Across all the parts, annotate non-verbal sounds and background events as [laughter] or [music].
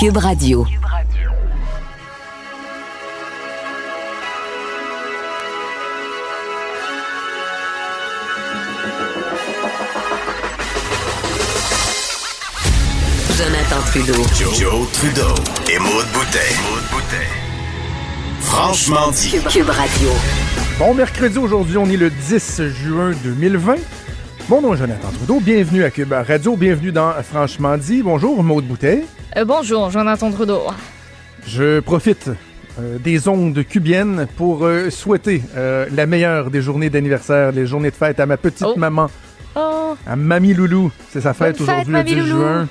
Cube Radio. Jonathan Trudeau. Joe, Trudeau et Maude Boutet. Franchement dit. Cube Radio. Bon mercredi, aujourd'hui, on est le 10 juin 2020. Mon nom est Jonathan Trudeau, bienvenue à Cube Radio, bienvenue dans Franchement dit. Bonjour Maude Boutet. Euh, bonjour, Jonathan Trudeau. Je profite euh, des ondes cubiennes pour euh, souhaiter euh, la meilleure des journées d'anniversaire, les journées de fête à ma petite Oh. maman, Oh, à Mamie Loulou. C'est sa fête aujourd'hui le Mamie 10 Loulou. juin.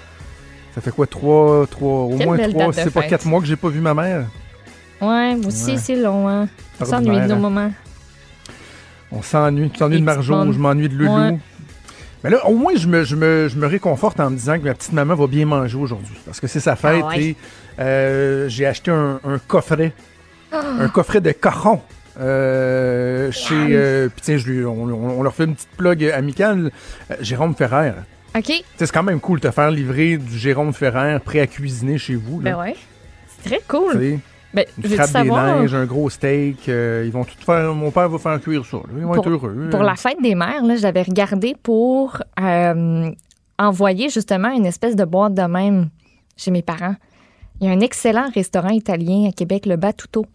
Ça fait quoi, trois, trois, au Quelle moins trois, c'est pas quatre mois que j'ai pas vu ma mère. ouais, moi aussi, Ouais. c'est long, hein. On s'ennuie de nos moments. On s'ennuie. Tu t'ennuies de Marjo, je m'ennuie de Loulou. Ouais. Mais là, au moins, je me, je, me, je me réconforte en me disant que ma petite maman va bien manger aujourd'hui. Parce que c'est sa fête Ah ouais? et euh, j'ai acheté un, un coffret. Un coffret de cochon. Euh, chez. euh, puis tiens, je lui, on, on- leur fait une petite plug amicale. Euh, Jérôme Ferrer. OK, Tu sais, C'est quand même cool de te faire livrer du Jérôme Ferrer prêt à cuisiner chez vous. Là, ben ouais. C'est très cool. Ben, Une crabe des neiges, un gros steak. euh, ils vont tout faire. Mon père va faire cuire ça. là. Ils vont Pour- être heureux. pour la fête des mères, j'avais regardé pour euh, envoyer justement une espèce de boîte de même chez mes parents. Il y a un excellent restaurant italien à Québec, le Batuto,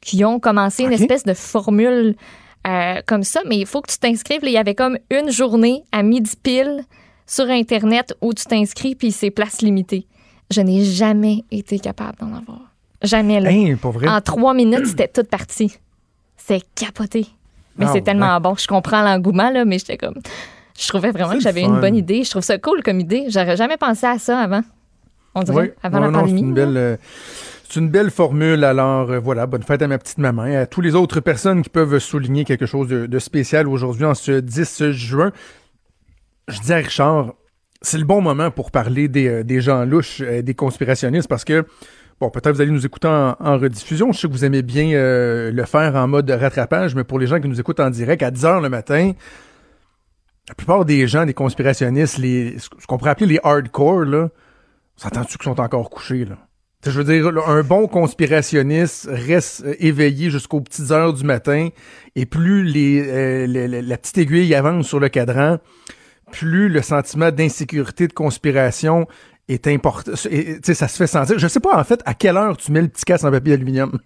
qui ont commencé une espèce de formule euh, comme ça, mais il faut que tu t'inscrives. Il y avait comme une journée à midi pile sur Internet où tu t'inscris, puis c'est place limitée. Je n'ai jamais été capable d'en avoir. Jamais, là. Hein, pour vrai? En trois minutes, c'était toute partie. C'est capoté. Mais Ah, c'est tellement ouais. bon. Je comprends l'engouement, là, mais j'étais comme. Je trouvais vraiment que j'avais une bonne idée. Je trouve ça cool comme idée. J'aurais jamais pensé à ça avant. On dirait, Oui. avant Ouais, la non, pandémie. C'est une là. belle. euh, c'est une belle formule. Alors, euh, voilà, bonne fête à ma petite maman et à tous les autres personnes qui peuvent souligner quelque chose de, de spécial aujourd'hui, en ce 10 juin. Je dis à Richard, c'est le bon moment pour parler des, euh, des gens louches, euh, des conspirationnistes, parce que, bon, peut-être vous allez nous écouter en, rediffusion. Je sais que vous aimez bien euh, le faire en mode rattrapage, mais pour les gens qui nous écoutent en direct, à 10 h le matin, la plupart des gens, des conspirationnistes, les, ce qu'on pourrait appeler les hardcore, là, s'entends-tu qu'ils sont encore couchés, Je veux dire, un bon conspirationniste reste euh, éveillé jusqu'aux petites heures du matin, et plus les, euh, le- le- la petite aiguille avance sur le cadran, plus le sentiment d'insécurité, de conspiration est important. et- Tu sais, ça se fait sentir. Je sais pas, en fait, à quelle heure tu mets le petit casse en papier d'aluminium?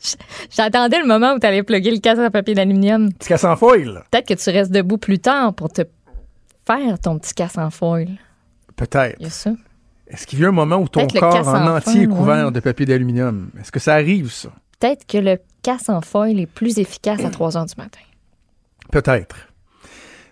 [laughs] J'attendais le moment où tu allais plugger le casque à papier d'aluminium. Petit casse en foil, Peut-être que tu restes debout plus tard pour te faire ton petit casse en foil. peut-être. Il y a ça. Est-ce qu'il y a un moment où ton corps casse en en entier est couvert ouais. de papier d'aluminium? Est-ce que ça arrive, ça? Peut-être que le casse en foil est plus efficace à 3 heures du matin. Peut-être.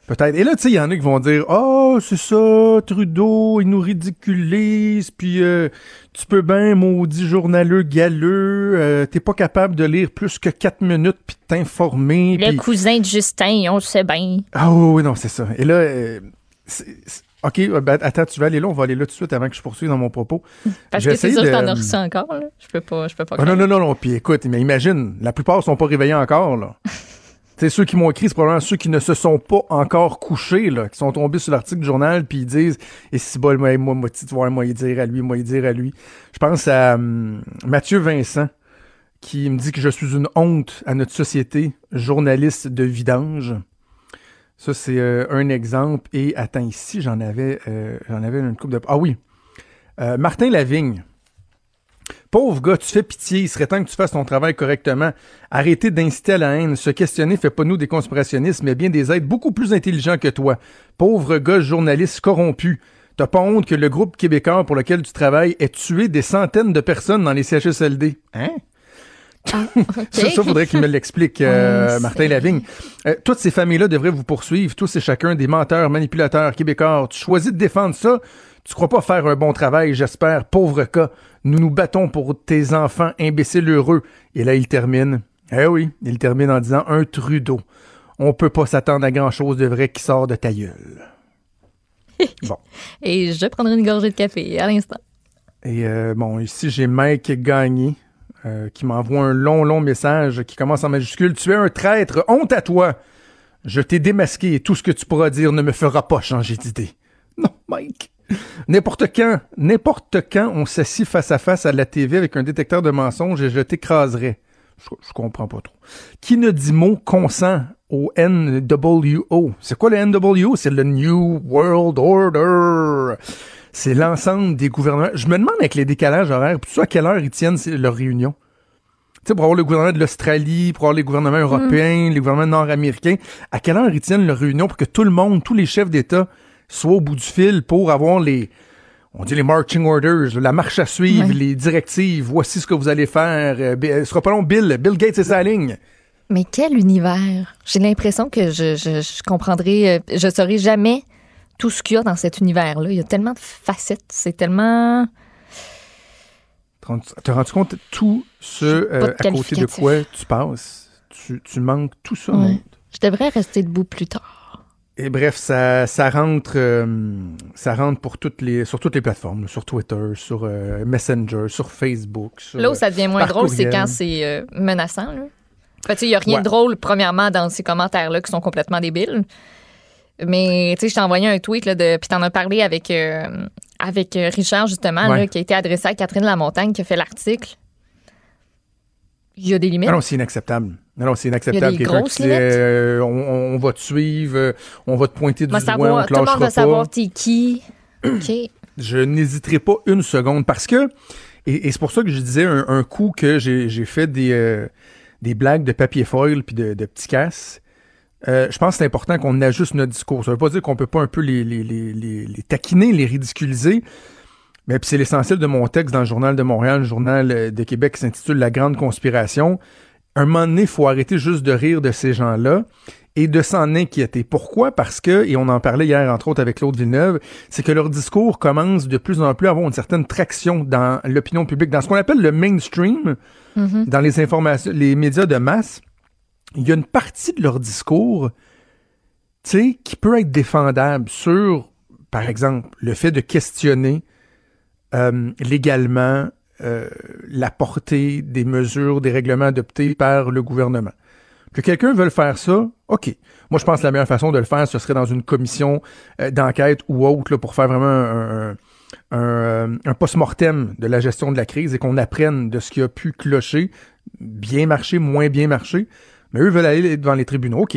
Peut-être. Et là, tu sais, il y en a qui vont dire Oh, c'est ça, Trudeau, il nous ridiculise, puis euh, tu peux bien, maudit journaleux galeux, euh, t'es pas capable de lire plus que quatre minutes puis de t'informer. Le cousin de Justin, on le sait bien. Ah oui, oui, non, c'est ça. Et là, euh, OK, euh, ben, attends, tu vas aller là, on va aller là tout de suite avant que je poursuive dans mon propos. Parce que c'est sûr de- que t'en as reçu encore. Là. Je peux pas, je peux pas. Ah non, non, non, non. Puis écoute, mais imagine, la plupart sont pas réveillés encore, là. [laughs] sais, ceux qui m'ont écrit, c'est probablement ceux qui ne se sont pas encore couchés, qui sont tombés sur l'article du journal, puis ils disent, et si bol, moi, moi, moi, tu vois, moi, y dire à lui, moi, y dire à lui. Je pense à hum, Mathieu Vincent, qui me dit que je suis une honte à notre société, journaliste de vidange. Ça, c'est euh, un exemple. Et attends, ici, j'en avais, euh, j'en avais une coupe de. Ah oui. Euh, Martin Lavigne. Pauvre gars, tu fais pitié, il serait temps que tu fasses ton travail correctement. Arrêtez d'inciter à la haine. Se questionner fait pas nous des conspirationnistes, mais bien des êtres beaucoup plus intelligents que toi. Pauvre gars, journaliste corrompu. T'as pas honte que le groupe québécois pour lequel tu travailles ait tué des centaines de personnes dans les CHSLD? Hein? [laughs] Ça, ça faudrait qu'il me l'explique, [laughs] euh, Martin Lavigne. Euh, toutes ces familles-là devraient vous poursuivre, tous et chacun des menteurs, manipulateurs, québécois. Tu choisis de défendre ça. Tu crois pas faire un bon travail, j'espère. Pauvre cas. Nous nous battons pour tes enfants imbéciles heureux. Et là, il termine. Eh oui, il termine en disant un Trudeau. On peut pas s'attendre à grand-chose de vrai qui sort de ta gueule. [laughs] Bon. Et je prendrai une gorgée de café à l'instant. Et euh, bon, ici, j'ai Mike Gagné euh, qui m'envoie un long, long message qui commence en majuscule. Tu es un traître, honte à toi. Je t'ai démasqué et tout ce que tu pourras dire ne me fera pas changer d'idée. Non, Mike. N'importe quand, n'importe quand on s'assit face à face à la TV avec un détecteur de mensonges et je t'écraserai. Je, je comprends pas trop. Qui ne dit mot consent au NWO? C'est quoi le NWO? C'est le New World Order. C'est l'ensemble des gouvernements. Je me demande avec les décalages horaires, puis à quelle heure ils tiennent leur réunion? Tu sais, pour avoir le gouvernement de l'Australie, pour avoir les gouvernements européens, les gouvernements nord-américains, à quelle heure ils tiennent leur réunion pour que tout le monde, tous les chefs d'État soient au bout du fil pour avoir les, on dit les marching orders, la marche à suivre, les directives, voici ce que vous allez faire. Euh, Ce sera pas long, Bill, Bill Gates et sa ligne. Mais quel univers! J'ai l'impression que je, je, je comprendrai, euh, je saurai jamais tout ce qu'il y a dans cet univers-là. Il y a tellement de facettes, c'est tellement. T'as rendu compte tout ce euh, à côté de quoi tu passes? Tu, tu manques tout ça. Maud. Je devrais rester debout plus tard. Et bref, ça, ça rentre, euh, ça rentre pour toutes les, sur toutes les plateformes, sur Twitter, sur euh, Messenger, sur Facebook. Sur, Là où ça devient moins par drôle, c'est quand c'est euh, menaçant. Là. Fait, il n'y a rien Ouais. de drôle, premièrement, dans ces commentaires-là qui sont complètement débiles. Mais, tu sais, je t'ai envoyé un tweet, là, de, puis t'en as parlé avec, euh, avec euh, Richard, justement, Ouais. là, qui a été adressé à Catherine Lamontagne, qui a fait l'article. Il y a des limites. Non, c'est inacceptable. Non, non, c'est inacceptable. Il y a des Quelqu'un grosses qui dit, euh, on, on va te suivre, euh, on va te pointer du doigt, on te tout le monde va savoir t'es qui. [clears throat] OK. Je n'hésiterai pas une seconde parce que, et, et c'est pour ça que je disais un, un coup que j'ai fait des, euh, des blagues de papier foil puis de, de petits casses. Euh, je pense que c'est important qu'on ajuste notre discours. Ça veut pas dire qu'on peut pas un peu les, les, les, les, les taquiner, les ridiculiser. Mais puis c'est l'essentiel de mon texte dans le Journal de Montréal, le Journal euh, de Québec qui s'intitule La Grande Conspiration. Un moment donné, il faut arrêter juste de rire de ces gens-là et de s'en inquiéter. Pourquoi? Parce que, et on en parlait hier entre autres avec Claude Villeneuve, c'est que leur discours commence de plus en plus à avoir une certaine traction dans l'opinion publique, dans ce qu'on appelle le mainstream, Mhm. dans les informations, les médias de masse. Il y a une partie de leur discours, tu sais, qui peut être défendable sur, par exemple, le fait de questionner euh, légalement euh, la portée des mesures, des règlements adoptés par le gouvernement. Que quelqu'un veuille faire ça, OK. Moi, je pense que la meilleure façon de le faire, ce serait dans une commission euh, d'enquête ou autre là, pour faire vraiment un, un, un, euh, un post-mortem de la gestion de la crise et qu'on apprenne de ce qui a pu clocher, bien marcher, moins bien marcher. Mais eux veulent aller devant les tribunaux, OK.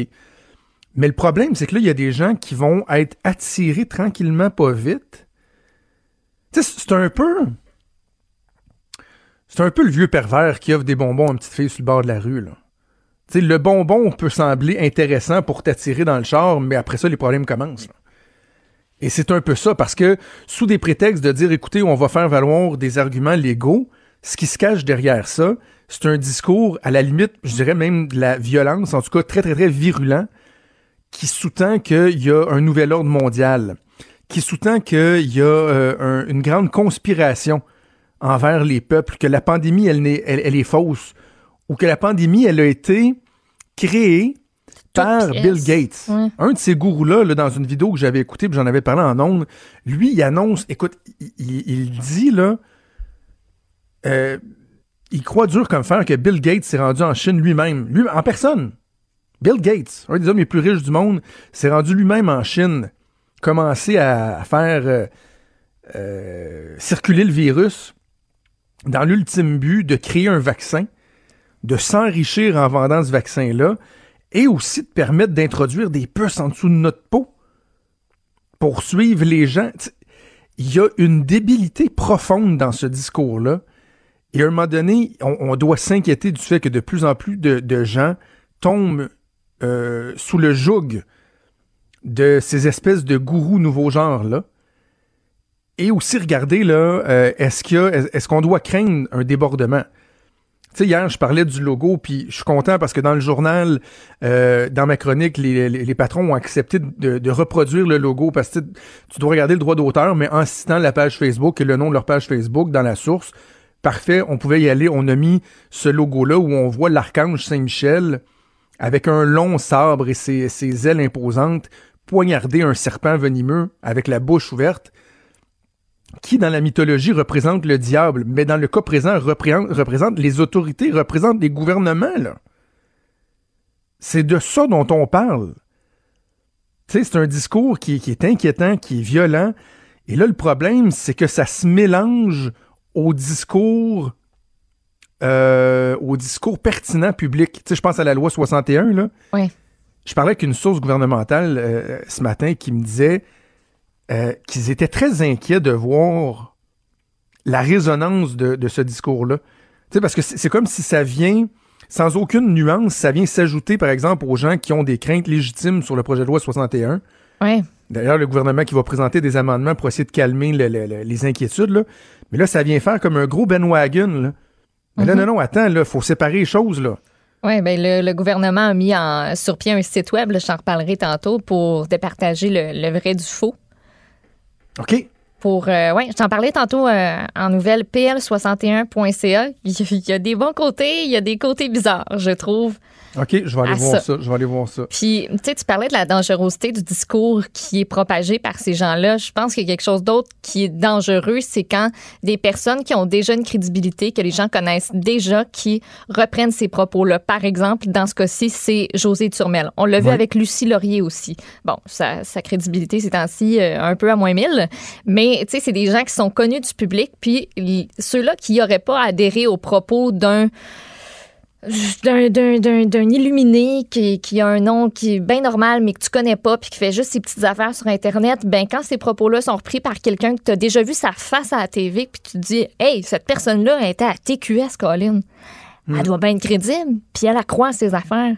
Mais le problème, c'est que là, il y a des gens qui vont être attirés tranquillement, pas vite. C'est un peu... C'est un peu le vieux pervers qui offre des bonbons à une petite fille sur le bord de la rue, là. Le bonbon peut sembler intéressant pour t'attirer dans le char, mais après ça, les problèmes commencent. Et c'est un peu ça, parce que sous des prétextes de dire, écoutez, on va faire valoir des arguments légaux, ce qui se cache derrière ça, c'est un discours, à la limite, je dirais même de la violence, en tout cas très, très, très virulent, qui sous-tend qu'il y a un nouvel ordre mondial, qui sous-tend qu'il y a euh, un- une grande conspiration envers les peuples, que la pandémie, elle, n'est- elle- elle est fausse, ou que la pandémie, elle a été créée par. Bill Gates. Un de ces gourous-là, là, dans une vidéo que j'avais écoutée, puis j'en avais parlé en ondes, lui, il annonce, écoute, il dit, là, euh, il croit dur comme fer que Bill Gates s'est rendu en Chine lui-même, lui, en personne. Bill Gates, un des hommes les plus riches du monde, s'est rendu lui-même en Chine, commencé à, faire euh, euh, circuler le virus dans l'ultime but de créer un vaccin, de s'enrichir en vendant ce vaccin-là, et aussi de permettre d'introduire des puces en dessous de notre peau pour suivre les gens. Il y a une débilité profonde dans ce discours-là. Et à un moment donné, on, doit s'inquiéter du fait que de plus en plus de, de gens tombent euh, sous le joug de ces espèces de gourous nouveaux genres-là. Et aussi regarder, là, euh, est-ce qu'on doit craindre un débordement? Tu sais, hier, je parlais du logo, puis je suis content parce que dans le journal, euh, dans ma chronique, les, patrons ont accepté de, reproduire le logo parce que tu dois regarder le droit d'auteur, mais en citant la page Facebook et le nom de leur page Facebook dans la source. Parfait, on pouvait y aller. On a mis ce logo-là où on voit l'archange Saint-Michel avec un long sabre et ses ailes imposantes poignarder un serpent venimeux avec la bouche ouverte qui, dans la mythologie, représente le diable, mais dans le cas présent, représente, les autorités, représente les gouvernements. C'est de ça dont on parle. C'est un discours qui, est inquiétant, qui est violent, Et là, le problème, c'est que ça se mélange au discours euh, discours pertinent public. Je pense à la loi 61, là. Oui. Je parlais avec une source gouvernementale euh, ce matin qui me disait euh, qu'ils étaient très inquiets de voir la résonance de, de ce discours-là. Tu sais, parce que c'est comme si ça vient, sans aucune nuance, ça vient s'ajouter, par exemple, aux gens qui ont des craintes légitimes sur le projet de loi 61. Oui. D'ailleurs, le gouvernement qui va présenter des amendements pour essayer de calmer le- le- le- les inquiétudes. Là. Mais là, ça vient faire comme un gros bandwagon. Là. Mais là, non, non, attends, il faut séparer les choses. Là. Oui, ben le, le gouvernement a mis en, sur pied un site web, là, je t'en reparlerai tantôt, pour départager le, le vrai du faux. OK? Pour, euh, ouais, je t'en parlais tantôt euh, en nouvelle pl61.ca. Il y, a- [laughs] il y a des bons côtés, il y a des côtés bizarres, je trouve. OK, je vais aller voir ça. ça. Je vais aller voir ça. Puis, tu sais, tu parlais de la dangerosité du discours qui est propagé par ces gens-là. Je pense qu'il y a quelque chose d'autre qui est dangereux, c'est quand des personnes qui ont déjà une crédibilité, que les gens connaissent déjà, qui reprennent ces propos-là. Par exemple, dans ce cas-ci, c'est José Turmel. On l'a vu avec Lucie Laurier aussi. Bon, sa, sa crédibilité ces temps-ci euh, un peu à moins mille, mais tu sais, c'est des gens qui sont connus du public, puis ceux-là qui n'auraient pas adhéré aux propos d'un d'un, illuminé qui, qui a un nom qui est bien normal, mais que tu connais pas, puis qui fait juste ses petites affaires sur Internet, ben quand ces propos-là sont repris par quelqu'un que tu as déjà vu sa face à la TV, puis tu te dis, hey, cette personne-là elle était à TQS, Colin. Elle doit bien être crédible, puis elle accroît ses affaires.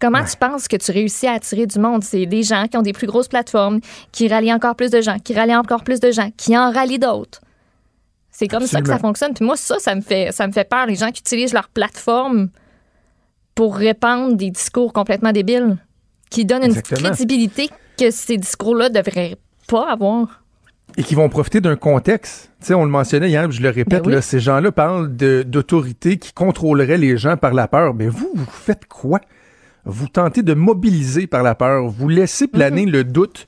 Comment tu penses que tu réussis à attirer du monde? C'est des gens qui ont des plus grosses plateformes, qui rallient encore plus de gens, qui rallient encore plus de gens, qui en rallient d'autres. C'est comme ça que ça fonctionne. Puis moi, ça, ça me fait, ça me fait peur. Les gens qui utilisent leur plateforme pour répandre des discours complètement débiles, qui donnent une crédibilité que ces discours-là devraient pas avoir. Et qui vont profiter d'un contexte. Tu sais, on le mentionnait hier, je le répète, Ben oui. là, ces gens-là parlent d'autorités qui contrôleraient les gens par la peur. Mais vous, vous faites quoi? Vous tentez de mobiliser par la peur. Vous laissez planer le doute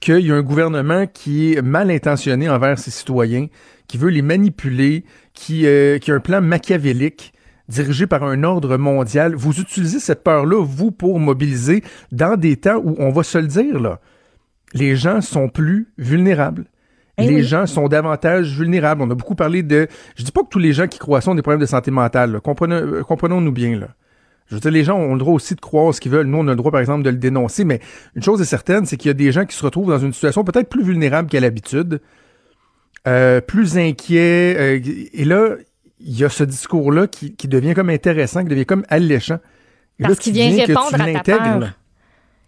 qu'il y a un gouvernement qui est mal intentionné envers ses citoyens, qui veut les manipuler, qui, euh, qui a un plan machiavélique dirigé par un ordre mondial. Vous utilisez cette peur-là, vous, pour mobiliser dans des temps où, on va se le dire, là, les gens sont plus vulnérables. Eh les oui. gens sont davantage vulnérables. On a beaucoup parlé de... Je dis pas que tous les gens qui croient ça ont des problèmes de santé mentale. Comprenons- euh, Comprenons-nous bien, là. Je veux dire, les gens ont le droit aussi de croire ce qu'ils veulent. Nous, on a le droit, par exemple, de le dénoncer. Mais une chose est certaine, c'est qu'il y a des gens qui se retrouvent dans une situation peut-être plus vulnérable qu'à l'habitude, euh, plus inquiets. euh, et là, il y a ce discours-là qui, qui devient comme intéressant, qui devient comme alléchant. Et Parce qu'il vient répondre à ta peur. là.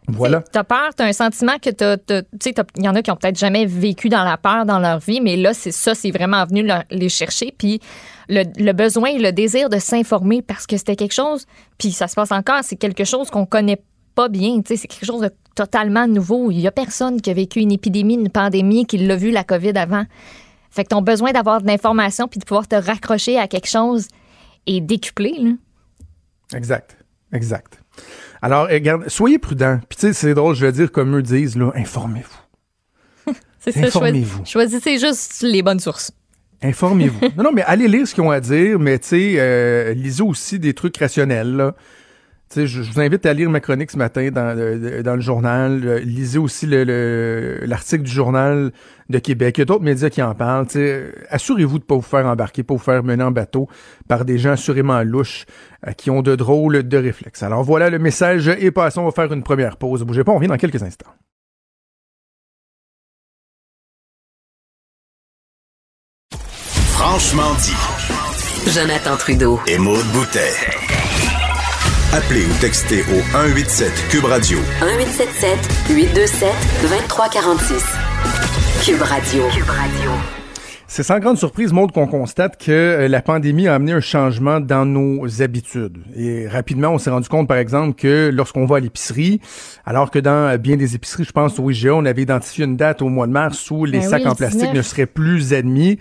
Voilà. Tu as peur, tu as un sentiment que t'as- t'as- tu sais, t'as- il y en a qui ont peut-être jamais vécu dans la peur dans leur vie, mais là, c'est ça, c'est vraiment venu leur- les chercher. Puis le, le besoin, le désir de s'informer parce que c'était quelque chose, puis ça se passe encore, c'est quelque chose qu'on connaît pas bien, c'est quelque chose de totalement nouveau. Il y a personne qui a vécu une épidémie, une pandémie, qui l'a vu la COVID avant. Fait que ton besoin d'avoir de l'information puis de pouvoir te raccrocher à quelque chose est décuplé, là. Exact. Exact. Alors, eh, regarde, soyez prudents. Puis, tu sais, c'est drôle, je vais dire comme eux disent, là, informez-vous. [laughs] C'est ça, Informez-vous. choisissez juste les bonnes sources. Informez-vous. [laughs] non, non, mais allez lire ce qu'ils ont à dire, mais tu sais, euh, lisez aussi des trucs rationnels, là. Je, je vous invite à lire ma chronique ce matin dans, le- dans le journal. Euh, Lisez aussi le- le- l'article du journal de Québec. Il y a d'autres médias qui en parlent. Assurez-vous de ne pas vous faire embarquer, pas vous faire mener en bateau par des gens assurément louches euh, qui ont de drôles de réflexes. Alors voilà le message et passons, on va faire une première pause. Bougez pas, on revient dans quelques instants. Franchement dit. Jonathan Trudeau. Et Maude Boutet. Appelez ou textez au 187 Cube Radio 1877 827 2346. Cube Radio. Cube Radio. C'est sans grande surprise, Maud, qu'on constate que euh, la pandémie a amené un changement dans nos habitudes. Et rapidement, on s'est rendu compte, par exemple, que lorsqu'on va à l'épicerie, alors que dans euh, bien des épiceries, je pense au IGA, on avait identifié une date au mois de mars où les Ben sacs oui, le en plastique 19. ne seraient plus admis.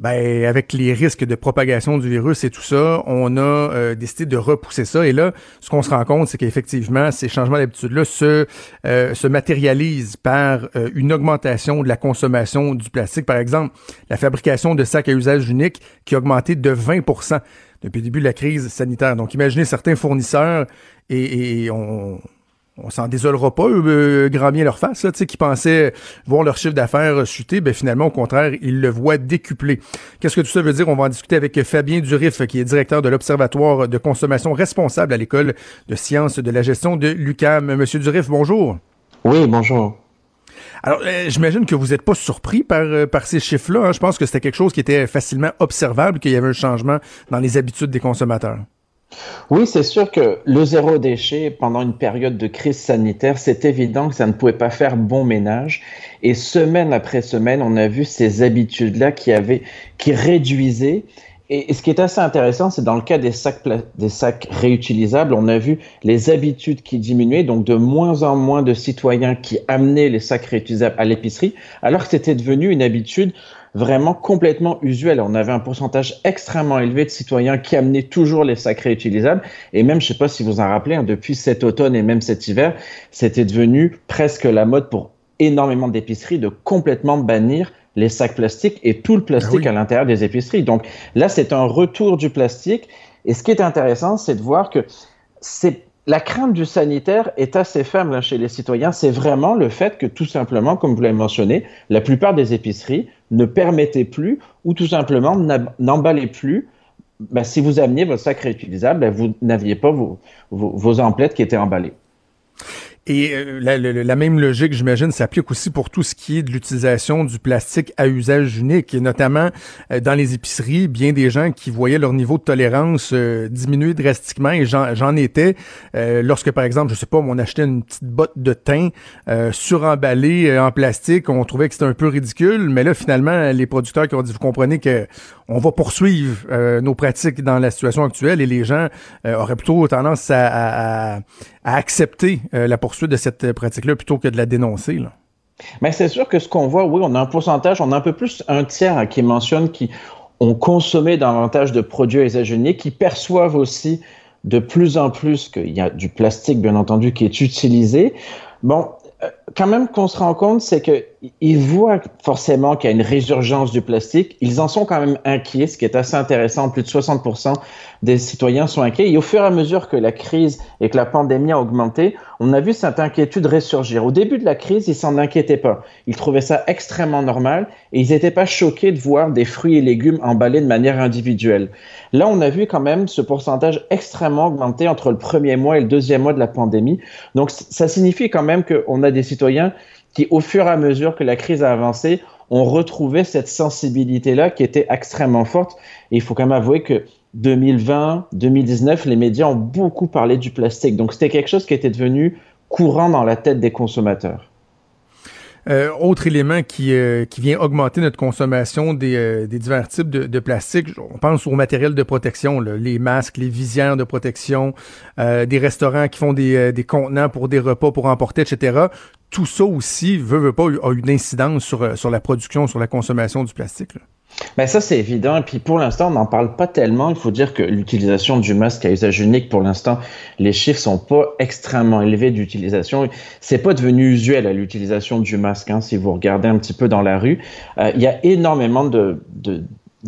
Ben, avec les risques de propagation du virus et tout ça, on a euh, décidé de repousser ça. Et là, ce qu'on se rend compte, c'est qu'effectivement, ces changements d'habitude-là se, euh, se matérialisent par euh, une augmentation de la consommation du plastique. Par exemple, la fabrication de sacs à usage unique qui a augmenté de 20% depuis le début de la crise sanitaire. Donc, imaginez certains fournisseurs et, et on, on s'en désolera pas, eux, grand bien leur face, là, qui pensaient voir leur chiffre d'affaires chuter, ben finalement, au contraire, ils le voient décupler. Qu'est-ce que tout ça veut dire? On va en discuter avec Fabien Durif, qui est directeur de l'Observatoire de consommation responsable à l'École de sciences de la gestion de l'UCAM. Monsieur Durif, bonjour. Oui, bonjour. Alors, euh, j'imagine que vous n'êtes pas surpris par, euh, par ces chiffres-là. Hein. Je pense que c'était quelque chose qui était facilement observable, qu'il y avait un changement dans les habitudes des consommateurs. Oui, c'est sûr que le zéro déchet, pendant une période de crise sanitaire, c'est évident que ça ne pouvait pas faire bon ménage. Et semaine après semaine, on a vu ces habitudes-là qui avaient, qui réduisaient et, ce qui est assez intéressant, c'est dans le cas des sacs, des sacs réutilisables, on a vu les habitudes qui diminuaient, donc de moins en moins de citoyens qui amenaient les sacs réutilisables à l'épicerie, alors que c'était devenu une habitude vraiment complètement usuelle. On avait un pourcentage extrêmement élevé de citoyens qui amenaient toujours les sacs réutilisables. Et même, je sais pas si vous en rappelez, hein, depuis cet automne et même cet hiver, c'était devenu presque la mode pour énormément d'épiceries de complètement bannir les sacs plastiques et tout le plastique ah à l'intérieur des épiceries. Donc là, c'est un retour du plastique. Et ce qui est intéressant, c'est de voir que c'est la crainte du sanitaire est assez faible chez les citoyens. C'est vraiment le fait que tout simplement, comme vous l'avez mentionné, la plupart des épiceries ne permettaient plus ou tout simplement n'emballaient plus. Ben, si vous ameniez votre sac réutilisable, ben, vous n'aviez pas vos, emplettes qui étaient emballées. Et euh, la, même logique, j'imagine, s'applique aussi pour tout ce qui est de l'utilisation du plastique à usage unique, et notamment euh, dans les épiceries, bien des gens qui voyaient leur niveau de tolérance euh, diminuer drastiquement, et j'en étais lorsque, par exemple, je sais pas, on achetait une petite botte de thym suremballée en plastique, on trouvait que c'était un peu ridicule, mais là, finalement, les producteurs qui ont dit, vous comprenez que on va poursuivre nos pratiques dans la situation actuelle, et les gens auraient plutôt tendance à, accepter la poursuite de cette pratique-là plutôt que de la dénoncer. Mais c'est sûr que ce qu'on voit, oui, on a un pourcentage, on a un peu plus un tiers hein, qui mentionne qui ont consommé davantage de produits unique, qui perçoivent aussi de plus en plus qu'il y a du plastique, bien entendu, qui est utilisé. Bon, euh, quand même qu'on se rend compte, c'est qu'ils voient forcément qu'il y a une résurgence du plastique. Ils en sont quand même inquiets, ce qui est assez intéressant. Plus de 60% des citoyens sont inquiets. Et au fur et à mesure que la crise et que la pandémie a augmenté, on a vu cette inquiétude ressurgir. Au début de la crise, ils s'en inquiétaient pas. Ils trouvaient ça extrêmement normal et ils n'étaient pas choqués de voir des fruits et légumes emballés de manière individuelle. Là, on a vu quand même ce pourcentage extrêmement augmenter entre le premier mois et le deuxième mois de la pandémie. Donc, ça signifie quand même qu'on a des citoyens qui, au fur et à mesure que la crise a avancé, ont retrouvé cette sensibilité-là qui était extrêmement forte. Et il faut quand même avouer que 2020, 2019, les médias ont beaucoup parlé du plastique. Donc c'était quelque chose qui était devenu courant dans la tête des consommateurs. Euh, autre élément qui, euh, qui vient augmenter notre consommation des, euh, des divers types de, de, plastique, on pense au matériel de protection, les masques, les visières de protection, des restaurants qui font des, des contenants pour des repas pour emporter, etc. Tout ça aussi, veut, veut pas, a une incidence sur, sur la production, sur la consommation du plastique. Ben ça, c'est évident. Et puis pour l'instant, on n'en parle pas tellement. Il faut dire que l'utilisation du masque à usage unique, pour l'instant, les chiffres sont pas extrêmement élevés d'utilisation. C'est pas devenu usuel à l'utilisation du masque. Hein, si vous regardez un petit peu dans la rue, euh, il y a énormément de,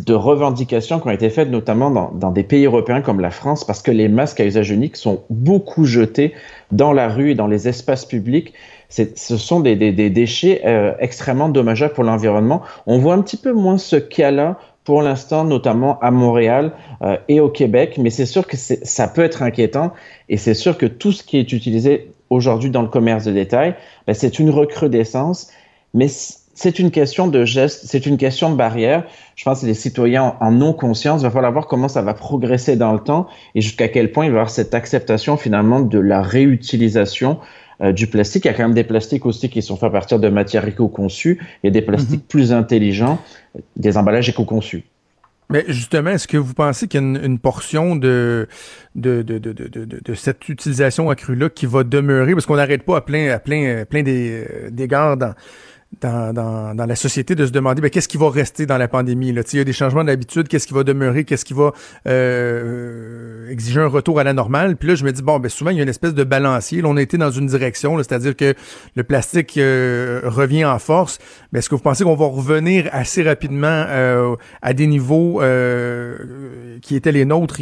revendications qui ont été faites, notamment dans des pays européens comme la France, parce que les masques à usage unique sont beaucoup jetés dans la rue et dans les espaces publics ce sont des, déchets euh, extrêmement dommageables pour l'environnement. On voit un petit peu moins ce cas-là pour l'instant, notamment à Montréal euh, et au Québec, mais c'est sûr que ça peut être inquiétant et c'est sûr que tout ce qui est utilisé aujourd'hui dans le commerce de détail, ben, c'est une recrudescence, mais c'est une question de geste, c'est une question de barrière. Je pense que les citoyens en ont conscience. Il va falloir voir comment ça va progresser dans le temps et jusqu'à quel point il va y avoir cette acceptation finalement de la réutilisation euh, du plastique. Il y a quand même des plastiques aussi qui sont faits à partir de matières éco-conçues. Il y a des plastiques mhm. plus intelligents, des emballages éco-conçus. Mais justement, est-ce que vous pensez qu'il y a une, portion de de, de, de, de, cette utilisation accrue-là qui va demeurer? Parce qu'on n'arrête pas à plein, à plein, plein d'égards dans, dans, dans, dans, la société de se demander ben, qu'est-ce qui va rester dans la pandémie. Là? Il y a des changements d'habitude, qu'est-ce qui va demeurer, qu'est-ce qui va euh, exiger un retour à la normale? Puis là, je me dis, bon, ben, souvent, il y a une espèce de balancier. Là, on été dans une direction, c'est-à-dire que le plastique euh, revient en force. Mais est-ce que vous pensez qu'on va revenir assez rapidement euh, à des niveaux euh, qui étaient les nôtres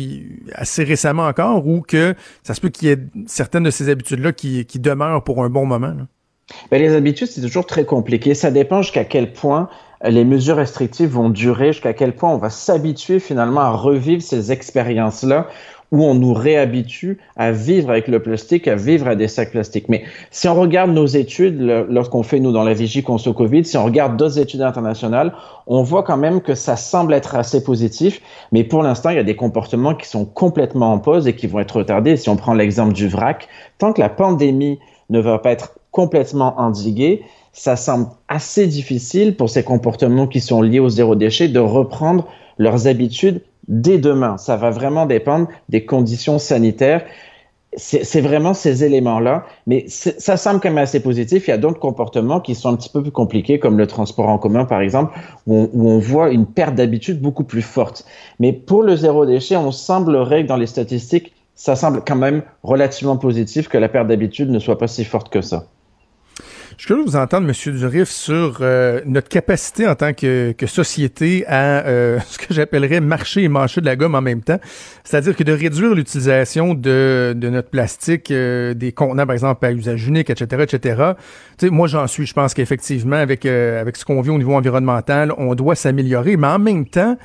assez récemment encore ou que ça se peut qu'il y ait certaines de ces habitudes-là qui, qui demeurent pour un bon moment? Là? Les habitudes, c'est toujours très compliqué. Ça dépend jusqu'à quel point les mesures restrictives vont durer, jusqu'à quel point on va s'habituer finalement à revivre ces expériences-là où on nous réhabitue à vivre avec le plastique, à vivre à des sacs plastiques. Mais si on regarde nos études, lorsqu'on fait, nous, dans la vigie contre Covid, si on regarde d'autres études internationales, on voit quand même que ça semble être assez positif. Mais pour l'instant, il y a des comportements qui sont complètement en pause et qui vont être retardés. Si on prend l'exemple du vrac, tant que la pandémie ne va pas être complètement endigué, ça semble assez difficile pour ces comportements qui sont liés au zéro déchet de reprendre leurs habitudes dès demain. Ça va vraiment dépendre des conditions sanitaires. C'est vraiment ces éléments-là, mais ça semble quand même assez positif. Il y a d'autres comportements qui sont un petit peu plus compliqués, comme le transport en commun, par exemple, où on, voit une perte d'habitude beaucoup plus forte. Mais pour le zéro déchet, on semblerait que dans les statistiques, ça semble quand même relativement positif que la perte d'habitude ne soit pas si forte que ça. Je de vous entendre, M. Durif, sur euh, notre capacité en tant que, société à euh, [laughs] ce que j'appellerais marcher et mâcher de la gomme en même temps. C'est-à-dire que de réduire l'utilisation de, notre plastique, euh, des contenants, par exemple, à usage unique, etc., etc. Moi, j'en suis. Je pense qu'effectivement, avec, avec ce qu'on vit au niveau environnemental, on doit s'améliorer. Mais en même temps,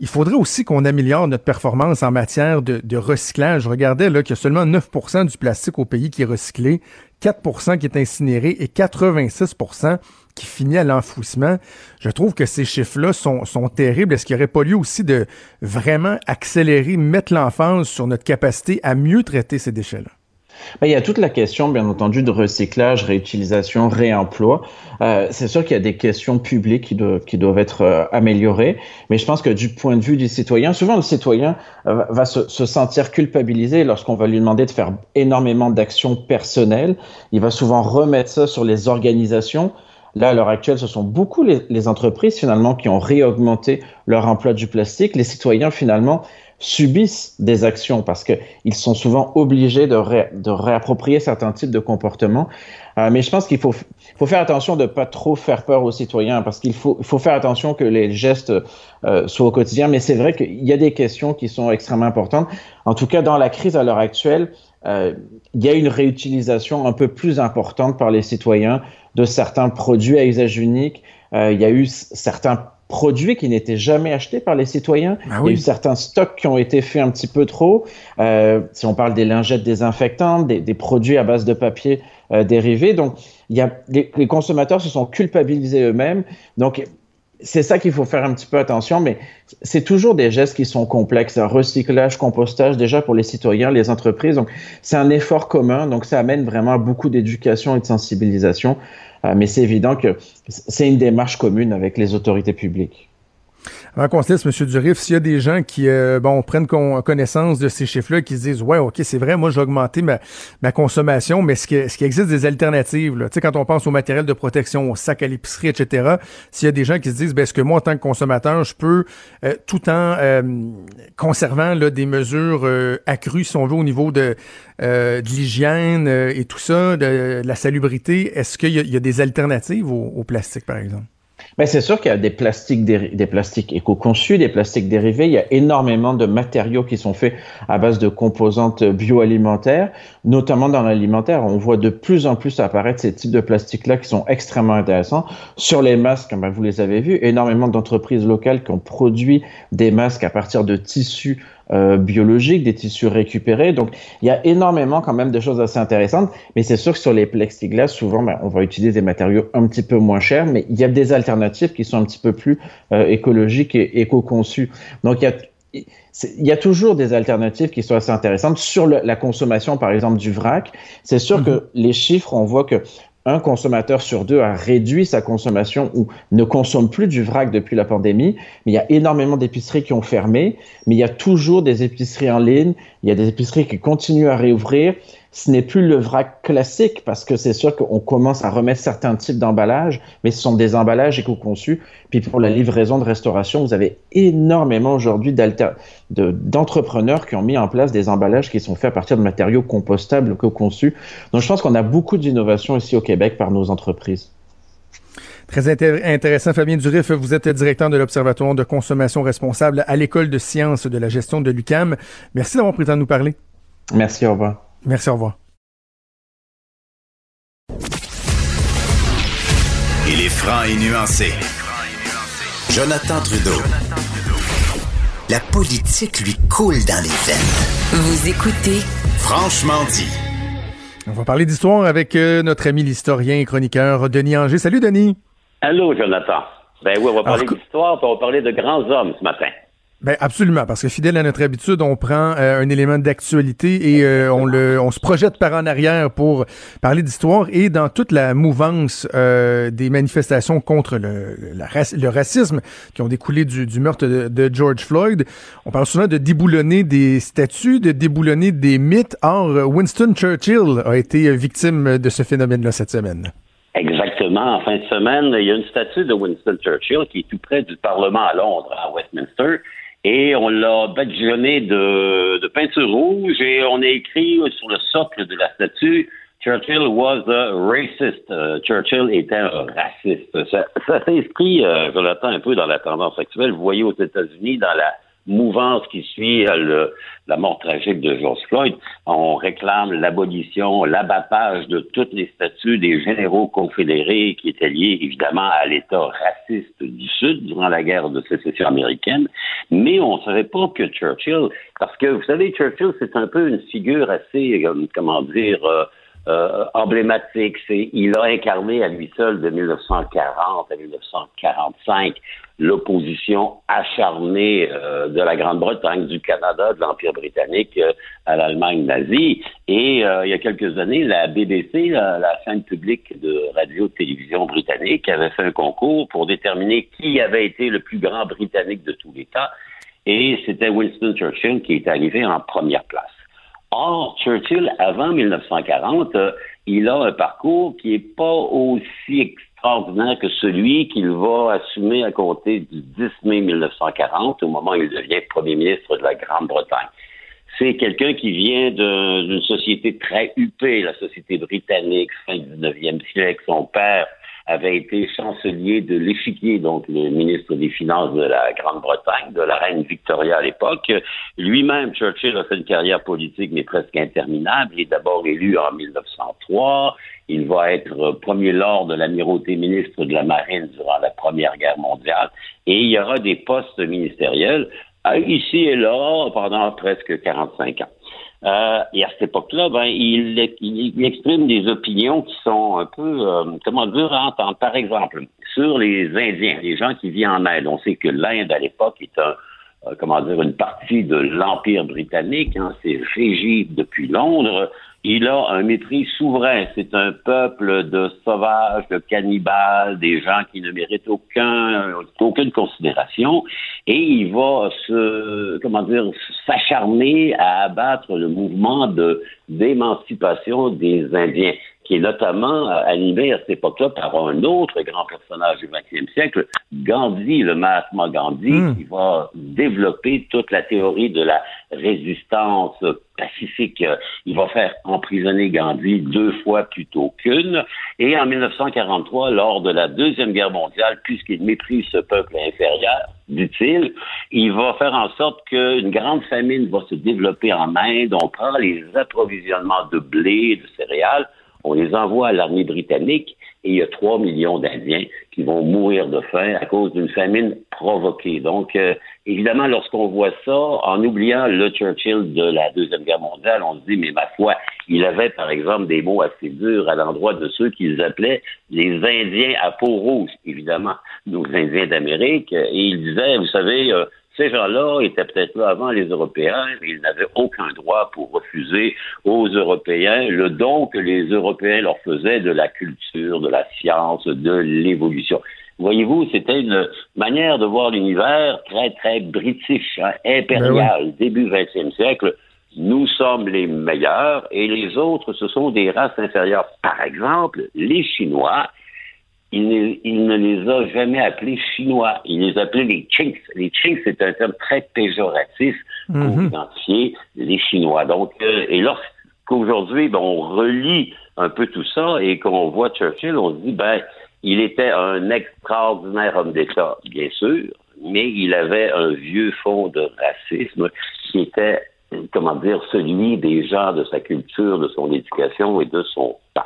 il faudrait aussi qu'on améliore notre performance en matière de, recyclage. Je regardais là qu'il y a seulement 9% du plastique au pays qui est recyclé, 4% qui est incinéré et 86% qui finit à l'enfouissement. Je trouve que ces chiffres-là sont, terribles. Est-ce qu'il n'y aurait pas lieu aussi de vraiment accélérer, mettre l'emphase sur notre capacité à mieux traiter ces déchets-là? Ben, il y a toute la question, bien entendu, de recyclage, réutilisation, réemploi. Euh, c'est sûr qu'il y a des questions publiques qui, doivent, être euh, améliorées, mais je pense que du point de vue du citoyen, souvent le citoyen euh, va se, se, sentir culpabilisé lorsqu'on va lui demander de faire énormément d'actions personnelles. Il va souvent remettre ça sur les organisations. Là, à l'heure actuelle, ce sont beaucoup les, les entreprises finalement qui ont réaugmenté leur emploi du plastique. Les citoyens finalement subissent des actions parce qu'ils sont souvent obligés de, réapproprier certains types de comportements. Euh, mais je pense qu'il faut, faire attention de pas trop faire peur aux citoyens parce qu'il faut, faire attention que les gestes euh, soient au quotidien. Mais c'est vrai qu'il y a des questions qui sont extrêmement importantes. En tout cas, dans la crise à l'heure actuelle, euh, il y a une réutilisation un peu plus importante par les citoyens de certains produits à usage unique. Il y a eu certains produits qui n'étaient jamais achetés par les citoyens. Ah il y a eu certains stocks qui ont été faits un petit peu trop. Euh, si on parle des lingettes désinfectantes, des, des produits à base de papier euh, dérivés. Donc, il y a, les, les, consommateurs se sont culpabilisés eux-mêmes. Donc, c'est ça qu'il faut faire un petit peu attention, mais c'est toujours des gestes qui sont complexes. Un recyclage, compostage, déjà pour les citoyens, les entreprises. Donc, c'est un effort commun. Donc, ça amène vraiment beaucoup d'éducation et de sensibilisation. Euh, mais c'est évident que c'est une démarche commune avec les autorités publiques. Avant qu'on se laisse, M. Durif, s'il y a des gens qui euh, bon, prennent connaissance de ces chiffres-là, qui se disent Ouais, OK, c'est vrai, moi j'ai augmenté ma, ma consommation, mais est-ce qu'il est existe des alternatives? Là? Tu sais, quand on pense au matériel de protection, au sac à l'épicerie, etc., s'il y a des gens qui se disent ben, est-ce que moi, en tant que consommateur, je peux, euh, tout en euh, conservant là, des mesures euh, accrues, si on veut, au niveau de, de l'hygiène et tout ça, de, la salubrité, est-ce qu'il y, y, a des alternatives au, au plastique, par exemple? Ben, c'est sûr qu'il y a des plastiques, des plastiques éco-conçus, des plastiques dérivés. Il y a énormément de matériaux qui sont faits à base de composantes bioalimentaires, notamment dans l'alimentaire. On voit de plus en plus apparaître ces types de plastiques-là qui sont extrêmement intéressants. Sur les masques, ben, vous les avez vus, énormément d'entreprises locales qui ont produit des masques à partir de tissus euh, biologiques, des tissus récupérés. Donc, il y a énormément quand même de choses assez intéressantes. Mais c'est sûr que sur les plexiglas, souvent, ben, on va utiliser des matériaux un petit peu moins chers, mais il y a des alternatives qui sont un petit peu plus euh, écologiques et éco-conçues. Donc, il y a il y a toujours des alternatives qui sont assez intéressantes sur le, la consommation, par exemple, du vrac. C'est sûr que mm-hmm. les chiffres, on voit que un consommateur sur deux a réduit sa consommation ou ne consomme plus du vrac depuis la pandémie, mais il y a énormément d'épiceries qui ont fermé, mais il y a toujours des épiceries en ligne, il y a des épiceries qui continuent à réouvrir. Ce n'est plus le vrac classique parce que c'est sûr qu'on commence à remettre certains types d'emballages, mais ce sont des emballages éco-conçus. Puis pour la livraison de restauration, vous avez énormément aujourd'hui d'entrepreneurs qui ont mis en place des emballages qui sont faits à partir de matériaux compostables, éco-conçus. Donc je pense qu'on a beaucoup d'innovations ici au Québec par nos entreprises. Très intéressant, Fabien Durif. Vous êtes directeur de l'Observatoire de consommation responsable à l'École de sciences de la gestion de l'UCAM. Merci d'avoir pris le temps de nous parler. Merci, au revoir. Merci, au revoir. Il est franc et nuancé. Jonathan Trudeau. La politique lui coule dans les veines. Vous écoutez Franchement dit. On va parler d'histoire avec euh, notre ami l'historien et chroniqueur Denis Anger. Salut Denis. Allô, Jonathan. Ben oui, on va parler d'histoire, on va parler de grands hommes ce matin. Ben absolument, parce que fidèle à notre habitude, on prend euh, un élément d'actualité et euh, on le, on se projette par en arrière pour parler d'histoire et dans toute la mouvance euh, des manifestations contre le, le, racisme qui ont découlé du, du meurtre de, de, George Floyd, on parle souvent de déboulonner des statues, de déboulonner des mythes. Or, Winston Churchill a été victime de ce phénomène-là cette semaine. Exactement. En fin de semaine, il y a une statue de Winston Churchill qui est tout près du Parlement à Londres, à Westminster. Et on l'a badigeonné de, de peinture rouge et on a écrit sur le socle de la statue Churchill was a racist. Euh, Churchill était un raciste. Ça, ça s'inscrit, euh, Jonathan, un peu dans la tendance actuelle. Vous voyez aux États-Unis, dans la mouvance qui suit euh, la mort tragique de George Floyd, on réclame l'abolition, l'abattage de toutes les statuts des généraux confédérés qui étaient liés évidemment à l'État raciste du Sud durant la guerre de sécession américaine. Mais on ne savait pas que Churchill, parce que vous savez, Churchill, c'est un peu une figure assez, euh, comment dire, euh, euh, emblématique. C'est, il a incarné à lui seul de 1940 à 1945 l'opposition acharnée euh, de la Grande-Bretagne, du Canada, de l'Empire britannique euh, à l'Allemagne nazie. Et il y a quelques années, la BBC, la, la chaîne publique de radio-télévision britannique, avait fait un concours pour déterminer qui avait été le plus grand Britannique de tous les temps. Et c'était Winston Churchill qui est arrivé en première place. Or, Churchill, avant 1940, euh, il a un parcours qui n'est pas aussi extraordinaire que celui qu'il va assumer à compter du 10 mai 1940, au moment où il devient premier ministre de la Grande-Bretagne. C'est quelqu'un qui vient d'une société très huppée, la société britannique, fin 19e siècle. Son père avait été chancelier de l'échiquier, donc le ministre des Finances de la Grande-Bretagne, de la reine Victoria à l'époque. Lui-même, Churchill a fait une carrière politique, mais presque interminable. Il est d'abord élu en 1903. Il va être premier lord de l'amirauté ministre de la Marine durant la Première Guerre mondiale. Et il y aura des postes ministériels ici et là pendant presque 45 ans. Euh, et à cette époque-là, ben, il, il, exprime des opinions qui sont un peu, euh, comment dire, à entendre. Par exemple, sur les Indiens, les gens qui vivent en Inde. On sait que l'Inde, à l'époque, est un, euh, comment dire, une partie de l'Empire britannique. Hein, c'est régi depuis Londres il a un mépris souverain. C'est un peuple de sauvages, de cannibales, des gens qui ne méritent aucun, aucune considération. Et il va comment dire, s'acharner à abattre le mouvement d'émancipation des Indiens qui est notamment euh, animé à cette époque-là par un autre grand personnage du XXe siècle, Gandhi, le Mahatma Gandhi, hmm. qui va développer toute la théorie de la résistance pacifique. Il va faire emprisonner Gandhi deux fois plutôt qu'une. Et en 1943, lors de la Deuxième Guerre mondiale, puisqu'il méprise ce peuple inférieur, dit-il, il va faire en sorte qu'une grande famine va se développer en Inde. On prend les approvisionnements de blé, de céréales, on les envoie à l'armée britannique et il y a 3 millions d'Indiens qui vont mourir de faim à cause d'une famine provoquée. Donc, euh, évidemment, lorsqu'on voit ça, en oubliant le Churchill de la Deuxième Guerre mondiale, on se dit, mais ma foi, il avait, par exemple, des mots assez durs à l'endroit de ceux qu'ils appelaient les Indiens à peau rouge, évidemment, nos Indiens d'Amérique. Et il disait, vous savez, euh, ces gens-là étaient peut-être là avant les Européens, mais ils n'avaient aucun droit pour refuser aux Européens le don que les Européens leur faisaient de la culture, de la science, de l'évolution. Voyez-vous, c'était une manière de voir l'univers très, très british, hein, impérial, ben début 20e siècle. nous sommes les meilleurs et les autres, ce sont des races inférieures. Par exemple, les Chinois, il ne, il ne les a jamais appelés Chinois. Il les appelait les Chinks. Les Chinks, c'est un terme très péjoratif pour Mhm. identifier les Chinois. Donc, euh, et lorsqu'aujourd'hui, ben, on relit un peu tout ça et qu'on voit Churchill, on se dit, ben, il était un extraordinaire homme d'État, bien sûr, mais il avait un vieux fond de racisme qui était, comment dire, celui des gens de sa culture, de son éducation et de son temps.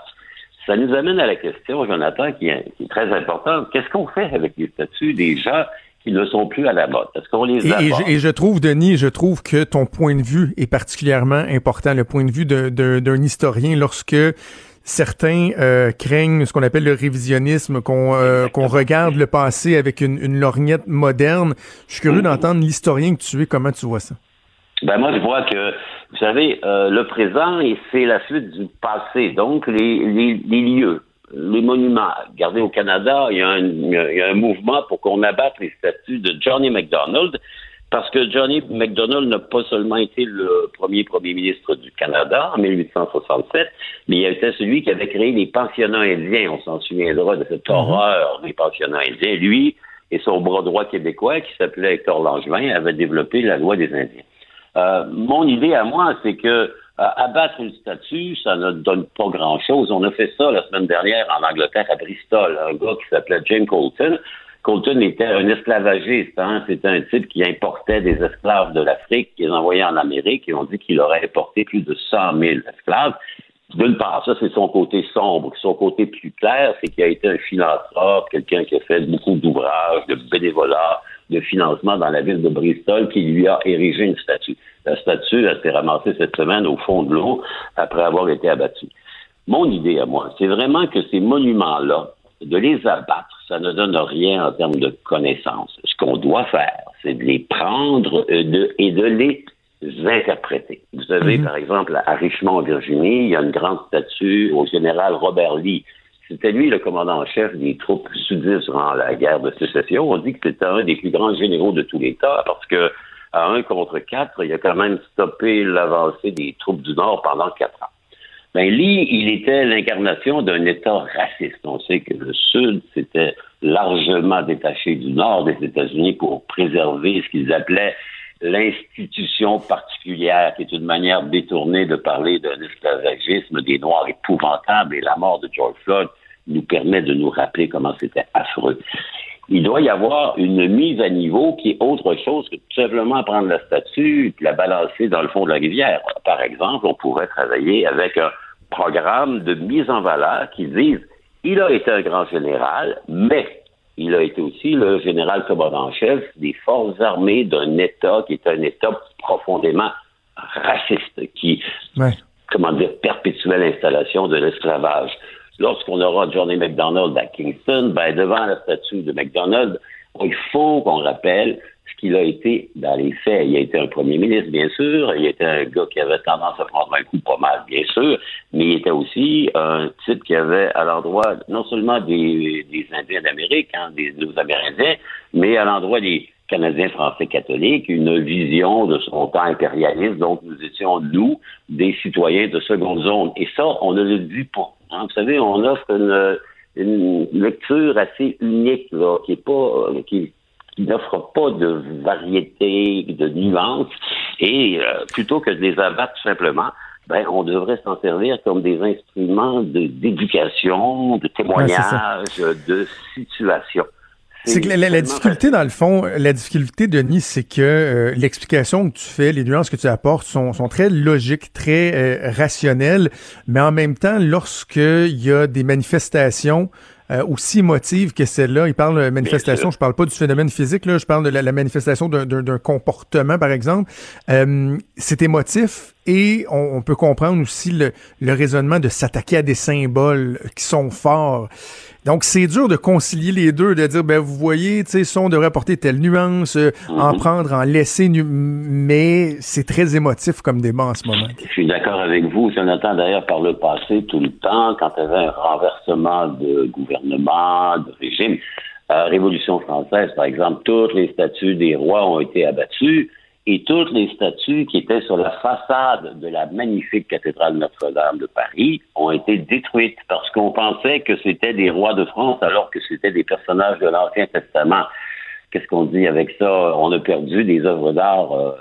Ça nous amène à la question, Jonathan, qui est, qui est très importante. Qu'est-ce qu'on fait avec les statuts des gens qui ne sont plus à la mode? Est-ce qu'on les Et, et je, et je trouve, Denis, je trouve que ton point de vue est particulièrement important, le point de vue d'un historien lorsque certains euh, craignent ce qu'on appelle le révisionnisme, qu'on euh, regarde le passé avec une, une lorgnette moderne. Je suis curieux d'entendre l'historien que tu es, comment tu vois ça? Ben moi, je vois que, vous savez, euh, le présent, et c'est la suite du passé. Donc, les, les, les lieux, les monuments. Regardez, au Canada, il y a un, il y a un mouvement pour qu'on abatte les statues de Johnny MacDonald, parce que Johnny MacDonald n'a pas seulement été le premier premier ministre du Canada en 1867, mais il a été celui qui avait créé les pensionnats indiens. On s'en souviendra de cette horreur des pensionnats indiens. Lui et son bras droit québécois, qui s'appelait Hector Langevin, avaient développé la loi des Indiens. Euh, mon idée à moi, c'est que euh, abattre une statue, ça ne donne pas grand-chose. On a fait ça la semaine dernière en Angleterre à Bristol. Un gars qui s'appelait James Colton. Colton était un esclavagiste. Hein? C'était un type qui importait des esclaves de l'Afrique, qui les envoyait en Amérique, et on dit qu'il aurait importé plus de 100 000 esclaves. D'une part, ça, c'est son côté sombre. Son côté plus clair, c'est qu'il a été un philanthrope, quelqu'un qui a fait beaucoup d'ouvrages, de bénévolat, de financement dans la ville de Bristol, qui lui a érigé une statue. La statue, elle s'est ramassée cette semaine au fond de l'eau après avoir été abattue. Mon idée à moi, c'est vraiment que ces monuments-là, de les abattre, ça ne donne rien en termes de connaissances. Ce qu'on doit faire, c'est de les prendre de, et de les interpréter. Vous savez, par exemple, à Richmond, Virginie, il y a une grande statue au général Robert Lee. C'était lui le commandant en chef des troupes sudistes durant la guerre de sécession. On dit que c'était un des plus grands généraux de tous les parce que à un contre quatre, il a quand même stoppé l'avancée des troupes du Nord pendant quatre ans. Ben, Lee, il était l'incarnation d'un État raciste. On sait que le Sud s'était largement détaché du Nord des États-Unis pour préserver ce qu'ils appelaient l'institution particulière, qui est une manière détournée de parler d'un esclavagisme des Noirs épouvantable, et la mort de George Floyd nous permet de nous rappeler comment c'était affreux. Il doit y avoir une mise à niveau qui est autre chose que tout simplement prendre la statue et la balancer dans le fond de la rivière. Par exemple, on pourrait travailler avec un programme de mise en valeur qui dise il a été un grand général, mais il a été aussi le général commandant-chef des forces armées d'un État qui est un État profondément raciste, qui, Ouais. comment dire, perpétuait l'installation de l'esclavage. Lorsqu'on aura Johnny McDonald à Kingston, ben, devant la statue de McDonald, il faut qu'on rappelle ce qu'il a été dans les faits. Il a été un premier ministre, bien sûr. Il était un gars qui avait tendance à prendre un coup pas mal, bien sûr. Mais il était aussi un type qui avait à l'endroit non seulement des, Indiens d'Amérique, hein, des, des Amérindiens, mais à l'endroit des Canadiens français catholiques, une vision de son temps impérialiste. Donc, nous étions, nous, des citoyens de seconde zone. Et ça, on ne le dit pas. Hein. Vous savez, on offre une, une lecture assez unique, là, qui est pas, qui, qui n'offre pas de variété, de nuances. Et euh, plutôt que de les abattre tout simplement, ben, on devrait s'en servir comme des instruments d'éducation, de, témoignage, de situation. C'est que la, la- la difficulté, dans le fond, la difficulté, Denis, c'est que euh, l'explication que tu fais, les nuances que tu apportes sont, sont très logiques, très euh, rationnelles, mais en même temps, lorsqu'il y a des manifestations euh, aussi émotives que celle-là, il parle de manifestation, je parle pas du phénomène physique, là, je parle de la, la manifestation d'un comportement, par exemple, euh, c'est émotif et on, on peut comprendre aussi le, le raisonnement de s'attaquer à des symboles qui sont forts. Donc, c'est dur de concilier les deux, de dire, ben, vous voyez, tu sais, ça, on devrait apporter telle nuance, euh, en prendre, en laisser, nu- mais c'est très émotif comme débat en ce moment. Je suis d'accord avec vous, Jonathan. D'ailleurs, par le passé, tout le temps, quand il y avait un renversement de gouvernement, de régime, euh, Révolution française, par exemple, toutes les statues des rois ont été abattues. Et toutes les statues qui étaient sur la façade de la magnifique cathédrale Notre-Dame de Paris ont été détruites parce qu'on pensait que c'était des rois de France alors que c'était des personnages de l'Ancien Testament. Qu'est-ce qu'on dit avec ça? On a perdu des œuvres d'art euh,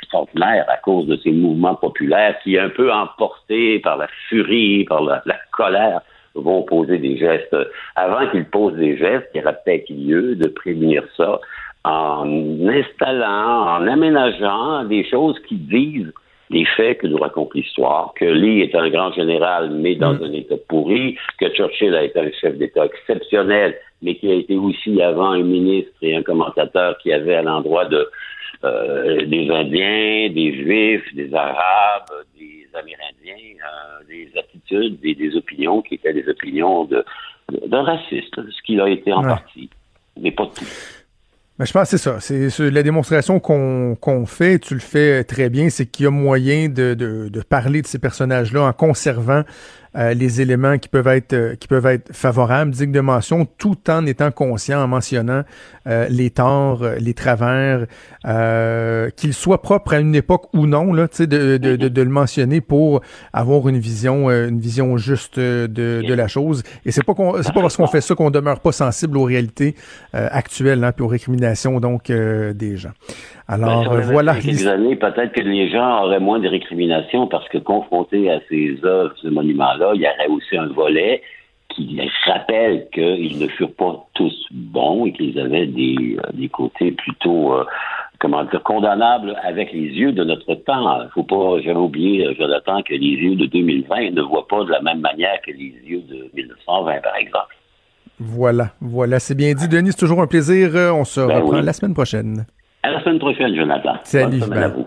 extraordinaires à cause de ces mouvements populaires qui, un peu emportés par la furie, par la, colère, vont poser des gestes. Avant qu'ils posent des gestes, il y aurait peut-être lieu de prévenir ça en installant, en aménageant des choses qui disent les faits que nous raconte l'histoire, que Lee est un grand général, mais dans mm. un État pourri, que Churchill a été un chef d'État exceptionnel, mais qui a été aussi avant un ministre et un commentateur qui avait à l'endroit de euh, des Indiens, des Juifs, des Arabes, des Amérindiens, euh, des attitudes et des opinions qui étaient des opinions de d'un raciste, ce qu'il a été en partie, mais pas tout. Mais je pense que c'est ça. C'est la démonstration qu'on fait, tu le fais très bien, c'est qu'il y a moyen de, de, de, parler de ces personnages-là en conservant euh, les éléments qui peuvent être euh, qui peuvent être favorables, dignes de mention, tout en étant conscient, en mentionnant euh, les torts, les travers, qu'ils soient propres à une époque ou non, là, de, de, de, de, le mentionner pour avoir une vision une vision juste de, de la chose. Et c'est pas c'est pas parce qu'on fait ça qu'on demeure pas sensible aux réalités actuelles, hein, puis aux récriminations donc des gens. Alors ben, voilà. Quelques années, peut-être que les gens auraient moins de récriminations parce que confrontés à ces œuvres, ce il y aurait aussi un volet qui rappelle qu'ils ne furent pas tous bons et qu'ils avaient des, euh, des côtés plutôt, euh, comment dire, condamnables avec les yeux de notre temps. Il ne faut pas jamais oublier, euh, Jonathan, que les yeux de 2020 ne voient pas de la même manière que les yeux de 1920, par exemple. Voilà, voilà, c'est bien dit. Denis, c'est toujours un plaisir. On se ben reprend la semaine prochaine. À la semaine prochaine, Jonathan. Salut. Bonne semaine à vous.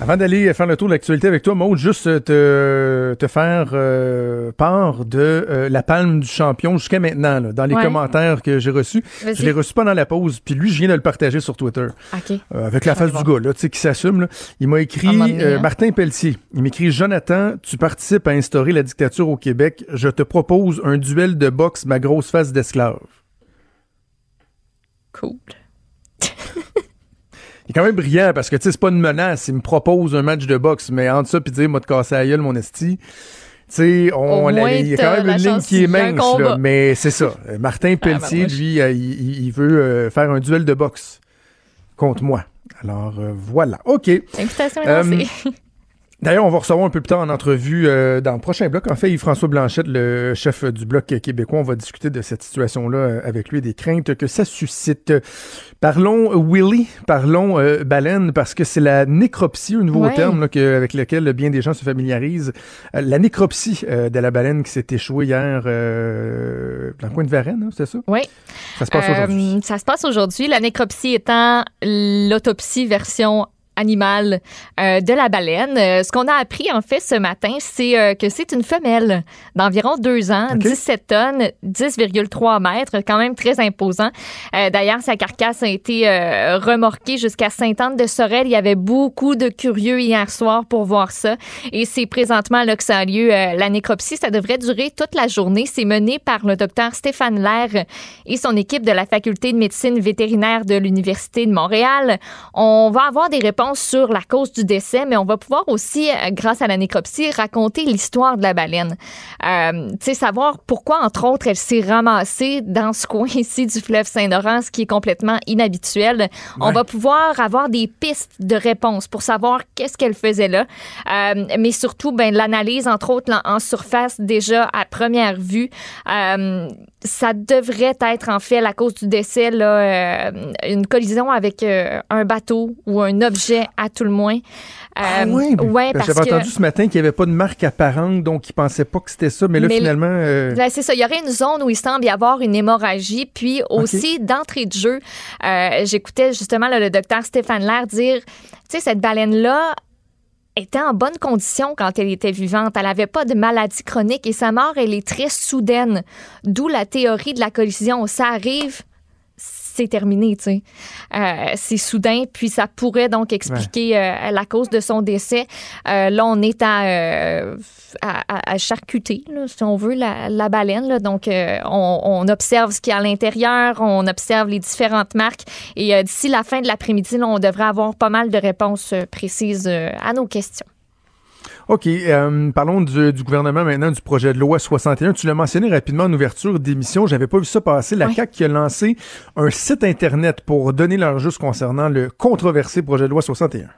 Avant d'aller faire le tour de l'actualité avec toi, Maud, juste te, te faire euh, part de euh, la palme du champion jusqu'à maintenant, dans les commentaires que j'ai reçus. Je l'ai reçu pendant la pause, puis lui, je viens de le partager sur Twitter. Euh, avec la face du gars, là, tu sais, qui s'assume. Il m'a écrit, hein. Martin Pelletier, il m'écrit, Jonathan, tu participes à instaurer la dictature au Québec. Je te propose un duel de boxe, ma grosse face d'esclave. Cool. [laughs] Il est quand même brillant parce que, tu sais, c'est pas une menace. Il me propose un match de boxe, mais entre ça puis dire, moi, te casser gueule, mon esti. Tu sais, on, il y a quand même une ligne qui est mince, là, mais c'est ça. Martin [laughs] ah, ben, Pelletier, lui, euh, il, veut euh, faire un duel de boxe contre moi. Alors, euh, voilà. OK. Invitation D'ailleurs, on va recevoir un peu plus tard en entrevue euh, dans le prochain bloc. En fait, Yves-François Blanchette, le chef du bloc québécois, on va discuter de cette situation-là euh, avec lui, des craintes que ça suscite. Parlons Willy, parlons euh, baleine, parce que c'est la nécropsie, un nouveau terme avec lequel bien des gens se familiarisent. la nécropsie de la baleine qui s'est échouée hier dans le coin de Varennes, hein, c'est ça? Oui. Ça se passe aujourd'hui. Ça se passe aujourd'hui. La nécropsie étant l'autopsie version animal euh, de la baleine. Euh, ce qu'on a appris en fait ce matin, c'est euh, que c'est une femelle d'environ deux ans, 17 tonnes, 10,3 mètres, quand même très imposant. D'ailleurs, sa carcasse a été remorquée jusqu'à Sainte-Anne-de-Sorel. Il y avait beaucoup de curieux hier soir pour voir ça. Et c'est présentement là que ça a lieu. la nécropsie, ça devrait durer toute la journée. C'est mené par le docteur Stéphane Lair et son équipe de la faculté de médecine vétérinaire de l'Université de Montréal. On va avoir des réponses sur la cause du décès, mais on va pouvoir aussi, euh, grâce à la nécropsie, raconter l'histoire de la baleine. Euh, tu sais, savoir pourquoi, entre autres, elle s'est ramassée dans ce [laughs] coin ici du fleuve Saint-Laurent, ce qui est complètement inhabituel. On va pouvoir avoir des pistes de réponse pour savoir qu'est-ce qu'elle faisait là, euh, mais surtout, ben, l'analyse, entre autres, en surface, déjà à première vue, euh, ça devrait être en fait la cause du décès, là, euh, une collision avec euh, un bateau ou un objet à tout le moins. ah euh, oui, ouais, parce j'avais entendu ce matin qu'il n'y avait pas de marque apparente, donc ils pensaient pas que c'était ça, mais là finalement. Là, c'est ça. Il y aurait une zone où il semble y avoir une hémorragie, puis aussi d'entrée de jeu. j'écoutais justement le docteur Stéphane Lair dire, tu sais, cette baleine là était en bonne condition quand elle était vivante. Elle n'avait pas de maladie chronique et sa mort, elle est très soudaine. D'où la théorie de la collision. Ça arrive c'est terminé, tu sais. Euh, c'est soudain, puis ça pourrait donc expliquer euh, la cause de son décès. Euh, là, on est à, à, à charcuter, là, si on veut, la, la baleine. là. Donc, on, on observe ce qu'il y a à l'intérieur, on observe les différentes marques, et d'ici la fin de l'après-midi, on devrait avoir pas mal de réponses précises à nos questions. OK. euh, parlons du, du gouvernement maintenant, du projet de loi 61. Tu l'as mentionné rapidement en ouverture d'émission. J'avais pas vu ça passer. La. CAQ qui a lancé un site Internet pour donner leur juste concernant le controversé projet de loi 61.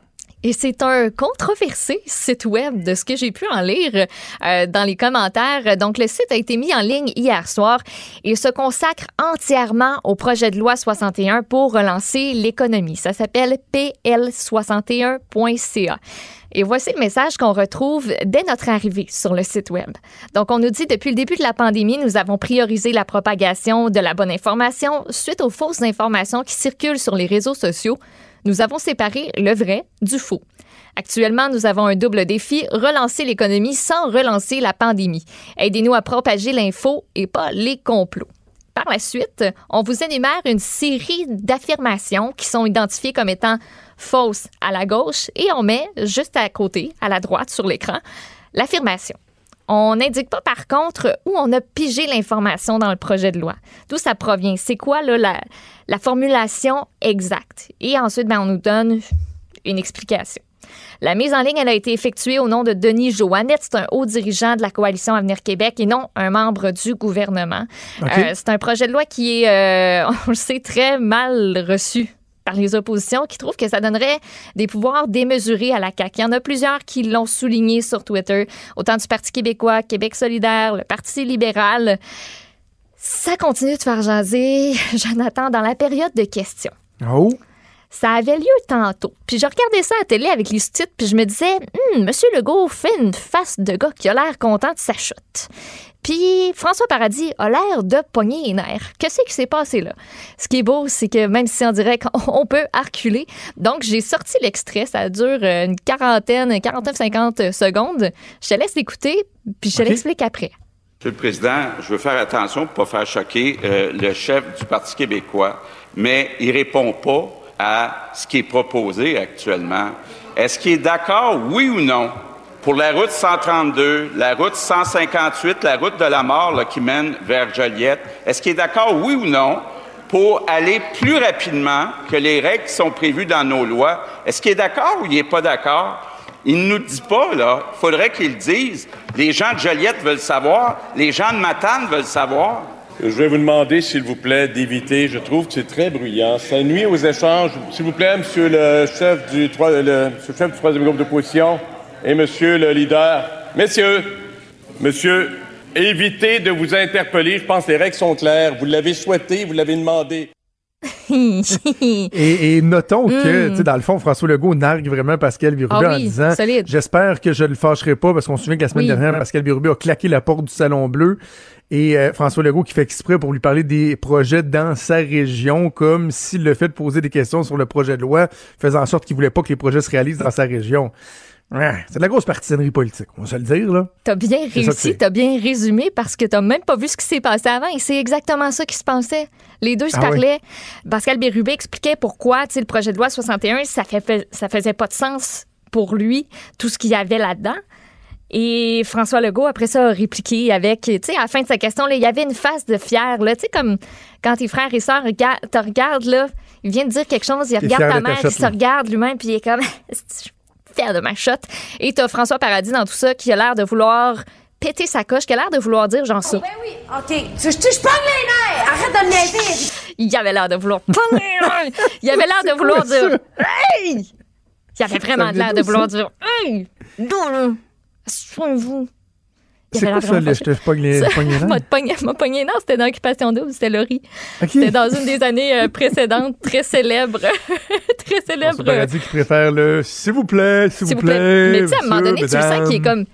Et c'est un controversé site web de ce que j'ai pu en lire euh, dans les commentaires. Donc, le site a été mis en ligne hier soir et se consacre entièrement au projet de loi 61 pour relancer l'économie. Ça s'appelle pl61.ca. Et voici le message qu'on retrouve dès notre arrivée sur le site Web. Donc, on nous dit depuis le début de la pandémie, nous avons priorisé la propagation de la bonne information suite aux fausses informations qui circulent sur les réseaux sociaux. Nous avons séparé le vrai du faux. Actuellement, nous avons un double défi, relancer l'économie sans relancer la pandémie. Aidez-nous à propager l'info et pas les complots. Par la suite, on vous énumère une série d'affirmations qui sont identifiées comme étant fausses à la gauche et on met juste à côté, à la droite sur l'écran, l'affirmation. On n'indique pas par contre où on a pigé l'information dans le projet de loi. D'où ça provient? C'est quoi là, la, la formulation exacte? Et ensuite, ben, on nous donne une explication. La mise en ligne, elle a été effectuée au nom de Denis Joannette. C'est un haut dirigeant de la coalition Avenir Québec et non un membre du gouvernement. Euh, c'est un projet de loi qui est, euh, [laughs] on le sait, très mal reçu par les oppositions qui trouvent que ça donnerait des pouvoirs démesurés à la CAQ. Il y en a plusieurs qui l'ont souligné sur Twitter, autant du Parti québécois, Québec solidaire, le Parti libéral. Ça continue de faire jaser, [laughs] Jonathan, dans la période de questions. Oh! Ça avait lieu tantôt. Puis je regardais ça à la télé avec les sous-titres, puis je me disais, Hum, Monsieur Legault fait une face de gars qui a l'air content de sa chute. Puis François Paradis a l'air de pogner les nerfs. Qu'est-ce qui s'est passé là? Ce qui est beau, c'est que même si on dirait qu'on [laughs] peut arculer, donc j'ai sorti l'extrait, ça dure euh, une quarantaine, 49-50 secondes. Je te laisse l'écouter, puis je te l'explique après. Monsieur le Président, je veux faire attention pour ne pas faire choquer euh, le chef du Parti québécois, mais il répond pas à ce qui est proposé actuellement. Est-ce qu'il est d'accord, oui ou non, pour la route 132, la route 158, la route de la mort qui mène vers Joliette? Est-ce qu'il est d'accord, oui ou non, pour aller plus rapidement que les règles qui sont prévues dans nos lois? Est-ce qu'il est d'accord ou il n'est pas d'accord? Il ne nous dit pas, là. Il faudrait qu'il dise. Les gens de Joliette veulent savoir. Les gens de Matane veulent savoir. Je vais vous demander, s'il vous plaît, d'éviter. Je trouve que c'est très bruyant. Ça nuit aux échanges. S'il vous plaît, monsieur le chef du, le chef du troisième groupe d'opposition et monsieur le leader. Messieurs, monsieur, évitez de vous interpeller. Je pense que les règles sont claires. Vous l'avez souhaité, vous l'avez demandé. Et, et notons que, Mm. tu sais, dans le fond, François Legault nargue vraiment Pascal Birubé Ah en disant. J'espère que je le fâcherai pas parce qu'on se souvient que la semaine Oui. dernière, Pascal Birubé a claqué la porte du Salon Bleu. Et euh, François Legault qui fait exprès pour lui parler des projets dans sa région, comme si le fait de poser des questions sur le projet de loi faisait en sorte qu'il voulait pas que les projets se réalisent dans sa région. Ouais, c'est de la grosse partisanerie politique, on va se le dire, là. T'as bien réussi, t'as bien résumé parce que t'as même pas vu ce qui s'est passé avant et c'est exactement ça qui se passait. Les deux se Ah oui. parlaient. Pascal Bérubé expliquait pourquoi, tu sais, le projet de loi 61, ça, fait, ça faisait pas de sens pour lui, tout ce qu'il y avait là-dedans. Et François Legault, après ça, a répliqué avec, tu sais, à la fin de sa question, là, il y avait une face de fier, là, tu sais, comme quand tes frères et sœurs te regardent, là, il vient de dire quelque chose, il regarde ta mère, il se regarde lui-même, puis il est comme, [laughs] fier de ma shot. Et t'as François Paradis dans tout ça qui a l'air de vouloir péter sa coche, qui a l'air de vouloir dire genre ça. Ben oui, OK. Tu, tu, je pogne les nerfs! Arrête de me! Il avait l'air de vouloir. il avait l'air de vouloir dire. Hey! Il avait vraiment l'air de vouloir dire. Hey! Non, là! Soignez-vous! C'est quoi ça, le je te pogne les, [laughs] m'a pogné, non, c'était dans Occupation Double, c'était Laurie. Ok. C'était dans une des années euh, précédentes, très célèbre. [laughs] très François célèbre. Paradis qui préfère le s'il vous plaît, s'il vous, vous plaît. Mais tu sais, à un moment donné, tu le sens qu'il est comme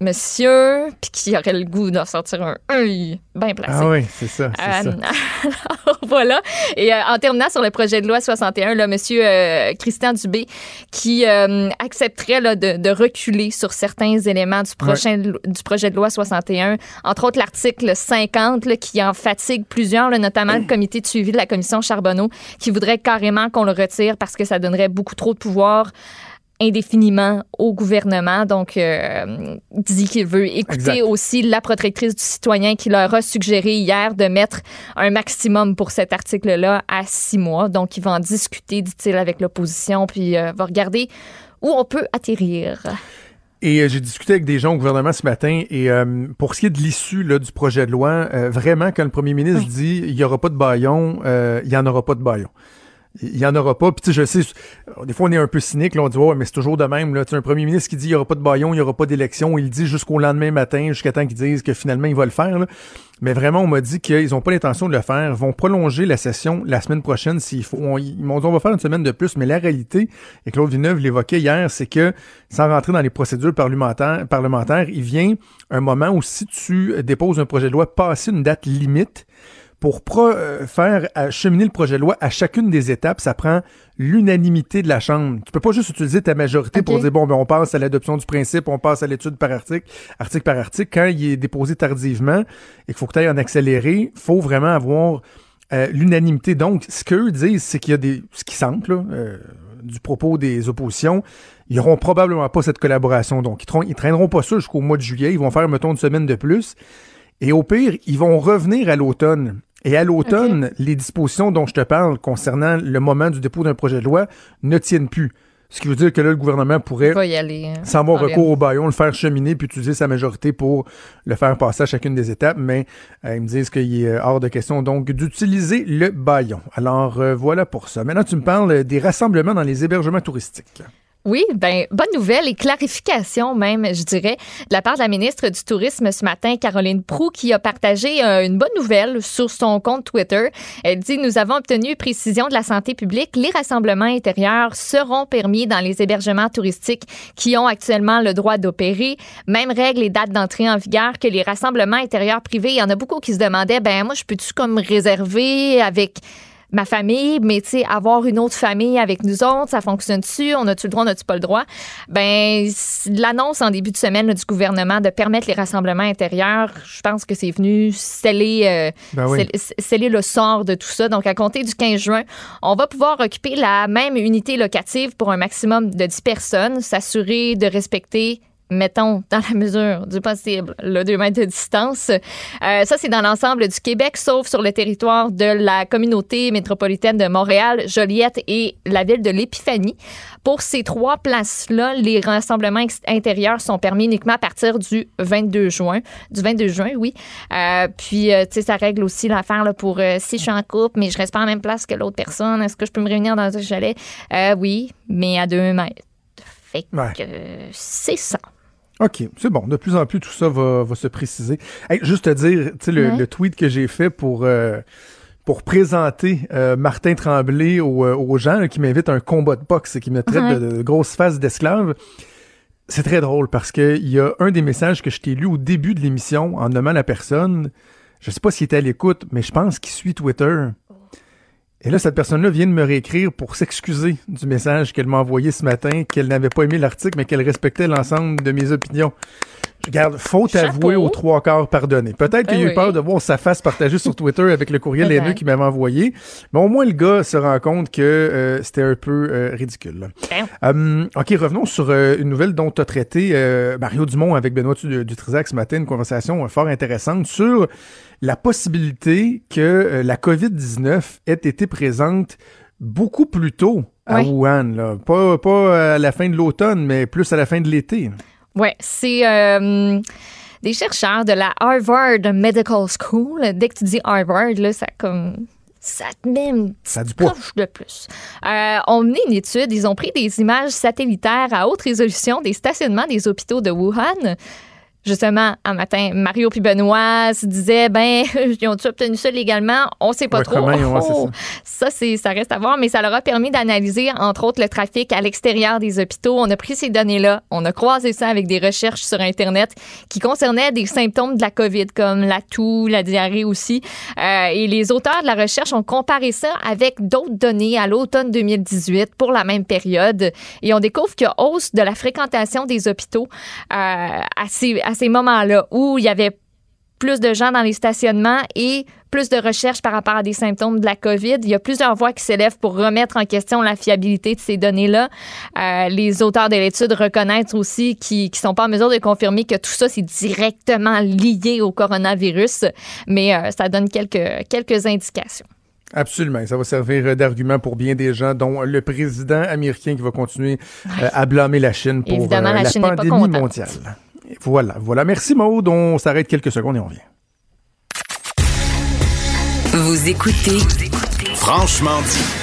monsieur, puis qui aurait le goût de sortir un œil bien placé. Ah oui, c'est ça, Euh, ça. [laughs] alors, voilà. Et euh, en terminant sur le projet de loi 61, là, Monsieur euh, Christian Dubé qui accepterait là, de, de reculer sur certains éléments du, prochain, du projet de loi 61, entre autres l'article 50 là, qui en fatigue plusieurs, là, notamment le comité de suivi de la commission Charbonneau, qui voudrait carrément qu'on le retire parce que ça donnerait beaucoup trop de pouvoir indéfiniment au gouvernement. Donc, euh, dit qu'il veut écouter Exact. aussi la protectrice du citoyen qui leur a suggéré hier de mettre un maximum pour cet article-là à six mois. Donc, il va en discuter, dit-il, avec l'opposition, puis euh, va regarder où on peut atterrir. Et euh, j'ai discuté avec des gens au gouvernement ce matin et euh, pour ce qui est de l'issue du projet de loi, euh, vraiment, quand le premier ministre dit il n'y aura pas de baillon, il n'y en aura pas de baillon. Il n'y en aura pas. Puis tu sais, je sais, euh, des fois on est un peu cynique, là, on dit ouais, mais c'est toujours de même. Là. Un premier ministre qui dit il n'y aura pas de baillon, il n'y aura pas d'élection, il dit jusqu'au lendemain matin, jusqu'à temps qu'ils disent que finalement il va le faire. là. Mais vraiment, on m'a dit qu'ils n'ont pas l'intention de le faire. Ils vont prolonger la session la semaine prochaine s'il faut. On- ils m'ont dit on va faire une semaine de plus. Mais la réalité, et Claude Villeneuve l'évoquait hier, c'est que sans rentrer dans les procédures parlementaires, parlementaires, il vient un moment où si tu déposes un projet de loi passé une date limite, pour euh, faire cheminer le projet de loi à chacune des étapes, ça prend l'unanimité de la Chambre. Tu peux pas juste utiliser ta majorité pour dire bon ben on passe à l'adoption du principe, on passe à l'étude par article, article par article. Quand il est déposé tardivement et qu'il faut que tu ailles en accéléré, faut vraiment avoir euh, l'unanimité. Donc, ce qu'eux disent, c'est qu'il y a des. ce qui semble, là, euh, du propos des oppositions, ils n'auront probablement pas cette collaboration. Donc, ils, ils traîneront pas ça jusqu'au mois de juillet. Ils vont faire, mettons, une semaine de plus. Et au pire, ils vont revenir à l'automne. Et à l'automne, les dispositions dont je te parle concernant le moment du dépôt d'un projet de loi ne tiennent plus. Ce qui veut dire que là, le gouvernement pourrait y aller. hein, sans avoir en recours au baillon, le faire cheminer puis utiliser sa majorité pour le faire passer à chacune des étapes. Mais euh, ils me disent qu'il est euh, hors de question donc d'utiliser le baillon. Alors euh, voilà pour ça. Maintenant, tu me parles des rassemblements dans les hébergements touristiques. Oui, ben bonne nouvelle et clarification même, je dirais, de la part de la ministre du Tourisme ce matin, Caroline Proux, qui a partagé euh, une bonne nouvelle sur son compte Twitter. Elle dit Nous avons obtenu précision de la santé publique. Les rassemblements intérieurs seront permis dans les hébergements touristiques qui ont actuellement le droit d'opérer. Même règles et dates d'entrée en vigueur que les rassemblements intérieurs privés. Il y en a beaucoup qui se demandaient Ben moi, je peux-tu comme réserver avec ma famille, mais tu sais, avoir une autre famille avec nous autres, ça fonctionne-tu? On a-tu le droit, on a-tu pas le droit? Ben, l'annonce en début de semaine là, du gouvernement de permettre les rassemblements intérieurs, je pense que c'est venu sceller, euh, Ben oui. sceller- sceller le sort de tout ça. Donc, à compter du 15 juin, on va pouvoir occuper la même unité locative pour un maximum de 10 personnes, s'assurer de respecter mettons, dans la mesure du possible, le 2 mètres de distance. Euh, ça, c'est dans l'ensemble du Québec, sauf sur le territoire de la communauté métropolitaine de Montréal, Joliette et la ville de l'Épiphanie. Pour ces trois places-là, les rassemblements intérieurs sont permis uniquement à partir du 22 juin. Du 22 juin, oui. Euh, puis, euh, tu sais, ça règle aussi l'affaire là, pour si je suis en couple, mais je reste pas en même place que l'autre personne, est-ce que je peux me réunir dans un chalet? Oui, mais à 2 mètres. Fait que Ouais. c'est ça. OK, c'est bon. De plus en plus, tout ça va, va se préciser. Hey, juste te dire, tu sais, le, Ouais. le tweet que j'ai fait pour, euh, pour présenter euh, Martin Tremblay aux, euh, aux gens là, qui m'invitent à un combat de boxe et qui me traitent Ouais. de, de grosses faces d'esclaves. C'est très drôle parce qu'il y a un des messages que je t'ai lu au début de l'émission en nommant la personne. Je sais pas s'il était à l'écoute, mais je pense qu'il suit Twitter. Et là, cette personne-là vient de me réécrire pour s'excuser du message qu'elle m'a envoyé ce matin, qu'elle n'avait pas aimé l'article, mais qu'elle respectait l'ensemble de mes opinions. Je garde, faut avouer aux trois quarts pardonné. Peut-être qu'il a Ben eu peur de voir sa face partagée sur Twitter avec le courriel haineux qu'il m'avait envoyé. Mais au moins, le gars se rend compte que euh, c'était un peu euh, ridicule. Ben. Hum, OK, revenons sur euh, une nouvelle dont tu as traité Mario Dumont avec Benoît Du- Dutrisac ce matin, une conversation fort intéressante sur la possibilité que la COVID-19 ait été présente beaucoup plus tôt à. Wuhan. Là. Pas, pas à la fin de l'automne, mais plus à la fin de l'été. Oui, c'est euh, des chercheurs de la Harvard Medical School. Dès que tu dis Harvard, là, ça comme ça te met une petite de plus. Euh, ont mené une étude. Ils ont pris des images satellitaires à haute résolution des stationnements des hôpitaux de Wuhan. Justement, un matin, Mario puis Benoît se disaient, ben, [laughs] ils ont-tu obtenu ça légalement? On sait pas Ouais, trop. comment ouais, [laughs] ça, c'est, ça reste à voir, mais ça leur a permis d'analyser, entre autres, le trafic à l'extérieur des hôpitaux. On a pris ces données-là, on a croisé ça avec des recherches sur Internet qui concernaient des symptômes de la COVID, comme la toux, la diarrhée aussi. Euh, et les auteurs de la recherche ont comparé ça avec d'autres données à l'automne 2018 pour la même période. Et on découvre qu'il y a hausse de la fréquentation des hôpitaux euh, à ces, à ces moments-là où il y avait plus de gens dans les stationnements et plus de recherches par rapport à des symptômes de la COVID. Il y a plusieurs voix qui s'élèvent pour remettre en question la fiabilité de ces données-là. Euh, les auteurs de l'étude reconnaissent aussi qu'ils ne sont pas en mesure de confirmer que tout ça, c'est directement lié au coronavirus, mais euh, ça donne quelques, quelques indications. Absolument. Ça va servir d'argument pour bien des gens, dont le président américain qui va continuer euh, à blâmer la Chine pour Évidemment, la la Chine pandémie mondiale. Voilà, voilà. Merci Maud. On s'arrête quelques secondes et on revient. Vous écoutez Franchement dit.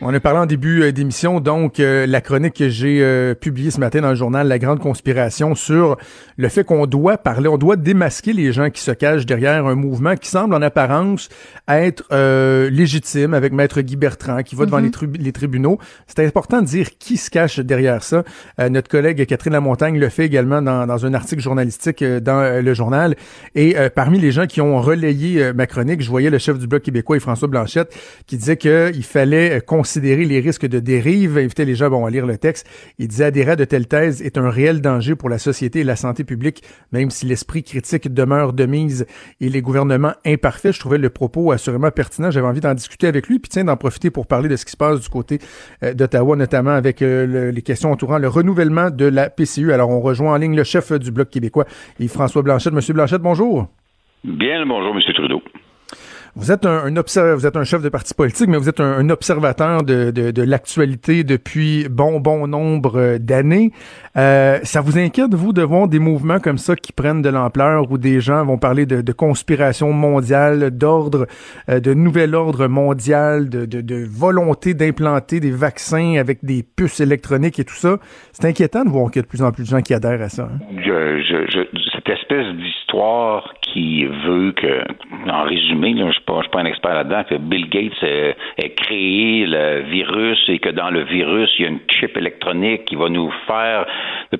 On a parlé en début euh, d'émission, donc euh, la chronique que j'ai euh, publiée ce matin dans le journal La Grande Conspiration sur le fait qu'on doit parler, on doit démasquer les gens qui se cachent derrière un mouvement qui semble en apparence être euh, légitime avec Maître Guy Bertrand qui va devant les, les tribunaux. C'est important de dire qui se cache derrière ça. Euh, notre collègue Catherine Lamontagne le fait également dans, dans un article journalistique euh, dans le journal. Et euh, parmi les gens qui ont relayé ma chronique, je voyais le chef du Bloc québécois et François Blanchette qui disait qu'il fallait considérer les risques de dérive, inviter les gens à lire le texte. Il disait adhérer à de telles thèses est un réel danger pour la société et la santé publique, même si l'esprit critique demeure de mise et les gouvernements imparfaits. Je trouvais le propos assurément pertinent. J'avais envie d'en discuter avec lui, puis tiens, d'en profiter pour parler de ce qui se passe du côté euh, d'Ottawa, notamment avec euh, le- les questions entourant le renouvellement de la PCU. Alors, on rejoint en ligne le chef du Bloc québécois, et François Blanchette. Monsieur Blanchette, bonjour. Bien bonjour, M. Trudeau. Vous êtes un, un vous êtes un chef de parti politique, mais vous êtes un, un observateur de, de, de l'actualité depuis bon bon nombre euh, d'années. Euh, ça vous inquiète vous de voir des mouvements comme ça qui prennent de l'ampleur où des gens vont parler de, de conspiration mondiale, d'ordre, euh, de nouvel ordre mondial, de, de, de volonté d'implanter des vaccins avec des puces électroniques et tout ça? C'est inquiétant de voir qu'il y a de plus en plus de gens qui adhèrent à ça. hein. Je, je, je- cette espèce d'histoire qui veut que, en résumé, là, je ne suis suis pas un expert là-dedans, que Bill Gates ait, ait créé le virus et que dans le virus, il y a une chip électronique qui va nous faire,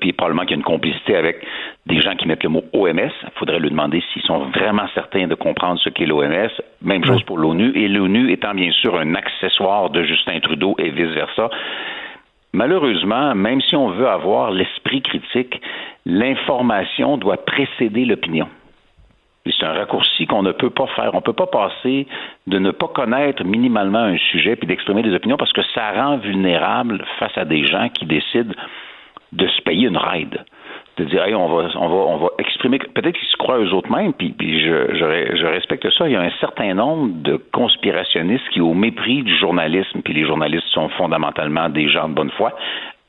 puis probablement qu'il y a une complicité avec des gens qui mettent le mot OMS. Il faudrait lui demander s'ils sont vraiment certains de comprendre ce qu'est l'OMS. Même chose pour l'ONU. Et l'ONU étant bien sûr un accessoire de Justin Trudeau et vice-versa. Malheureusement, même si on veut avoir l'esprit critique, l'information doit précéder l'opinion. C'est un raccourci qu'on ne peut pas faire. On ne peut pas passer de ne pas connaître minimalement un sujet puis d'exprimer des opinions parce que ça rend vulnérable face à des gens qui décident de se payer une ride. De dire, hey, on va, on va, on va exprimer. Peut-être qu'ils se croient eux autres mêmes, puis, puis je, je, je respecte ça. Il y a un certain nombre de conspirationnistes qui, au mépris du journalisme, puis les journalistes sont fondamentalement des gens de bonne foi,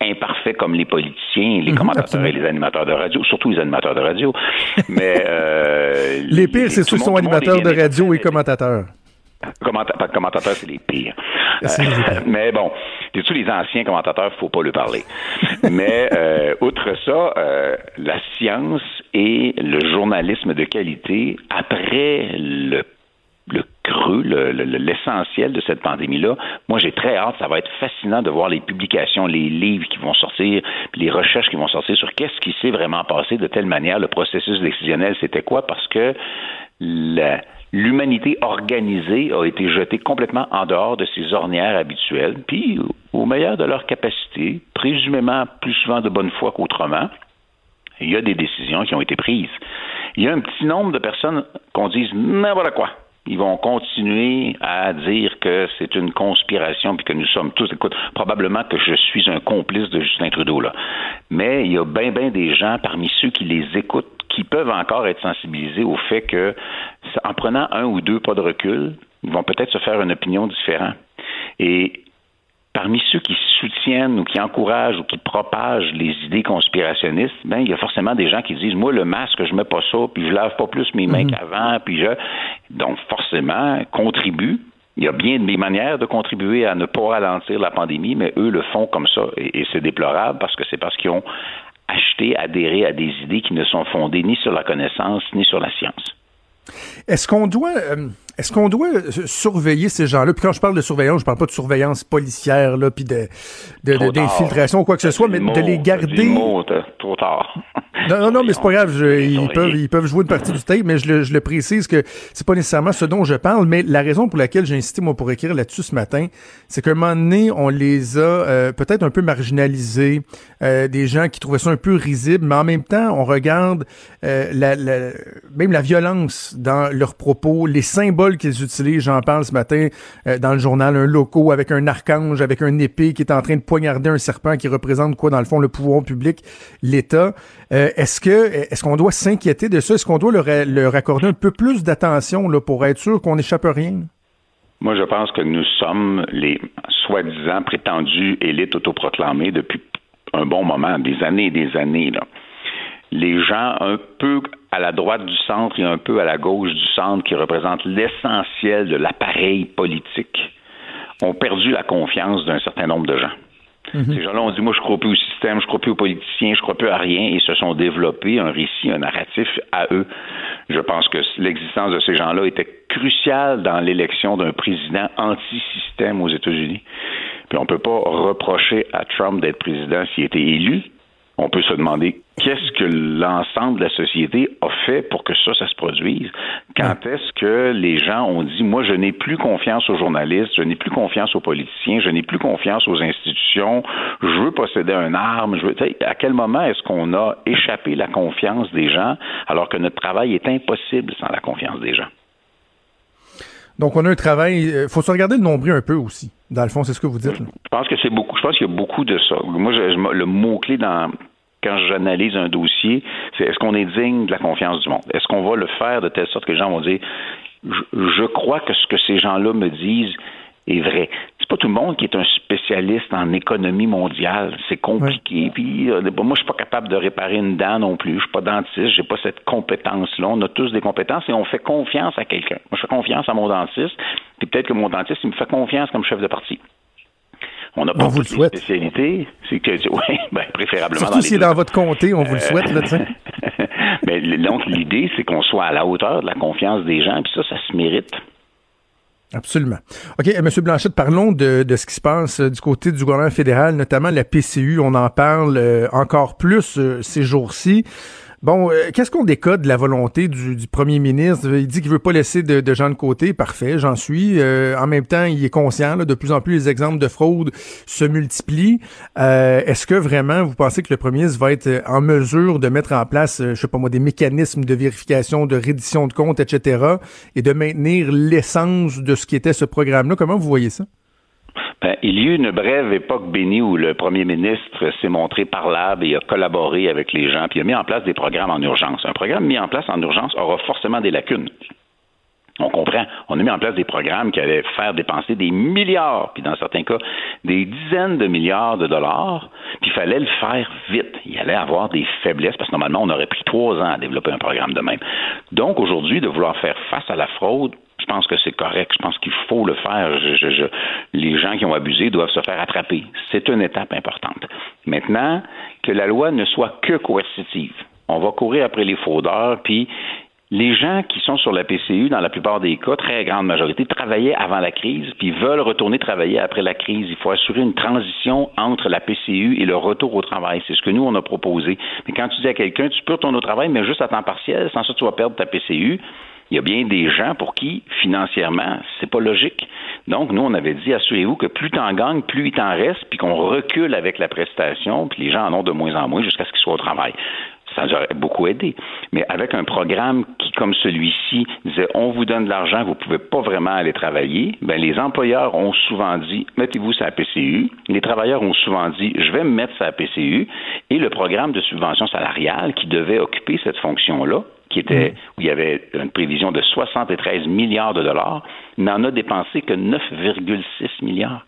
imparfaits comme les politiciens, les Mhm, commentateurs et les animateurs de radio, surtout les animateurs de radio. [laughs] Mais euh, Les pires, c'est ceux qui le sont le animateurs de radio et commentateurs. Commenta- de commentateurs, c'est les pires. Pires. mais bon, c'est tous les anciens commentateurs, faut pas leur parler. mais euh, outre ça, euh, la science et le journalisme de qualité, après le le creux, le- le- l'essentiel de cette pandémie-là. Moi, j'ai très hâte. Ça va être fascinant de voir les publications, les livres qui vont sortir, puis les recherches qui vont sortir sur qu'est-ce qui s'est vraiment passé de telle manière. Le processus décisionnel, c'était quoi? Parce que la- l'humanité organisée a été jetée complètement en dehors de ses ornières habituelles, puis au meilleur de leur capacité, présumément plus souvent de bonne foi qu'autrement, il y a des décisions qui ont été prises. Il y a un petit nombre de personnes qu'on dise n'importe quoi. Ils vont continuer à dire que c'est une conspiration puis que nous sommes tous, écoute, probablement que je suis un complice de Justin Trudeau là. Mais il y a bien bien des gens parmi ceux qui les écoutent qui peuvent encore être sensibilisés au fait que en prenant un ou deux pas de recul, ils vont peut-être se faire une opinion différente. Et parmi ceux qui soutiennent ou qui encouragent ou qui propagent les idées conspirationnistes, ben il y a forcément des gens qui disent moi le masque je mets pas ça puis je lave pas plus mes mains qu'avant puis je donc forcément contribue il y a bien des manières de contribuer à ne pas ralentir la pandémie, mais eux le font comme ça. Et, et c'est déplorable parce que c'est parce qu'ils ont acheter, adhérer à des idées qui ne sont fondées ni sur la connaissance ni sur la science. Est-ce qu'on doit euh, est-ce qu'on doit euh, surveiller ces gens-là? Puis quand je parle de surveillance, je parle pas de surveillance policière, là, puis de, d'infiltration ou quoi que ce soit, mais de les garder. trop tard. Non, non, non, mais c'est pas grave. ils, peuvent, ils peuvent jouer une partie du tape, mais je le, je le précise que c'est pas nécessairement ce dont je parle. Mais la raison pour laquelle j'ai insisté, moi, pour écrire là-dessus ce matin, c'est qu'à un moment donné, on les a euh, peut-être un peu marginalisés, euh, des gens qui trouvaient ça un peu risible, mais en même temps, on regarde euh, la, la, même la violence dans leurs propos, les symboles qu'ils utilisent. J'en parle ce matin dans le journal, un loco avec un archange, avec un épée qui est en train de poignarder un serpent qui représente quoi, dans le fond, le pouvoir public, l'État. Euh, est-ce que est-ce qu'on doit s'inquiéter de ça? Est-ce qu'on doit leur, accorder un peu plus d'attention là, pour être sûr qu'on n'échappe à rien? Moi, je pense que nous sommes les soi-disant prétendus élites autoproclamées depuis un bon moment, des années et des années. Les gens un peu à la droite du centre et un peu à la gauche du centre, qui représentent l'essentiel de l'appareil politique, ont perdu la confiance d'un certain nombre de gens. Mhm. Ces gens-là ont dit, moi, je crois plus au système, je crois plus aux politiciens, je crois plus à rien, et se sont développés un récit, un narratif à eux. Je pense que l'existence de ces gens-là était cruciale dans l'élection d'un président anti-système aux États-Unis. Puis on peut pas reprocher à Trump d'être président s'il était élu, on peut se demander qu'est-ce que l'ensemble de la société a fait pour que ça, ça se produise. Quand est-ce que les gens ont dit, moi, je n'ai plus confiance aux journalistes, je n'ai plus confiance aux politiciens, je n'ai plus confiance aux institutions, je veux posséder un arme, je veux, à quel moment est-ce qu'on a échappé la confiance des gens alors que notre travail est impossible sans la confiance des gens? Donc, on a un travail. Il euh, faut se regarder le nombril un peu aussi. Dans le fond, c'est ce que vous dites. Je pense que c'est beaucoup. Je pense qu'il y a beaucoup de ça. Moi, le mot-clé dans quand j'analyse un dossier, c'est est-ce qu'on est digne de la confiance du monde? Est-ce qu'on va le faire de telle sorte que les gens vont dire je crois que ce que ces gens-là me disent est vrai. C'est pas tout le monde qui est un spécialiste en économie mondiale. C'est compliqué. Puis euh, moi, je suis pas capable de réparer une dent non plus. Je suis pas dentiste. J'ai pas cette compétence-là. On a tous des compétences et on fait confiance à quelqu'un. Moi, je fais confiance à mon dentiste. Puis peut-être que mon dentiste, il me fait confiance comme chef de parti. On n'a pas vous le souhaite. spécialité. C'est que, [laughs] oui, ben, préférablement Surtout si c'est dans votre comté, on vous le souhaite, là, [laughs] Mais donc, l'idée, c'est qu'on soit à la hauteur de la confiance des gens, puis ça, ça se mérite. Absolument. OK, M. Blanchette, parlons de, de, ce qui se passe euh, du côté du gouvernement fédéral, notamment la PCU. On en parle euh, encore plus euh, ces jours-ci. Bon, euh, qu'est-ce qu'on décode de la volonté du, premier ministre? Il dit qu'il veut pas laisser de, gens de côté. Parfait, j'en suis. Euh, en même temps, il est conscient, de plus en plus, les exemples de fraude se multiplient. Euh, est-ce que vraiment, vous pensez que le premier ministre va être en mesure de mettre en place, je sais pas moi, des mécanismes de vérification, de reddition de comptes, etc., et de maintenir l'essence de ce qui était ce programme-là? Comment vous voyez ça? Ben, il y a eu une brève époque bénie où le premier ministre s'est montré parlable et a collaboré avec les gens, puis a mis en place des programmes en urgence. Un programme mis en place en urgence aura forcément des lacunes. On comprend. On a mis en place des programmes qui allaient faire dépenser des milliards, puis dans certains cas, des dizaines de milliards de dollars, puis il fallait le faire vite. Il allait avoir des faiblesses, parce que normalement, on aurait pris trois ans à développer un programme de même. Donc, aujourd'hui, de vouloir faire face à la fraude, je pense que c'est correct. Je pense qu'il faut le faire. les gens qui ont abusé doivent se faire attraper. C'est une étape importante. Maintenant, que la loi ne soit que coercitive. On va courir après les fraudeurs, puis les gens qui sont sur la PCU, dans la plupart des cas, très grande majorité, travaillaient avant la crise, puis veulent retourner travailler après la crise. Il faut assurer une transition entre la PCU et le retour au travail. C'est ce que nous, on a proposé. Mais quand tu dis à quelqu'un, tu peux retourner au travail, mais juste à temps partiel, sans ça, tu vas perdre ta PCU, il y a bien des gens pour qui, financièrement, c'est pas logique. Donc, nous, on avait dit, assurez-vous que plus tu en gagnes, plus il t'en reste, puis qu'on recule avec la prestation, puis les gens en ont de moins en moins jusqu'à ce qu'ils soient au travail. Ça nous aurait beaucoup aidé. Mais avec un programme qui, comme celui-ci, disait on vous donne de l'argent, vous ne pouvez pas vraiment aller travailler, ben les employeurs ont souvent dit mettez-vous sur la PCU. Les travailleurs ont souvent dit je vais me mettre sur la PCU. Et le programme de subvention salariale qui devait occuper cette fonction-là, qui était, mm. où il y avait une prévision de 73 milliards de dollars, n'en a dépensé que 9,6 milliards.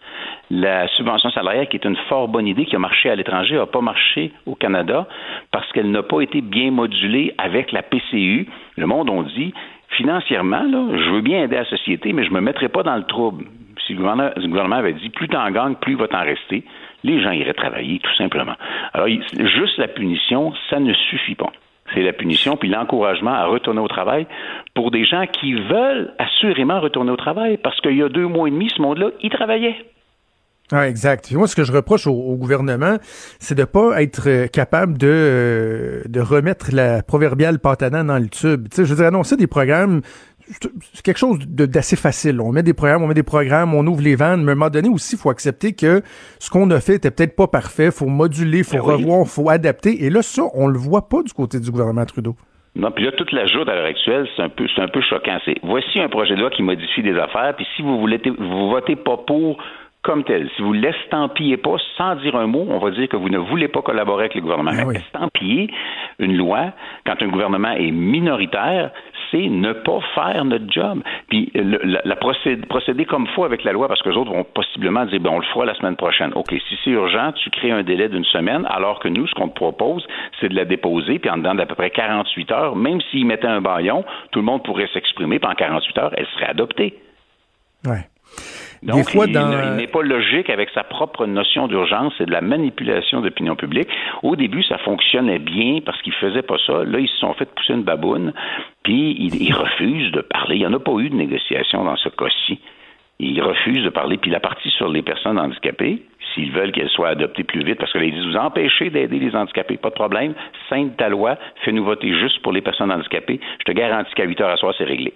La subvention salariale, qui est une fort bonne idée, qui a marché à l'étranger, n'a pas marché au Canada parce qu'elle n'a pas été bien modulée avec la PCU. Le monde on dit, financièrement, je veux bien aider la société, mais je ne me mettrai pas dans le trouble. Si le gouvernement, avait dit, plus tu en gagnes, plus il va t'en rester, les gens iraient travailler, tout simplement. Alors, juste la punition, ça ne suffit pas. C'est la punition, puis l'encouragement à retourner au travail pour des gens qui veulent assurément retourner au travail, parce qu'il y a deux mois et demi, ce monde-là, ils travaillaient. Ah, exact. moi, ce que je reproche au, gouvernement, c'est de pas être euh, capable de, euh, de remettre la proverbiale patanane dans le tube. Tu je veux dire, annoncer des programmes, c'est quelque chose d'assez facile. On met des programmes, on met des programmes, on ouvre les vannes, mais à un moment donné aussi, il faut accepter que ce qu'on a fait était peut-être pas parfait, faut moduler, faut ben revoir, faut adapter. Et là, ça, on le voit pas du côté du gouvernement Trudeau. Non, puis là, toute la joute à l'heure actuelle, c'est un peu, c'est un peu choquant. C'est voici un projet de loi qui modifie des affaires, puis si vous voulez, vous votez pas pour comme tel. Si vous l'estampillez pas sans dire un mot, on va dire que vous ne voulez pas collaborer avec le gouvernement. Ben Estampiller une loi quand un gouvernement est minoritaire, c'est ne pas faire notre job. Puis la, procéder, comme faut avec la loi, parce que les autres vont possiblement dire, ben, on le fera la semaine prochaine. OK, si c'est urgent, tu crées un délai d'une semaine, alors que nous, ce qu'on te propose, c'est de la déposer, puis en dedans d'à peu près 48 heures, même s'ils mettaient un baillon, tout le monde pourrait s'exprimer, puis en 48 heures, elle serait adoptée. Ouais. Donc, il, n'est pas logique avec sa propre notion d'urgence et de la manipulation d'opinion publique. Au début, ça fonctionnait bien parce qu'ils faisaient pas ça. Là, ils se sont fait pousser une baboune, puis ils, refusent de parler. Il n'y en a pas eu de négociation dans ce cas-ci. Ils refusent de parler. Puis la partie sur les personnes handicapées, s'ils veulent qu'elles soient adoptées plus vite, parce que là, ils disent, vous empêchez d'aider les handicapés, pas de problème, de ta loi, fais-nous voter juste pour les personnes handicapées. Je te garantis qu'à 8 heures à soir, c'est réglé.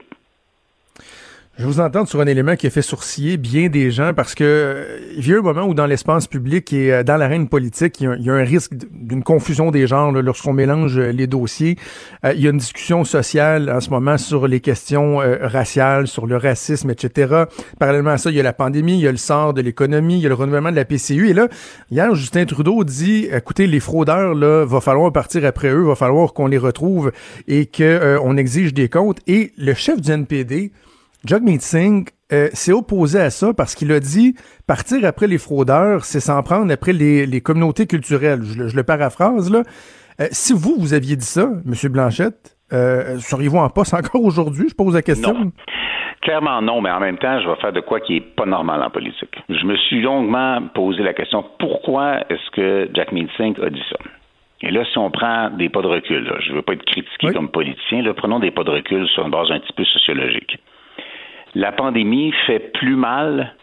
Je vous entends sur un élément qui a fait sourciller bien des gens parce que euh, il y a un moment où dans l'espace public et euh, dans l'arène politique, il y, a, un risque d'une confusion des genres lorsqu'on mélange euh, les dossiers. il y a une discussion sociale en ce moment sur les questions raciales, sur le racisme, etc. Parallèlement à ça, il y a la pandémie, il y a le sort de l'économie, il y a le renouvellement de la PCU. Et là, hier, Justin Trudeau dit, écoutez, les fraudeurs, là, va falloir partir après eux, va falloir qu'on les retrouve et qu'on exige des comptes. Et le chef du NPD, Jagmeet Singh euh, s'est opposé à ça parce qu'il a dit partir après les fraudeurs, c'est s'en prendre après les, communautés culturelles. Je, le paraphrase là. Euh, si vous, vous aviez dit ça, M. Blanchette, euh, seriez-vous en poste encore aujourd'hui? Je pose la question. Non. Clairement non, mais en même temps, je vais faire de quoi qui est pas normal en politique. Je me suis longuement posé la question pourquoi est-ce que Jack Singh a dit ça? Et là, si on prend des pas de recul, je ne veux pas être critiqué comme politicien, là, prenons des pas de recul sur une base un petit peu sociologique la pandémie fait plus mal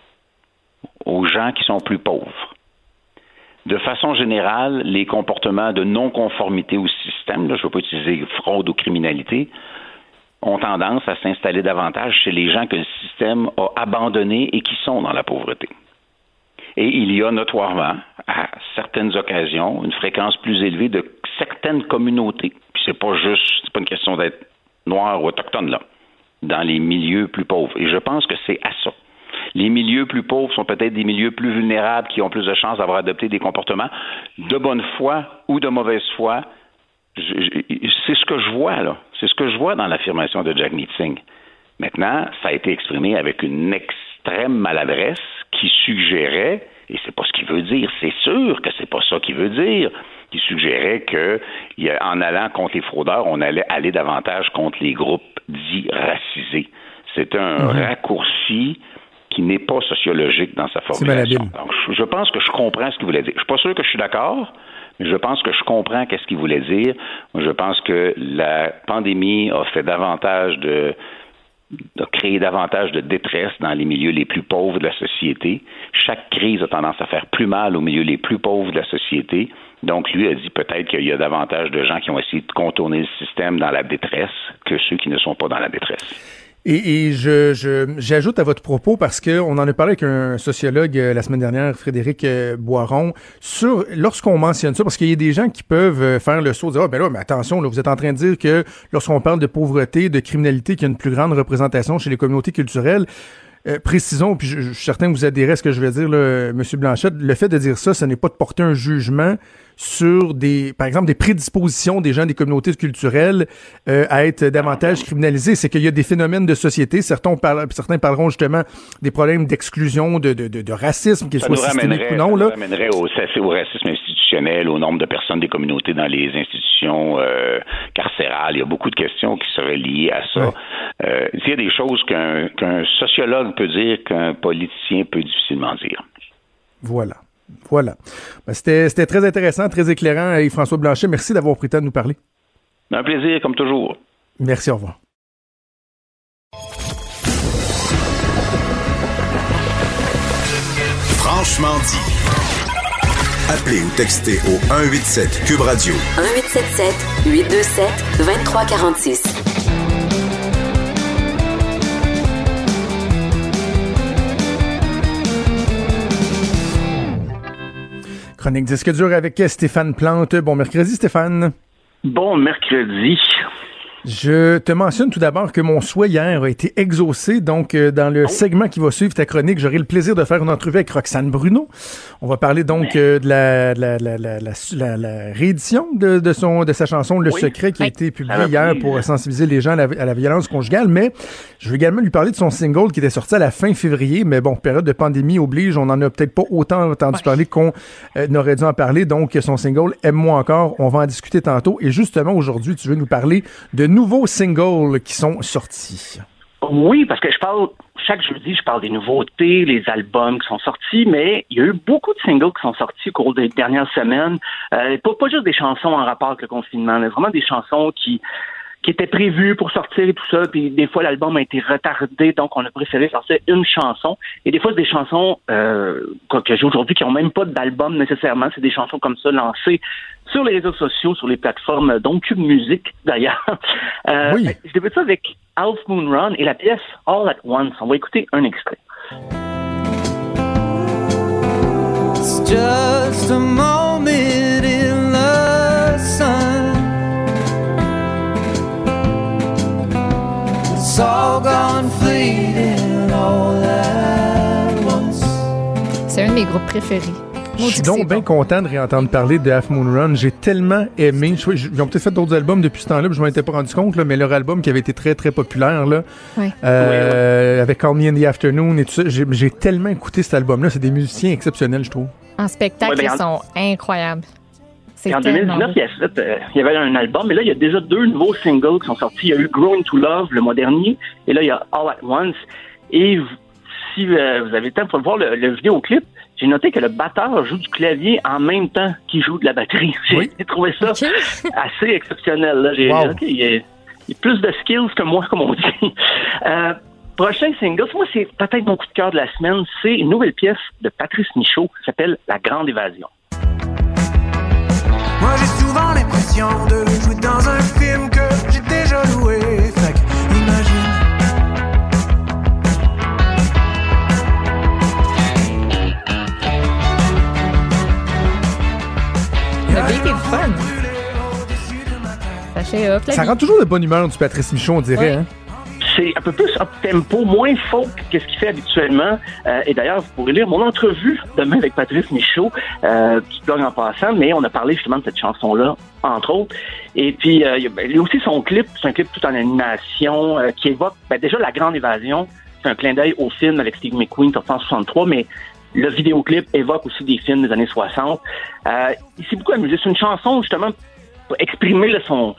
aux gens qui sont plus pauvres. De façon générale, les comportements de non-conformité au système, je ne veux pas utiliser fraude ou criminalité, ont tendance à s'installer davantage chez les gens que le système a abandonnés et qui sont dans la pauvreté. Et il y a notoirement, à certaines occasions, une fréquence plus élevée de certaines communautés. Puis c'est pas juste, c'est pas une question d'être noir ou autochtone là dans les milieux plus pauvres. Et je pense que c'est à ça. Les milieux plus pauvres sont peut-être des milieux plus vulnérables qui ont plus de chances d'avoir adopté des comportements de bonne foi ou de mauvaise foi. C'est ce que je vois, là. C'est ce que je vois dans l'affirmation de Jack Singh. Maintenant, ça a été exprimé avec une extrême maladresse qui suggérait, et c'est pas ce qu'il veut dire, c'est sûr que c'est pas ça qu'il veut dire, qui suggérait que, en allant contre les fraudeurs, on allait aller davantage contre les groupes dits racisés. C'est un mhm. raccourci qui n'est pas sociologique dans sa formulation. Donc, je pense que je comprends ce qu'il voulait dire. Je suis pas sûr que je suis d'accord, mais je pense que je comprends qu'est-ce qu'il voulait dire. Je pense que la pandémie a fait davantage de de créer davantage de détresse dans les milieux les plus pauvres de la société. Chaque crise a tendance à faire plus mal aux milieux les plus pauvres de la société. Donc, lui a dit peut-être qu'il y a davantage de gens qui ont essayé de contourner le système dans la détresse que ceux qui ne sont pas dans la détresse. Et, je, j'ajoute à votre propos parce que on en a parlé avec un sociologue euh, la semaine dernière, Frédéric euh, Boiron, sur lorsqu'on mentionne ça, parce qu'il y a des gens qui peuvent euh, faire le saut, dire ah ben là, mais attention, là, vous êtes en train de dire que lorsqu'on parle de pauvreté, de criminalité, qu'il y a une plus grande représentation chez les communautés culturelles. Précisons, puis je, je, suis certain que vous adhérez à ce que je vais dire, là, M. Blanchette, le fait de dire ça, ce n'est pas de porter un jugement sur des, par exemple, des prédispositions des gens des communautés culturelles euh, à être davantage criminalisés. C'est qu'il y a des phénomènes de société. Certains, parlent, certains parleront justement des problèmes d'exclusion, de, de, de, racisme, qu'ils soient systémiques ou non. Ça là. ramènerait au, au, racisme au nombre de personnes des communautés dans les institutions euh, carcérales. Il y a beaucoup de questions qui seraient liées à ça. Euh, il y a des choses qu'un qu'un sociologue peut dire qu'un politicien peut difficilement dire. Voilà. Voilà. Ben, C'était c'était très intéressant, très éclairant. Et François Blanchet, merci d'avoir pris le temps de nous parler. Un plaisir, comme toujours. Merci, au revoir. Franchement dit. Appelez ou textez au 187 Cube Radio. 1877 827 2346. Chronique disque dur avec Stéphane Plante. Bon mercredi, Stéphane. Bon mercredi. Je te mentionne tout d'abord que mon souhait hier a été exaucé. Donc, euh, dans le segment qui va suivre ta chronique, j'aurai le plaisir de faire une entrevue avec Roxane Bruno. On va parler donc euh, de, la, de la, la, la, la, réédition de, de, son, de sa chanson Le Oui. Secret qui a été publiée hier pour euh, sensibiliser les gens à la, à violence conjugale. Mais je veux également lui parler de son single qui était sorti à la fin février. Mais bon, période de pandémie oblige, on n'en a peut-être pas autant entendu parler qu'on euh, n'aurait dû en parler. Donc, son single Aime-moi encore, on va en discuter tantôt. Et justement, aujourd'hui, tu veux nous parler de nouveaux singles qui sont sortis. Oui, parce que je parle, chaque jeudi, je parle des nouveautés, les albums qui sont sortis, mais il y a eu beaucoup de singles qui sont sortis au cours des dernières semaines. Euh, pas, juste des chansons en rapport avec le confinement, mais vraiment des chansons qui qui étaient prévues pour sortir et tout ça, puis des fois l'album a été retardé, donc on a préféré sortir une chanson. Et des fois, des chansons euh, que j'ai aujourd'hui qui ont même pas d'album nécessairement, c'est des chansons comme ça lancées sur les réseaux sociaux, sur les plateformes, dont Cube Music [laughs] d'ailleurs. Euh, Oui. Je débute ça avec Half Moon Run et la pièce All at Once. On va écouter un extrait. It's just a moment in the sun. It's all gone fleeting all at once. C'est un de mes groupes préférés. Je suis donc bien bon. content de réentendre parler de Half Moon Run. J'ai tellement aimé. Je, je- ils ont peut-être fait d'autres albums depuis ce temps-là, puis je m'en étais pas rendu compte, là, mais leur album qui avait été très, très populaire, là, euh, avec Call Me in the Afternoon et tout ça, j'ai tellement écouté cet album-là. C'est des musiciens exceptionnels, je trouve. En spectacle, Ouais, ben, ils en- sont incroyables. Et en tellement 2019, beau. il y, a fait, euh, il y avait un album, mais là, il y a déjà deux nouveaux singles qui sont sortis. Il y a eu Growing to Love le mois dernier, et là, il y a All at Once. Et si euh, vous avez le temps pour voir le, le vidéoclip, j'ai noté que le batteur joue du clavier en même temps qu'il joue de la batterie. [laughs] J'ai Oui. trouvé ça [laughs] assez exceptionnel. Là. J'ai, Wow. il, y a, il y a plus de skills que moi, [laughs] comme on dit. Euh, prochain single, moi, c'est peut-être mon coup de cœur de la semaine. C'est une nouvelle pièce de Patrice Michaud qui s'appelle La Grande Évasion. Moi j'ai souvent l'impression de jouer dans un film que j'ai déjà loué. Fun. Ça fait la Ça rend toujours de bonne humeur du Patrice Michaud, on dirait. Ouais. Hein? c'est un peu plus up tempo, moins folk que ce qu'il fait habituellement. Euh, et d'ailleurs, vous pourrez lire mon entrevue demain avec Patrice Michaud, euh, qui blog en passant, mais on a parlé justement de cette chanson-là, entre autres. Et puis, euh, il y a ben, aussi son clip, c'est un clip tout en animation, euh, qui évoque ben, déjà la grande évasion. C'est un clin d'œil au film avec Steve McQueen, sorti en 63, mais le vidéoclip évoque aussi des films des années 60. Euh, il s'est beaucoup amusé. C'est une chanson, justement, pour exprimer là, son,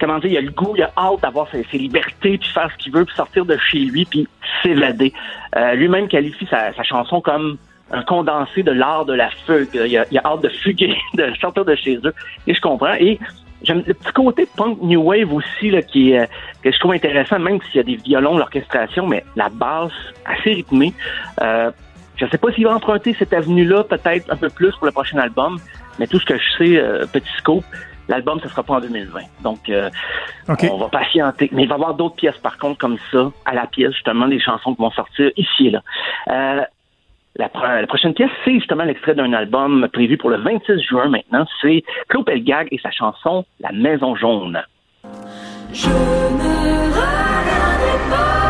comment dire, il a le goût, il a hâte d'avoir ses, libertés, puis faire ce qu'il veut, puis sortir de chez lui, puis s'évader. Euh, Lui-même qualifie sa, chanson comme un condensé de l'art de la fugue. Il a, a hâte de fuguer, [laughs] de sortir de chez eux. Et je comprends. Et j'aime le petit côté punk new wave aussi là, qui est, que je trouve intéressant, même s'il y a des violons, l'orchestration, mais la basse assez rythmée. Euh, je ne sais pas s'il va emprunter cette avenue-là, peut-être un peu plus pour le prochain album, mais tout ce que je sais, euh, petit scope, l'album, ce sera pas en 2020. Donc, euh, on va patienter. Mais il va y avoir d'autres pièces, par contre, comme ça, à la pièce, justement, des chansons qui vont sortir ici et là. Euh, la, pro- la prochaine pièce, c'est justement l'extrait d'un album prévu pour le 26 juin maintenant. C'est Claude Pelgag et sa chanson La Maison Jaune. Je ne regardais pas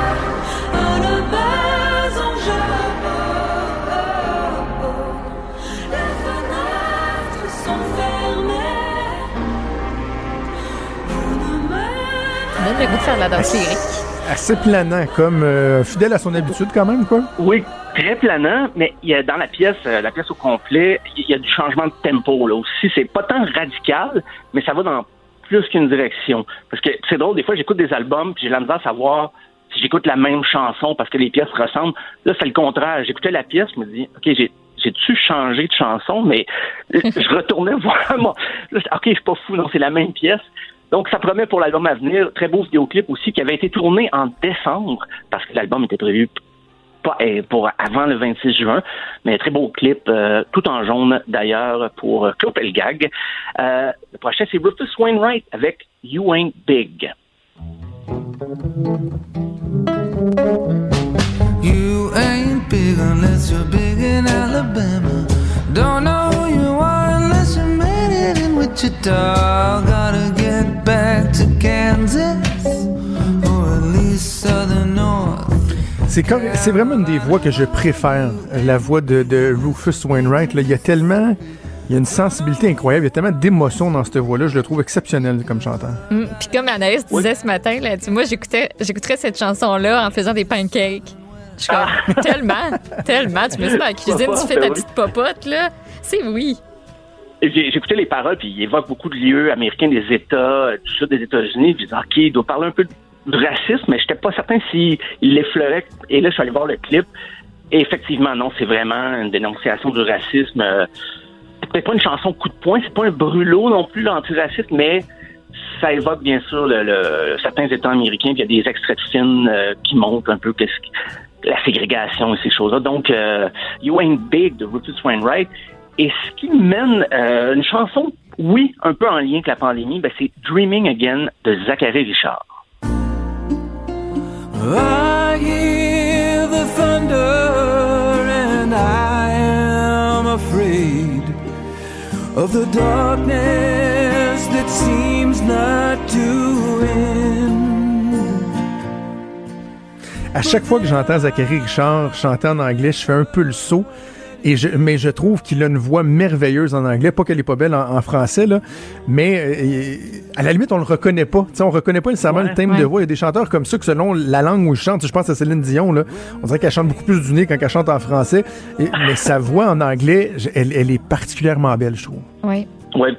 donne le goût de faire de la danse lyrique. Assez planant, comme euh, fidèle à son habitude quand même, quoi. Oui, très planant, mais il y a dans la pièce, euh, la pièce au complet, il y a du changement de tempo là aussi. C'est pas tant radical, mais ça va dans plus qu'une direction. Parce que c'est drôle, des fois j'écoute des albums puis j'ai la misère à savoir si j'écoute la même chanson parce que les pièces ressemblent. Là, c'est le contraire. J'écoutais la pièce, je me dis, ok, j'ai j'ai-tu changé de chanson? Mais [laughs] je retournais [laughs] voir moi. Là, ok, je suis pas fou, non, c'est la même pièce. Donc, ça promet pour l'album à venir. Très beau vidéoclip aussi qui avait été tourné en décembre parce que l'album était prévu eh, pour avant le 26 juin, mais très beau clip, euh, tout en jaune d'ailleurs pour euh, Claude Pelgag. Euh, le prochain, c'est Rufus Wainwright avec You Ain't Big. You ain't big unless you're big in Alabama. In Wichita. Gotta get back to Kansas, or at least Southern North. C'est comme, c'est vraiment une des voix que je préfère, la voix de, de Rufus Wainwright. Là. Il y a tellement, il y a une sensibilité incroyable, il y a tellement d'émotions dans cette voix-là. Je le trouve exceptionnel comme chanteur. Hum, Puis comme Anaïs disait ce matin, là, tu- moi j'écoutais, j'écouterais cette chanson-là en faisant des pancakes. Je suis comme, tellement, tellement. Tu mets ça dans la cuisine, tu fais ta Ben petite popote, là. C'est oui. J'écoutais les paroles, puis il évoque beaucoup de lieux américains, des États, euh, tout ça, des États-Unis. Je disais, OK, il doit parler un peu de racisme, mais j'étais pas certain s'il l'effleurait. Et là, je suis allé voir le clip. Et effectivement, non, c'est vraiment une dénonciation du racisme. Euh, C'est pas une chanson coup de poing, c'est pas un brûlot non plus, l'antiraciste, mais ça évoque bien sûr certains États américains, puis il y a des extraits de films euh, qui montrent un peu la ségrégation et ces choses-là. Donc, euh, You Ain't Big de Rufus Wainwright. Et ce qui mène euh, une chanson, oui, un peu en lien avec la pandémie, ben, c'est Dreaming Again de Zachary Richard. I hear the thunder and I am afraid of the darkness that seems not to end. À chaque fois que j'entends Zachary Richard chanter en anglais, je fais un peu le saut. Et je, mais je trouve qu'il a une voix merveilleuse en anglais. Pas qu'elle est pas belle en, en français, là. Mais euh, à la limite, on le reconnaît pas. Tu sais, on reconnaît pas nécessairement Ouais, le thème ouais. de voix. Il y a des chanteurs comme ça que selon la langue où ils chantent, je pense à Céline Dion, là, on dirait qu'elle chante beaucoup plus du nez quand elle chante en français. Et- mais sa voix en anglais, elle, elle est particulièrement belle, je trouve. Oui. Ouais,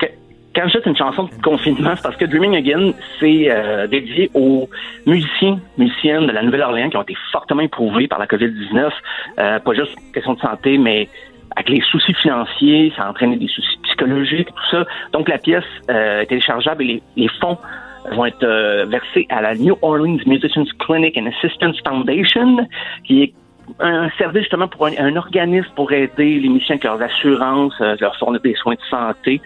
quand dis une chanson de confinement, c'est parce que Dreaming Again, c'est euh, dédié aux musiciens, musiciennes de la Nouvelle-Orléans qui ont été fortement éprouvés par la COVID-19. Euh, pas juste question de santé, mais avec les soucis financiers, ça a entraîné des soucis psychologiques, tout ça. Donc la pièce euh, est téléchargeable et les, les fonds vont être euh, versés à la New Orleans Musicians Clinic and Assistance Foundation, qui est un service justement pour un, un organisme pour aider les musiciens avec leurs assurances, euh, leur fournir des soins de santé.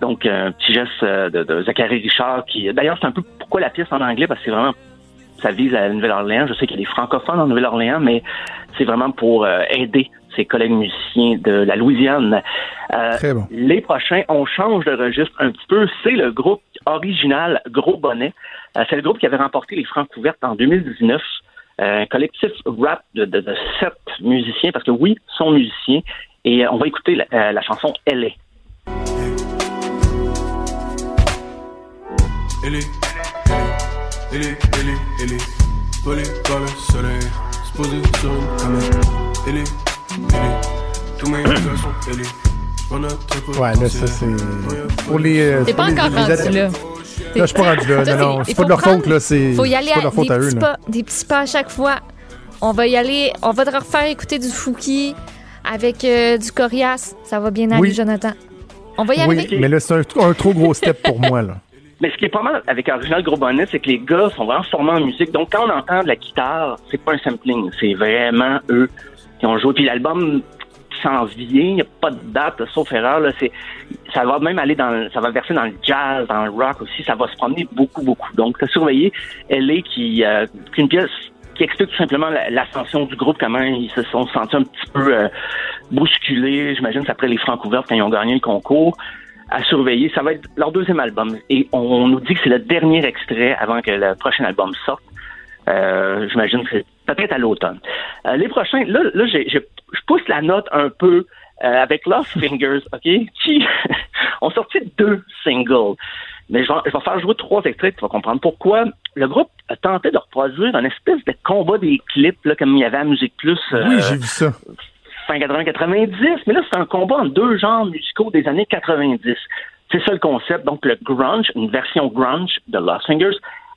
Donc, un petit geste euh, de, de Zachary Richard qui... D'ailleurs, c'est un peu pourquoi la pièce en anglais, parce que c'est vraiment... Ça vise à la Nouvelle-Orléans. Je sais qu'il y a des francophones en Nouvelle-Orléans, mais c'est vraiment pour euh, aider ses collègues musiciens de la Louisiane. Euh, Très bon. Les prochains, on change de registre un petit peu. C'est le groupe original Gros Bonnet. Euh, c'est le groupe qui avait remporté les Francs couvertes en 2019. Euh, un collectif rap de, de, de sept musiciens, parce que oui, sont musiciens. Et on va écouter la, la chanson Elle est. Elle est, elle est, elle est, elle est volée par le soleil, se poser sur une caméra. Elle est, elle est, tous mes gars sont elle est. On a très peu Ouais, là, ça, c'est. Pour les. euh, T'es pas encore les- rendu là. Là, je suis pas rendu là. Non, non, il c'est faut pas de leur faute, là. C'est faut y aller c'est pas à de leur faute des à eux, pas, des petits pas à chaque fois. On va y aller, on va te refaire écouter du Fouki avec euh, du Corias. Ça va bien aller, Oui. Jonathan. On va y Oui, arriver. mais là, c'est un, un trop gros step pour moi, là. Mais ce qui est pas mal avec Original Gros Bonnet, c'est que les gars sont vraiment formés en musique. Donc, quand on entend de la guitare, c'est pas un sampling. C'est vraiment eux qui ont joué. Puis l'album s'en vient. Il n'y a pas de date, sauf erreur. Là, c'est, ça va même aller dans, le- ça va verser dans le jazz, dans le rock aussi. Ça va se promener beaucoup, beaucoup. Donc, surveiller. Elle est qui, euh, qu'une pièce qui explique tout simplement la- l'ascension du groupe, comment ils se sont sentis un petit peu euh, bousculés. J'imagine c'est après les francs couverts quand ils ont gagné le concours à surveiller. Ça va être leur deuxième album. Et on nous dit que c'est le dernier extrait avant que le prochain album sorte. Euh, J'imagine que c'est peut-être à l'automne. Euh, les prochains, là, là je pousse la note un peu euh, avec Lost Fingers, [laughs] OK? Qui [laughs] ont sorti deux singles. Mais je vais, je vais faire jouer trois extraits, tu vas comprendre pourquoi. Le groupe a tenté de reproduire un espèce de combat des clips, là, comme il y avait à Musique Plus. euh, Oui, j'ai vu ça. Fin 80-90, mais là, c'est un combat en deux genres musicaux des années 90. C'est ça le concept. Donc, le grunge, une version grunge de Lost Fingers,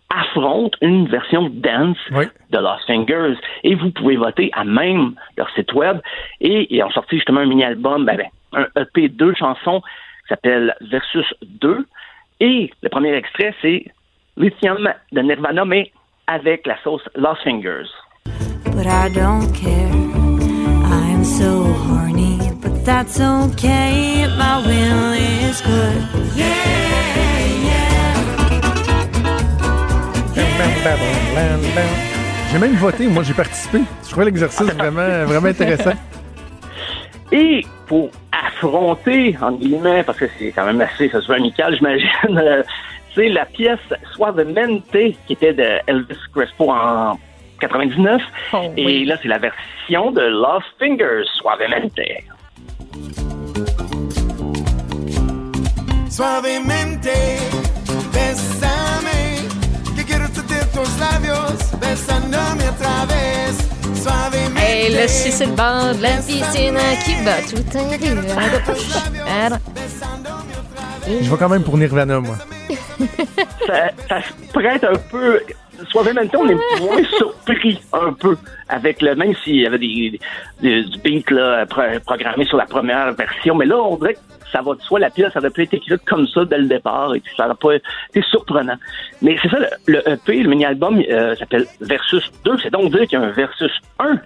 affrontent une version dance de Lost Fingers. Et vous pouvez voter à même leur site web. Et ils ont sorti justement un mini-album, ben, ben, un EP, deux chansons, qui s'appelle Versus 2. Et le premier extrait, c'est Lithium de Nirvana, mais avec la sauce Lost Fingers. But I don't care. I'm so horny, but that's okay. My will is good. J'ai même voté, moi j'ai participé. Je trouvais l'exercice vraiment, vraiment intéressant. [laughs] Et pour affronter, entre guillemets, parce que c'est quand même assez, ça se veut amical, j'imagine, [laughs] euh, c'est la pièce Suavemente qui était de Elvis Crespo en 99. Et là, c'est la version de Lost Fingers, Suavemente. Suavemente, bésame, que quiero sentir tus labios besándome otra vez. Hey, le chien sur le bord de la piscine qui bat tout un Je vais quand même pour Nirvana, moi. [laughs] ça, ça se prête un peu. Suavemente, on est moins [laughs] surpris un peu avec le même s'il y avait des, des- du beat là, pro- programmé sur la première version, mais là on dirait que ça va de soi, la pièce ça aurait pu être écrite comme ça dès le départ et puis ça n'aurait pas été surprenant. Mais c'est ça, le, le EP, le mini-album euh, s'appelle Versus 2, c'est donc dire qu'il y a un Versus 1.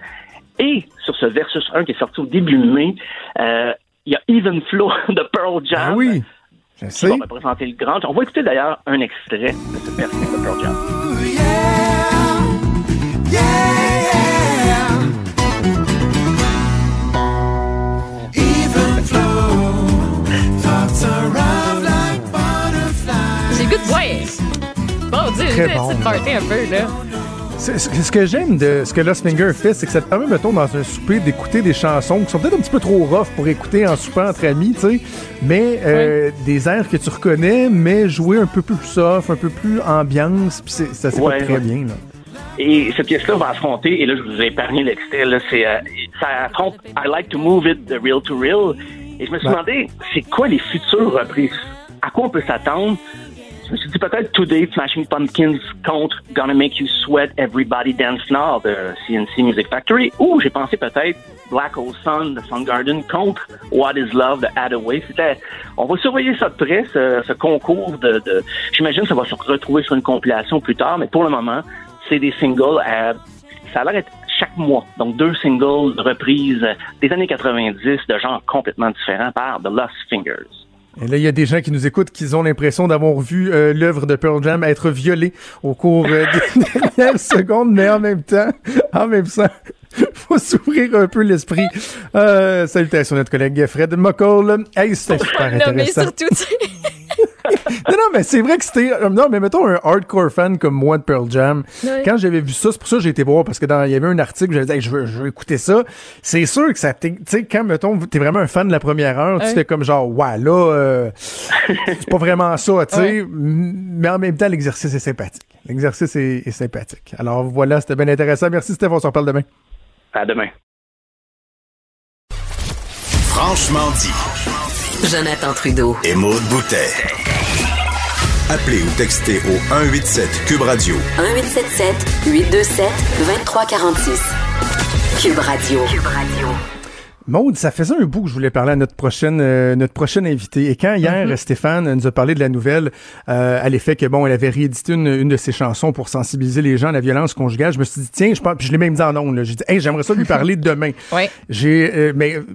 Et sur ce Versus 1 qui est sorti au début mai, euh, il y a Even Flow [laughs] de Pearl Jam. Ah oui, je qui sais. va représenter le grand. On va écouter d'ailleurs un extrait de cette version de Pearl Jam. Even flow, like butterflies. j'ai goût de boire. Bon Dieu, j'ai bon. party un peu, là. C'est- Ce que j'aime de ce que Lost Finger fait, c'est que ça te permet, mettons, dans un souper, d'écouter des chansons qui sont peut-être un petit peu trop rough pour écouter en soupant entre amis, tu sais, mais euh, des airs que tu reconnais, mais jouer un peu plus soft, un peu plus ambiance, puis c'est- ça s'écoute Ouais, très ouais. bien, là. Et cette pièce-là va affronter, et là, je vous ai épargné l'extrait, là, c'est, euh, ça affronte I Like to Move It de Real to Real. Et je me suis Ouais. demandé, c'est quoi les futures reprises? À quoi on peut s'attendre? Je me suis dit peut-être Today, Smashing Pumpkins contre Gonna Make You Sweat, Everybody Dance Now de CNC Music Factory. Ou j'ai pensé peut-être Black Hole Sun de Soundgarden contre What Is Love de Hathaway. C'était, on va surveiller ça de près, ce, ce concours de, de- j'imagine que ça va se retrouver sur une compilation plus tard, mais pour le moment, c'est des singles à, ça a l'air d'être chaque mois. Donc deux singles reprises des années 90 de genres complètement différents par The Lost Fingers. Et là, il y a des gens qui nous écoutent qui ont l'impression d'avoir vu euh, l'œuvre de Pearl Jam être violée au cours euh, des [laughs] dernières secondes, mais en même temps, en même temps, [laughs] faut s'ouvrir un peu l'esprit. Euh, salutations à notre collègue Fred McCall. Hey, c'était super Non, mais intéressant. surtout, [laughs] Non, non, mais c'est vrai que c'était. Non, mais mettons un hardcore fan comme moi de Pearl Jam. Quand j'avais vu ça, c'est pour ça que j'ai été voir, parce que dans, il y avait un article, j'avais dit, Hey, je veux, je veux écouter ça. C'est sûr que ça Tu sais, quand, mettons, t'es vraiment un fan de la première heure, tu fais comme genre, ouais, là, euh, c'est pas vraiment ça, tu sais. [laughs] Mais en même temps, l'exercice est sympathique. L'exercice est, est sympathique. Alors voilà, c'était bien intéressant. Merci, Steph. On se reparle demain. À demain. Franchement dit. Jonathan Trudeau. Et Maude Boutet. Appelez ou textez au 187 Cube Radio 1877 827 2346. Cube Radio. Cube Radio. Maude, ça faisait un bout que je voulais parler à notre prochaine euh, notre prochaine invitée. Et quand hier Stéphane nous a parlé de la nouvelle euh, à l'effet que bon, elle avait réédité une, une de ses chansons pour sensibiliser les gens à la violence conjugale, je me suis dit tiens, je pense, puis je l'ai même dit en ondes. là. J'ai dit hey, j'aimerais ça lui parler demain. Ouais. J'ai euh, mais euh,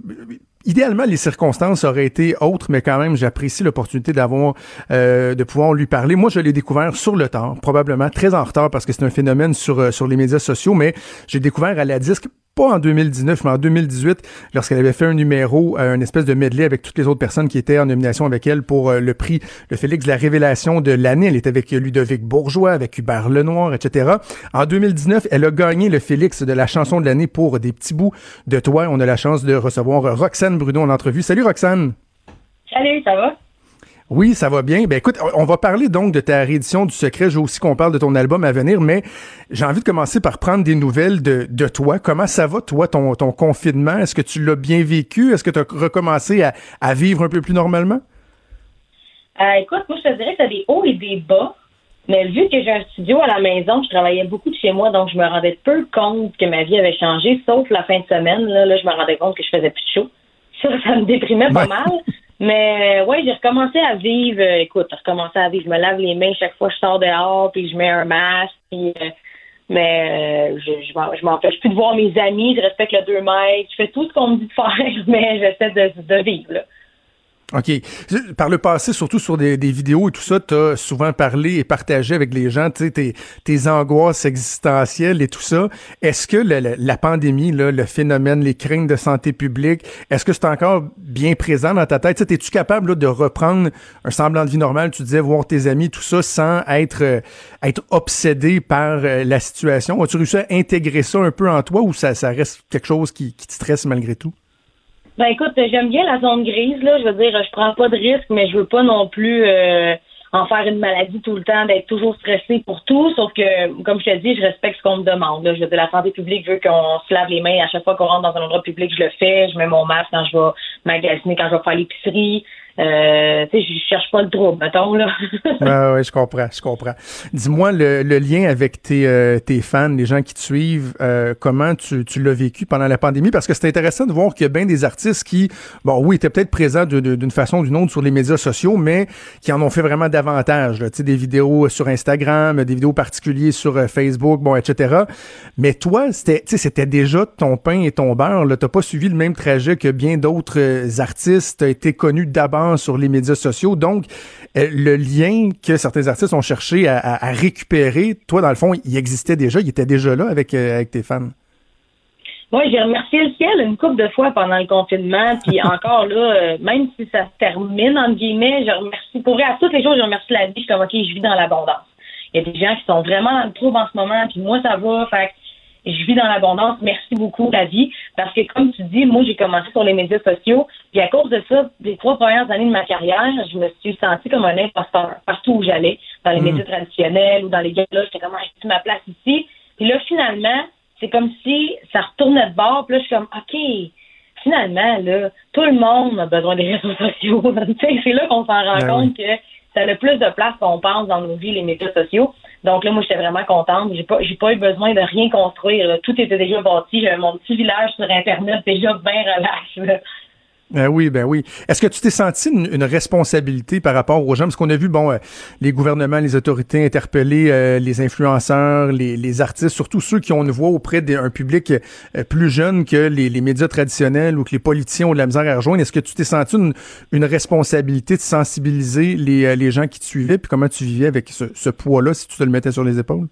Idéalement, les circonstances auraient été autres, mais quand même, j'apprécie l'opportunité d'avoir, euh, de pouvoir lui parler. Moi, je l'ai découvert sur le tard, probablement très en retard parce que c'est un phénomène sur euh, sur les médias sociaux, mais j'ai découvert à la disque pas en 2019, mais en 2018, lorsqu'elle avait fait un numéro, euh, une espèce de medley avec toutes les autres personnes qui étaient en nomination avec elle pour euh, le prix, le Félix de la révélation de l'année. Elle était avec Ludovic Bourgeois, avec Hubert Lenoir, etc. En 2019, elle a gagné le Félix de la chanson de l'année pour des petits bouts de toi. On a la chance de recevoir Roxane Bruno en entrevue. Salut Roxane! Salut, ça va? Oui, ça va bien. Ben écoute, on va parler donc de ta réédition du Secret. Je veux aussi qu'on parle de ton album à venir, mais j'ai envie de commencer par prendre des nouvelles de, de toi. Comment ça va, toi, ton, ton confinement? Est-ce que tu l'as bien vécu? Est-ce que tu as recommencé à, à vivre un peu plus normalement? Euh, écoute, moi, je te dirais que t'as des hauts et des bas. Mais vu que j'ai un studio à la maison, je travaillais beaucoup de chez moi, donc je me rendais peu compte que ma vie avait changé, sauf la fin de semaine. Là, là je me rendais compte que je faisais plus de chaud. Ça, ça me déprimait pas Ouais. mal. [laughs] Mais euh, ouais, j'ai recommencé à vivre. euh, écoute, j'ai recommencé à vivre. Je me lave les mains chaque fois que je sors dehors, puis je mets un masque. Puis, euh, mais euh, je, je, m'empêche plus de voir mes amis. Je respecte le 2 mètres. Je fais tout ce qu'on me dit de faire, [laughs] mais j'essaie de, de vivre. Là. OK. Par le passé, surtout sur des, vidéos et tout ça, tu as souvent parlé et partagé avec les gens tes, tes angoisses existentielles et tout ça. Est-ce que la pandémie, là, le phénomène, les craintes de santé publique, est-ce que c'est encore bien présent dans ta tête? Es-tu capable là, de reprendre un semblant de vie normale, tu disais, voir tes amis, tout ça, sans être, euh, être obsédé par euh, la situation? As-tu réussi à intégrer ça un peu en toi ou ça, ça reste quelque chose qui, qui te stresse malgré tout? Ben écoute, j'aime bien la zone grise, là. Je veux dire, je prends pas de risques, mais je veux pas non plus euh, en faire une maladie tout le temps, d'être toujours stressé pour tout. Sauf que, comme je te dis, je respecte ce qu'on me demande. Là. Je veux dire, la santé publique veut qu'on se lave les mains à chaque fois qu'on rentre dans un endroit public, je le fais. Je mets mon masque quand je vais magasiner, quand je vais faire l'épicerie. Euh, tu je cherche pas le trouble, mettons, là. [laughs] Ouais, ouais, je comprends, je comprends. Dis-moi le, le lien avec tes, euh, tes fans, les gens qui te suivent, euh, comment tu, tu l'as vécu pendant la pandémie? Parce que c'est intéressant de voir qu'il y a bien des artistes qui, bon, oui, étaient peut-être présents d'une façon ou d'une autre sur les médias sociaux, mais qui en ont fait vraiment davantage. là. Tu sais, des vidéos sur Instagram, des vidéos particulières sur euh, Facebook, bon, etc. Mais toi, c'était, tu c'était déjà ton pain et ton beurre. Tu n'as pas suivi le même trajet que bien d'autres euh, artistes. Tu as été connu d'abord sur les médias sociaux. Donc, euh, le lien que certains artistes ont cherché à, récupérer, toi, dans le fond, il existait déjà, il était déjà là avec, euh, avec tes fans? Moi, j'ai remercié le ciel une couple de fois pendant le confinement, puis [laughs] encore là, euh, même si ça se termine, entre guillemets, je remercie, pour vrai, à toutes les jours, je remercie la vie, je suis comme, OK, je vis dans l'abondance. Il y a des gens qui sont vraiment dans le trouble en ce moment, puis moi, ça va, fait je vis dans l'abondance, merci beaucoup, la vie, parce que comme tu dis, moi, j'ai commencé sur les médias sociaux, puis à cause de ça, les trois premières années de ma carrière, je me suis sentie comme un imposteur partout où j'allais, dans les Mm. médias traditionnels ou dans les galas, j'étais comme, ah, ma place ici, puis là, finalement, c'est comme si ça retournait de bord. Puis là, je suis comme, OK, finalement, là, tout le monde a besoin des réseaux [laughs] sociaux. C'est là qu'on s'en rend Ben compte que ça a plus de place qu'on pense dans nos vies, les médias sociaux. Donc là, moi, j'étais vraiment contente. J'ai pas, j'ai pas eu besoin de rien construire. là. Tout était déjà bâti. J'avais mon petit village sur Internet déjà bien relax. là. Ben oui, ben oui. Est-ce que tu t'es senti une, responsabilité par rapport aux gens? Parce qu'on a vu, bon, euh, les gouvernements, les autorités interpeller euh, les influenceurs, les, les artistes, surtout ceux qui ont une voix auprès d'un public euh, plus jeune que les, les médias traditionnels ou que les politiciens ont de la misère à rejoindre. Est-ce que tu t'es senti une, une responsabilité de sensibiliser les, les gens qui te suivaient? Puis comment tu vivais avec ce, ce poids-là si tu te le mettais sur les épaules?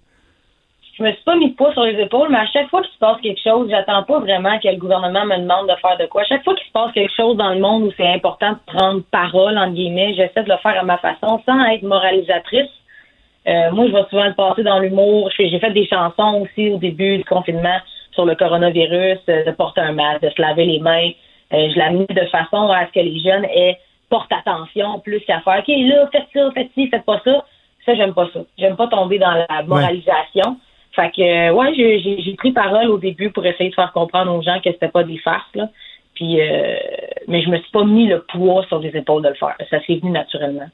Je me suis pas mis de poids sur les épaules, mais à chaque fois qu'il se passe quelque chose, j'attends pas vraiment que le gouvernement me demande de faire de quoi. À chaque fois qu'il se passe quelque chose dans le monde où c'est important de prendre parole, entre guillemets, j'essaie de le faire à ma façon sans être moralisatrice. Euh, moi, je vais souvent le passer dans l'humour. J'ai fait des chansons aussi au début du confinement sur le coronavirus, euh, de porter un masque, de se laver les mains. Euh, je l'ai mis de façon à ce que les jeunes aient portent attention plus qu'à faire OK, là, faites ça, faites ci, faites pas ça. Ça, j'aime pas ça. J'aime pas tomber dans la moralisation. Fait que ouais, j'ai- pris parole au début pour essayer de faire comprendre aux gens que c'était pas des farces, là. Puis euh, mais je me suis pas mis le poids sur les épaules de le faire. Ça s'est venu naturellement.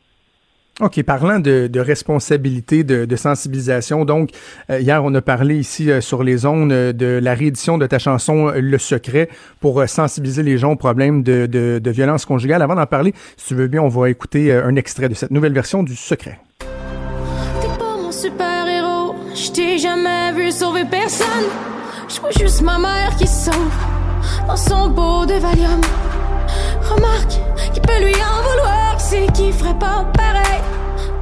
OK, parlant de, responsabilité, de, sensibilisation, donc euh, hier on a parlé ici euh, sur les euh, de la réédition de ta chanson Le Secret pour sensibiliser les gens aux problèmes de, de, violence conjugale. Avant d'en parler, si tu veux bien, on va écouter un extrait de cette nouvelle version du Secret. T'ai jamais vu sauver personne. Je vois juste ma mère qui sauve dans son pot de Valium. Remarque, qui peut lui en vouloir, c'est qu'il ferait pas pareil.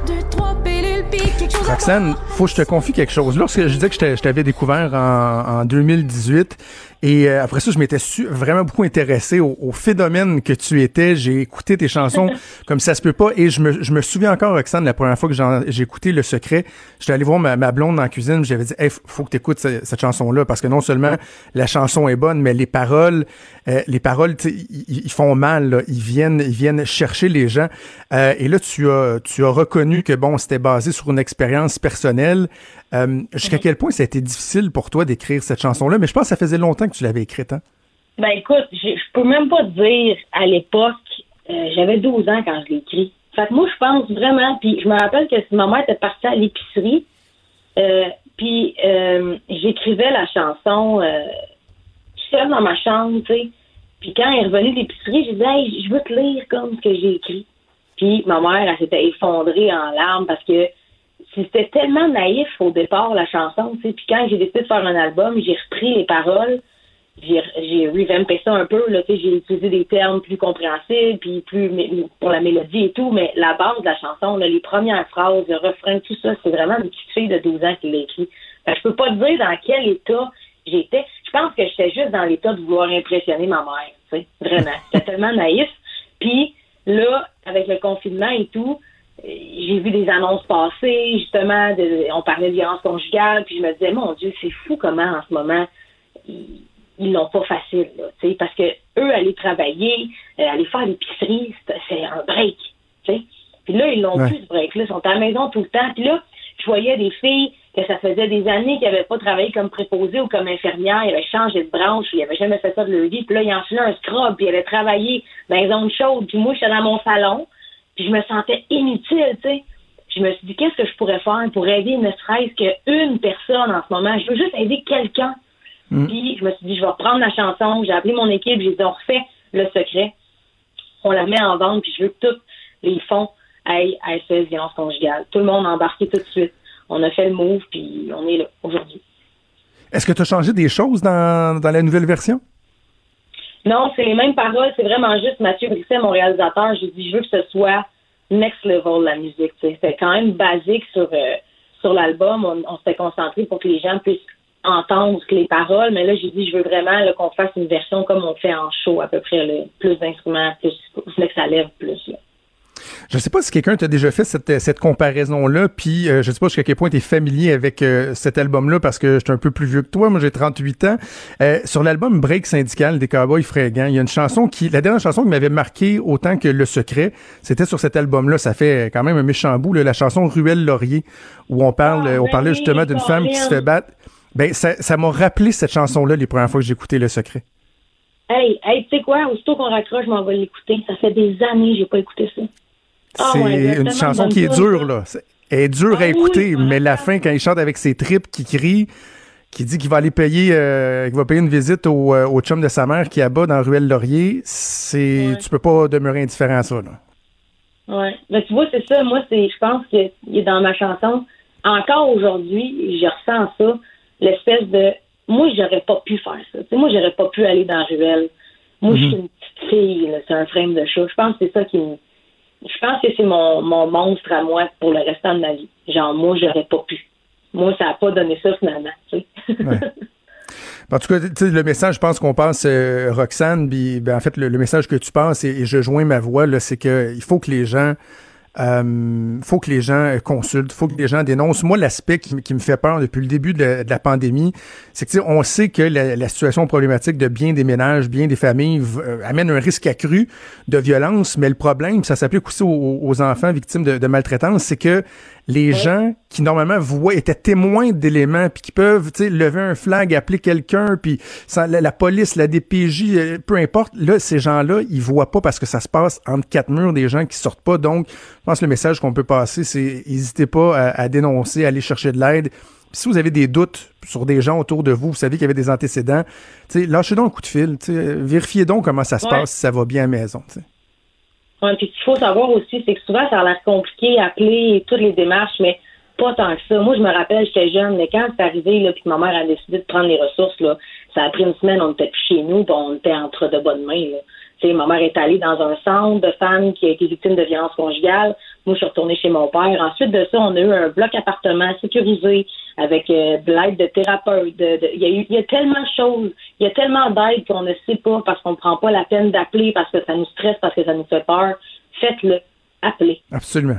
Deux, trois pilules, puis quelque chose Roxane, faut que je te confie quelque chose. Lorsque je disais que je t'avais découvert en, en 2018, et euh, après ça, je m'étais vraiment beaucoup intéressé au, au phénomène que tu étais. J'ai écouté tes chansons [laughs] comme ça se peut pas, et je me, je me souviens encore, Roxane, la première fois que j'ai écouté Le Secret, j'étais allé voir ma, ma blonde dans la cuisine, j'avais dit, hey, faut que tu écoutes cette chanson-là, parce que non seulement la chanson est bonne, mais les paroles, euh, les paroles, ils, ils font mal, là. ils viennent, ils viennent chercher les gens. Euh, et là, tu as, tu as reconnu que bon, c'était basé sur une expérience personnelle. Euh, Jusqu'à quel point ça a été difficile pour toi d'écrire cette chanson-là, mais je pense que ça faisait longtemps que tu l'avais écrite. Hein? Ben écoute, je peux même pas te dire à l'époque, euh, j'avais 12 ans quand je l'ai écrit. Fait que moi, je pense vraiment, puis je me rappelle que ma mère était partie à l'épicerie, euh, puis j'écrivais la chanson seule dans ma chambre, tu sais. Puis quand elle est revenue de l'épicerie, j'ai dit, hey, je veux te lire comme ce que j'ai écrit. Puis ma mère, elle s'était effondrée en larmes parce que c'était tellement naïf au départ, la chanson. Puis quand j'ai décidé de faire un album, j'ai repris les paroles, j'ai revampé ça un peu, là. J'ai utilisé des termes plus compréhensibles, puis plus pour la mélodie et tout, mais la base de la chanson, là, les premières phrases, le refrain, tout ça, c'est vraiment une petite fille de 12 ans qui l'a écrit. Que je peux pas te dire dans quel état j'étais. Je pense que j'étais juste dans l'état de vouloir impressionner ma mère, tu sais. Vraiment. J'étais tellement naïf. Puis là, avec le confinement et tout, j'ai vu des annonces passer, justement, de- on parlait de violence conjugale, puis je me disais, mon Dieu, c'est fou comment en ce moment, ils l'ont pas facile, là, tu sais, parce que eux, aller travailler, euh, aller faire l'épicerie, c'est un break, tu sais. Puis là, ils l'ont Ouais. plus, ce break-là, ils sont à la maison tout le temps. Puis là, je voyais des filles que ça faisait des années qu'ils n'avaient pas travaillé comme préposées ou comme infirmières, ils avaient changé de branche, ils n'avaient jamais fait ça de leur vie, puis là, ils enfilaient un scrub, puis ils avaient travaillé dans les zones chaudes, puis moi, j'étais dans mon salon, puis je me sentais inutile, tu sais. Je me suis dit, qu'est-ce que je pourrais faire pour aider ne serait-ce qu'une personne en ce moment? Je veux juste aider quelqu'un. Puis je me suis dit, je vais reprendre la chanson. J'ai appelé mon équipe, j'ai dit, on refait le secret. On la met en vente, puis je veux que tous les fonds aillent à SOS Violence Conjugale. Tout le monde a embarqué tout de suite. On a fait le move, puis on est là aujourd'hui. Est-ce que tu as changé des choses dans, dans la nouvelle version? Non, c'est les mêmes paroles, c'est vraiment juste Mathieu Brisset, mon réalisateur. J'ai dit, je veux que ce soit next level, la musique. C'était quand même basique sur, euh, sur l'album. On, on s'était concentré pour que les gens puissent entendre les paroles, mais là, j'ai dit, je veux vraiment qu'on fasse une version comme on fait en show, à peu près. Plus d'instruments, plus, que ça lève plus. Là. Je sais pas si quelqu'un t'a déjà fait cette, cette comparaison-là, puis euh, je sais pas jusqu'à quel point tu es familier avec euh, cet album-là, parce que je suis un peu plus vieux que toi, moi j'ai 38 ans. Euh, sur l'album Break syndical des Cowboys fringants, il y a une chanson qui, la dernière chanson qui m'avait marqué autant que Le Secret, c'était sur cet album-là, ça fait quand même un méchant bout, là, la chanson Ruelle Laurier, où on parle, euh, on parlait oui, justement d'une femme qui se fait battre. Ben, ça ça m'a rappelé cette chanson-là les premières fois que j'écoutais Le Secret. Hey, hey, tu sais quoi? Aussitôt qu'on raccroche, je m'en vais l'écouter. Ça fait des années que j'ai pas écouté ça. Ah C'est ouais, une chanson qui est dure, là. Elle est dure à écouter, mais la fin, quand il chante avec ses tripes, qui crie, qui dit qu'il va aller payer, euh, qu'il va payer une visite au, euh, au chum de sa mère qui abat dans Ruelle Laurier, c'est, tu peux pas demeurer indifférent à ça, là. Ouais. Mais tu vois, c'est ça. Moi, c'est, je pense est dans ma chanson. Encore aujourd'hui, je ressens ça, l'espèce de. Moi, j'aurais pas pu faire ça. Tu sais, moi, j'aurais pas pu aller dans ruelle. Moi, je suis une petite fille, c'est un frame de chat. Je pense que c'est ça qui me. Je pense que c'est mon, mon monstre à moi pour le restant de ma vie. Genre, moi, j'aurais pas pu. Moi, ça a pas donné ça finalement, sais. En tout cas, le message, je pense qu'on pense, euh, Roxane, puis, ben, en fait, le, message que tu penses, et, et je joins ma voix, c'est que il faut que les gens, euh, faut que les gens euh, consultent, faut que les gens dénoncent. Moi, l'aspect qui, me fait peur depuis le début de la, pandémie, c'est que, on sait que la, situation problématique de bien des ménages, bien des familles, euh, amène un risque accru de violence, mais le problème, ça s'applique aussi aux, enfants victimes de maltraitance, c'est que les gens qui normalement voient étaient témoins d'éléments puis qui peuvent tu sais lever un flag appeler quelqu'un puis la, la police la DPJ euh, peu importe là ces gens-là ils voient pas parce que ça se passe entre quatre murs des gens qui sortent pas donc je pense que le message qu'on peut passer c'est n'hésitez pas à, à dénoncer à aller chercher de l'aide si vous avez des doutes sur des gens autour de vous, vous savez qu'il y avait des antécédents, tu sais, lâchez donc un coup de fil, tu sais, vérifiez donc comment ça se Ouais. passe, si ça va bien à la maison. Ouais, puis ce qu'il faut savoir aussi, c'est que souvent, ça a l'air compliqué, appeler toutes les démarches, mais pas tant que ça. Moi, je me rappelle, j'étais jeune, mais quand c'est arrivé, là, puis que ma mère a décidé de prendre les ressources, là, ça a pris une semaine, on était plus chez nous, puis on était entre de bonnes mains, là. Ma mère est allée dans un centre de femmes qui a été victime de violences conjugales. Moi, je suis retournée chez mon père. Ensuite de ça, on a eu un bloc appartement sécurisé avec euh, de l'aide de thérapeutes. Il y, a eu- y a tellement de choses, il y a tellement d'aide qu'on ne sait pas parce qu'on ne prend pas la peine d'appeler, parce que ça nous stresse, parce que ça nous fait peur. Faites-le. Appelez. Absolument.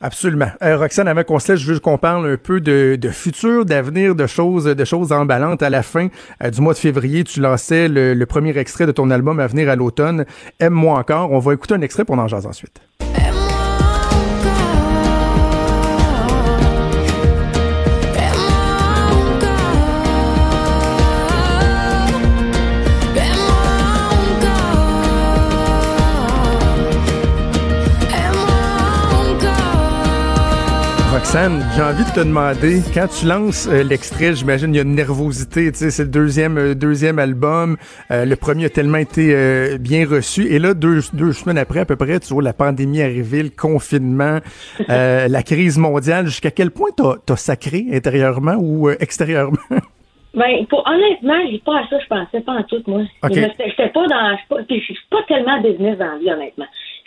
Absolument. Euh, Roxane, avant qu'on se laisse, je veux qu'on parle un peu de, de futur, d'avenir, de choses, de choses emballantes. À la fin euh, du mois de février, tu lançais le, le premier extrait de ton album à venir à l'automne. Aime-moi encore. On va écouter un extrait pour en ensuite. J'ai envie de te demander, quand tu lances euh, l'extrait, j'imagine il y a une nervosité, tu sais, c'est le deuxième, euh, deuxième album, euh, le premier a tellement été bien reçu, et là, deux, deux semaines après, à peu près, tu vois, la pandémie arrivée, le confinement, [laughs] la crise mondiale, jusqu'à quel point t'as as sacré intérieurement ou extérieurement? [laughs] Ben, pour, honnêtement, j'ai pas à ça, je pensais pas en tout, moi. Ok. Je pas dans, puis je suis pas tellement business dans la vie, honnêtement.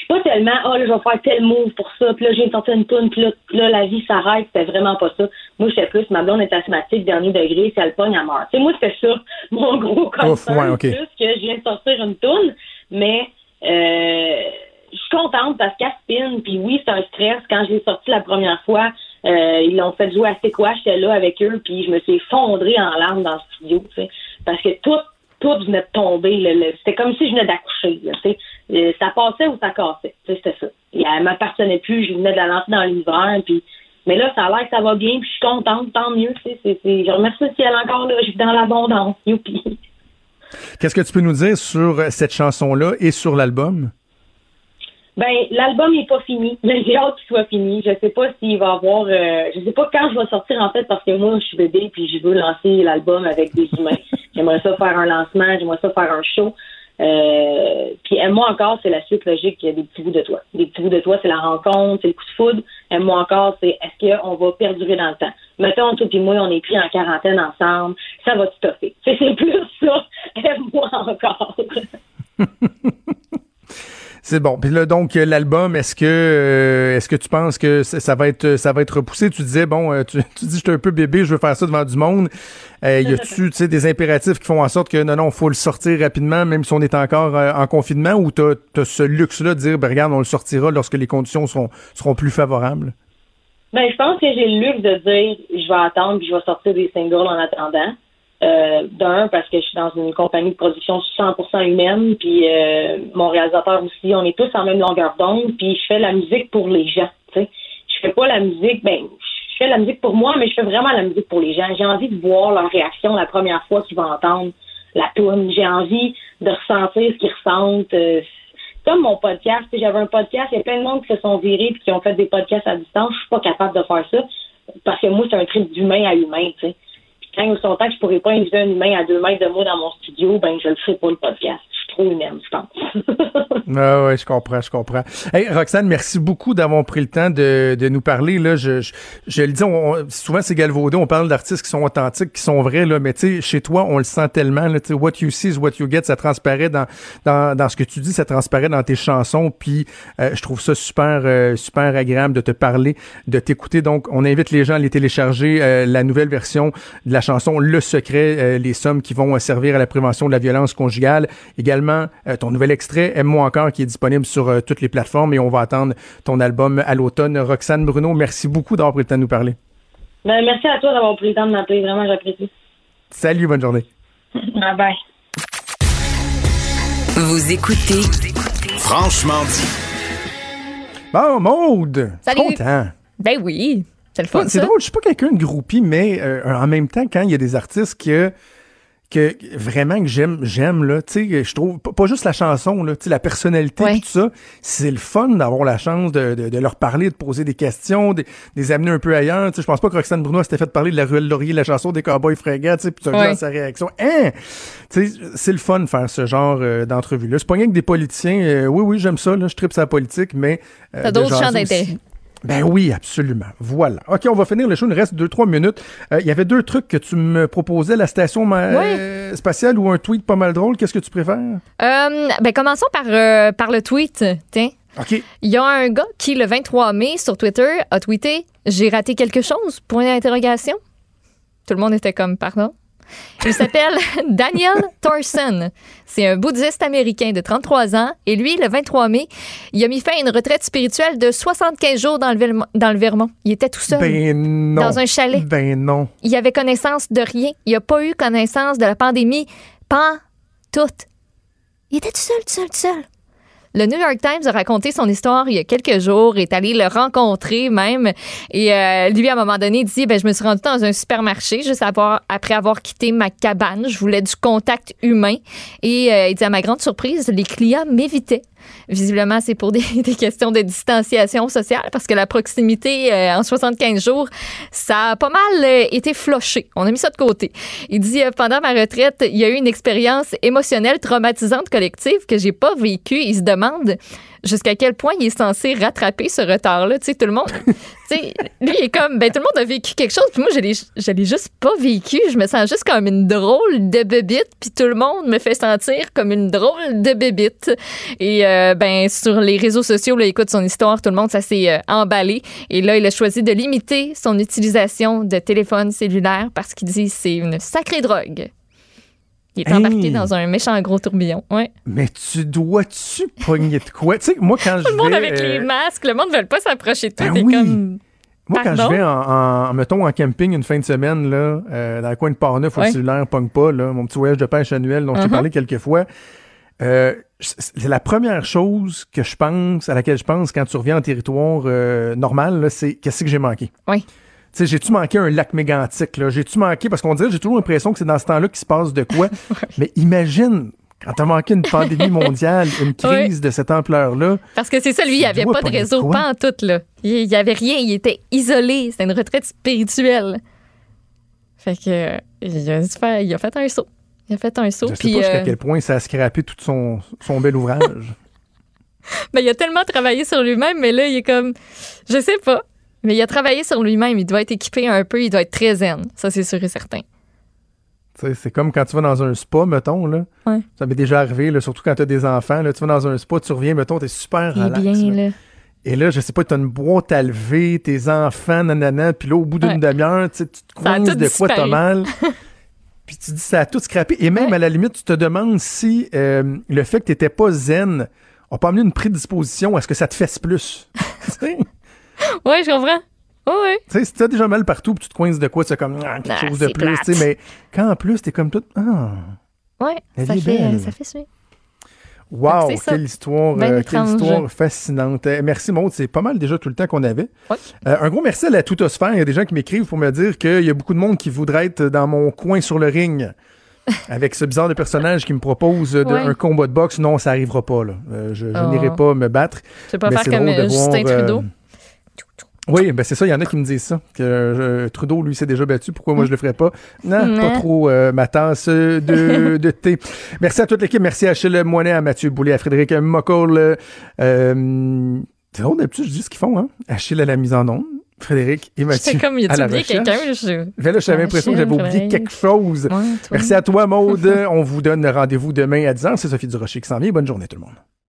Pas tellement, oh là, je vais faire tel move pour ça, puis là, j'ai sorti une toune, puis là, là, la vie s'arrête. C'était vraiment pas ça. Moi, j'étais plus, ma blonde est asthmatique, dernier degré, si elle pogne, elle meurt. Tu sais, moi, c'était ça, [laughs] mon gros concern, ouais, ok. plus que je viens de sortir une toune, mais, euh, je suis contente parce qu'elle spin, puis oui, c'est un stress. Quand je l'ai sorti la première fois, euh, ils l'ont fait jouer à C'est quoi, j'étais là avec eux, puis je me suis effondrée en larmes dans le studio, tu sais, parce que tout, tout venait de tomber. C'était comme si je venais d'accoucher, là, tu sais. Euh, Ça passait ou ça cassait, c'était ça. Et elle m'appartenait plus, je venais de la lancer dans l'univers, puis mais là, ça a l'air que ça va bien, puis je suis contente, tant mieux, c'est- Je remercie le ciel encore, là, je suis dans l'abondance, youpi. Qu'est-ce que tu peux nous dire sur euh, cette chanson-là et sur l'album? Ben, l'album n'est pas fini. [laughs] J'ai hâte qu'il soit fini. Je sais pas s'il va avoir. euh, je sais pas quand je vais sortir en fait parce que moi je suis bébé puis je veux lancer l'album avec des humains. [laughs] j'aimerais ça faire un lancement, j'aimerais ça faire un show. Euh, puis aime-moi encore, c'est la suite logique des petits bouts de toi. Des petits bouts de toi, c'est la rencontre, c'est le coup de foudre. Aime-moi encore, c'est est-ce qu'on va perdurer dans le temps? Mettons, toi et moi, on est pris en quarantaine ensemble, ça va stopper. C'est c'est plus ça. [laughs] Aime-moi encore. [laughs] C'est bon. Puis là, donc, euh, l'album, est-ce que euh, est-ce que tu penses que ça va être ça va être repoussé? Tu disais, bon, euh, tu, dis, j'étais un peu bébé, je veux faire ça devant du monde. Y a-tu, des impératifs qui font en sorte que non, non, faut le sortir rapidement, même si on est encore en confinement, ou t'as as ce luxe-là de dire, ben regarde, on le sortira lorsque les conditions seront seront plus favorables? Ben, je pense que j'ai le luxe de dire je vais attendre puis je vais sortir des singles en attendant. Euh, D'un, parce que je suis dans une compagnie de production 100% humaine, puis euh, mon réalisateur aussi, on est tous en même longueur d'onde, puis je fais la musique pour les gens. Tu sais, je fais pas la musique, ben, je fais la musique pour moi, mais je fais vraiment la musique pour les gens. J'ai envie de voir leur réaction la première fois qu'ils vont entendre la tune. J'ai envie de ressentir ce qu'ils ressentent. Euh, comme mon podcast, j'avais un podcast, il y a plein de monde qui se sont virés puis qui ont fait des podcasts à distance. Je suis pas capable de faire ça parce que moi, c'est un trip d'humain à humain, tu sais. Quand il son temps je pourrais pas inviter un humain à deux mètres de moi dans mon studio, ben je le ferai pas le podcast. Trop humaine, je pense. [laughs] Ah ouais, je comprends, je comprends. Hey, Roxane, merci beaucoup d'avoir pris le temps de, de nous parler. Là, je, je, je le dis, on- souvent c'est galvaudé, on parle d'artistes qui sont authentiques, qui sont vrais, là, mais tu sais, chez toi, on le sent tellement. Là, what you see is what you get, ça transparaît dans, dans, dans ce que tu dis, ça transparaît dans tes chansons. Puis euh, je trouve ça super, euh, super agréable de te parler, de t'écouter. Donc, on invite les gens à aller télécharger euh, la nouvelle version de la chanson Le Secret, euh, les sommes qui vont euh, servir à la prévention de la violence conjugale. Également, euh, ton nouvel extrait, Aime-moi encore, qui est disponible sur euh, toutes les plateformes et on va attendre ton album à l'automne. Roxane Bruno, merci beaucoup d'avoir pris le temps de nous parler. ben, merci à toi d'avoir pris le temps de m'appeler, vraiment j'apprécie. Salut, bonne journée. [laughs] bye bye. Vous écoutez Franchement dit. Bon, Maude! Salut. Content. Ben oui, c'est le fun. C'est drôle, je suis pas quelqu'un de groupie, mais euh, en même temps, quand il y a des artistes que que vraiment que j'aime j'aime là tu sais je trouve pas- juste la chanson là tu sais la personnalité pis tout ça c'est le fun d'avoir la chance de, de, de leur parler de poser des questions de, de les amener un peu ailleurs tu sais. Je pense pas que Roxane Bruno s'était fait parler de la ruelle Laurier la chanson des cowboys fringants tu sais puis tu Ouais. dans sa réaction. Hein? Tu sais c'est le fun de faire ce genre euh, d'entrevue là c'est pas rien que des politiciens euh, oui oui j'aime ça là je tripe sa politique mais euh, T'as d'autres champs d'intérêt. Ben oui, absolument. Voilà. OK, on va finir le show. Il nous reste deux, trois minutes. Euh, Il y avait deux trucs que tu me proposais, la station euh, spatiale ou un tweet pas mal drôle. Qu'est-ce que tu préfères? Euh, ben, commençons par, euh, par le tweet. Tiens. OK. Il y a un gars qui, le 23 mai, sur Twitter, a tweeté J'ai raté quelque chose Point d'interrogation. Tout le monde était comme Pardon Il s'appelle [laughs] Daniel Thorson. C'est un bouddhiste américain de 33 ans. Et lui, le 23 mai, il a mis fin à une retraite spirituelle de 75 jours dans le, Vermont- dans le Vermont. Il était tout seul. Ben non. Dans un chalet. Ben non. Il avait connaissance de rien. Il n'a pas eu connaissance de la pandémie. Pas toute. Il était tout seul, tout seul, tout seul. Le New York Times a raconté son histoire il y a quelques jours, est allé le rencontrer même. Et euh, lui, à un moment donné, dit ben, Je me suis rendu dans un supermarché juste avoir- après avoir quitté ma cabane. Je voulais du contact humain. Et euh, il dit À ma grande surprise, les clients m'évitaient. Visiblement, c'est pour [laughs] des, questions de distanciation sociale parce que la proximité euh, en 75 jours, ça a pas mal euh, été floché. On a mis ça de côté. Il dit pendant ma retraite, il y a eu une expérience émotionnelle traumatisante collective que j'ai pas vécue. Jusqu'à quel point il est censé rattraper ce retard-là. Tu sais, tout le monde, tu sais, lui, il est comme, ben, tout le monde a vécu quelque chose, puis moi, je l'ai, juste pas vécu. Je me sens juste comme une drôle de bébite, puis tout le monde me fait sentir comme une drôle de bébite. Et, euh, ben, sur les réseaux sociaux, là, écoute son histoire, tout le monde, ça s'est euh, emballé. Et là, il a choisi de limiter son utilisation de téléphone cellulaire parce qu'il dit c'est une sacrée drogue. Il est Hey. embarqué dans un méchant gros tourbillon. Ouais. Mais tu dois-tu pogner de quoi? Tu sais, moi, quand [laughs] je Tout le monde vais, avec les euh, masques, le monde ne veut pas s'approcher de toi. Ben T'es oui. comme. Moi, quand je vais en, en- mettons, en camping une fin de semaine, là, euh, dans le coin de Port-Neuf, où Ouais. le cellulaire pogne pas, là, mon petit voyage de pêche annuel dont je t'ai Mhm. parlé quelques fois, euh, c'est la première chose que je pense, à laquelle je pense quand tu reviens en territoire euh, normal, c'est qu'est-ce que j'ai manqué? Oui. Sais, j'ai-tu manqué un lac mégantique, là? J'ai-tu manqué, parce qu'on dirait, j'ai toujours l'impression que c'est dans ce temps-là qu'il se passe de quoi. [laughs] Mais imagine, quand t'as manqué une pandémie mondiale, une [laughs] crise de cette ampleur-là, Parce que c'est ça, lui, il n'y avait pas de réseau, quoi? pas en tout, là. Il n'y avait rien, il était isolé. C'était une retraite spirituelle. Fait que, il a, faire- il a fait un saut. Il a fait un saut. je sais pas jusqu'à euh, quel point ça a scrappé tout son, son bel ouvrage. [laughs] ben, il a tellement travaillé sur lui-même, mais là, il est comme. Je sais pas. Mais il a travaillé sur lui-même. Il doit être équipé un peu. Il doit être très zen. Ça, c'est sûr et certain. C'est comme quand tu vas dans un spa, mettons, là. Ouais. Ça m'est déjà arrivé, là, surtout quand tu as des enfants. Là, tu vas dans un spa, tu reviens, mettons, tu es super relax. bien, là. là. Et là, je sais pas, tu as une boîte à lever, tes enfants, nanana, puis là, au bout d'une Ouais. demi-heure, tu te coinces de quoi t'as mal. [laughs] puis tu dis, ça a tout scrappé. Et même, à la limite, tu te demandes si euh, le fait que tu n'étais pas zen a pas amené une prédisposition à ce que ça te fasse plus. [laughs] [laughs] Ouais, je comprends. Ouais, ouais. Tu sais, si t'as déjà mal partout, puis tu te coinces de quoi, c'est comme ah, quelque Ah, chose de plus. tu sais, Mais quand en plus, t'es comme tout. Ah, Ouais, ça est fait, belle. ça fait suer. wow, ça. quelle histoire, euh, quelle histoire fascinante. Euh, merci, Maud. C'est pas mal déjà tout le temps qu'on avait. Euh, un gros merci à la Toutosphère. Il y a des gens qui m'écrivent pour me dire qu'il y a beaucoup de monde qui voudrait être dans mon coin sur le ring. [laughs] Avec ce bizarre de personnage qui me propose de, Ouais. un combat de boxe, non, ça arrivera pas. Là. Euh, je je Oh. n'irai pas me battre. Tu peux pas Mais faire comme euh, Justin Trudeau. Oui, ben c'est ça, il y en a qui me disent ça. Que euh, Trudeau, lui, s'est déjà battu. Pourquoi moi, je le ferais pas? Non, pas trop euh, ma tasse de, de [laughs] thé. Merci à toute l'équipe. Merci à Achille Moinet, à Mathieu Boulay, à Frédéric Mocoll. Euh, c'est drôle, d'habitude, je dis ce qu'ils font. Hein? Achille à la mise en onde, Frédéric et Mathieu J'étais comme, il à a la oublié recherche. quelqu'un? Je... Ben là, j'avais l'impression que j'avais oublié quelque chose. Ouais. Merci à toi, Maude. On vous donne rendez-vous demain à 10h. C'est Sophie Durocher qui s'en vient. Bonne journée, tout le monde.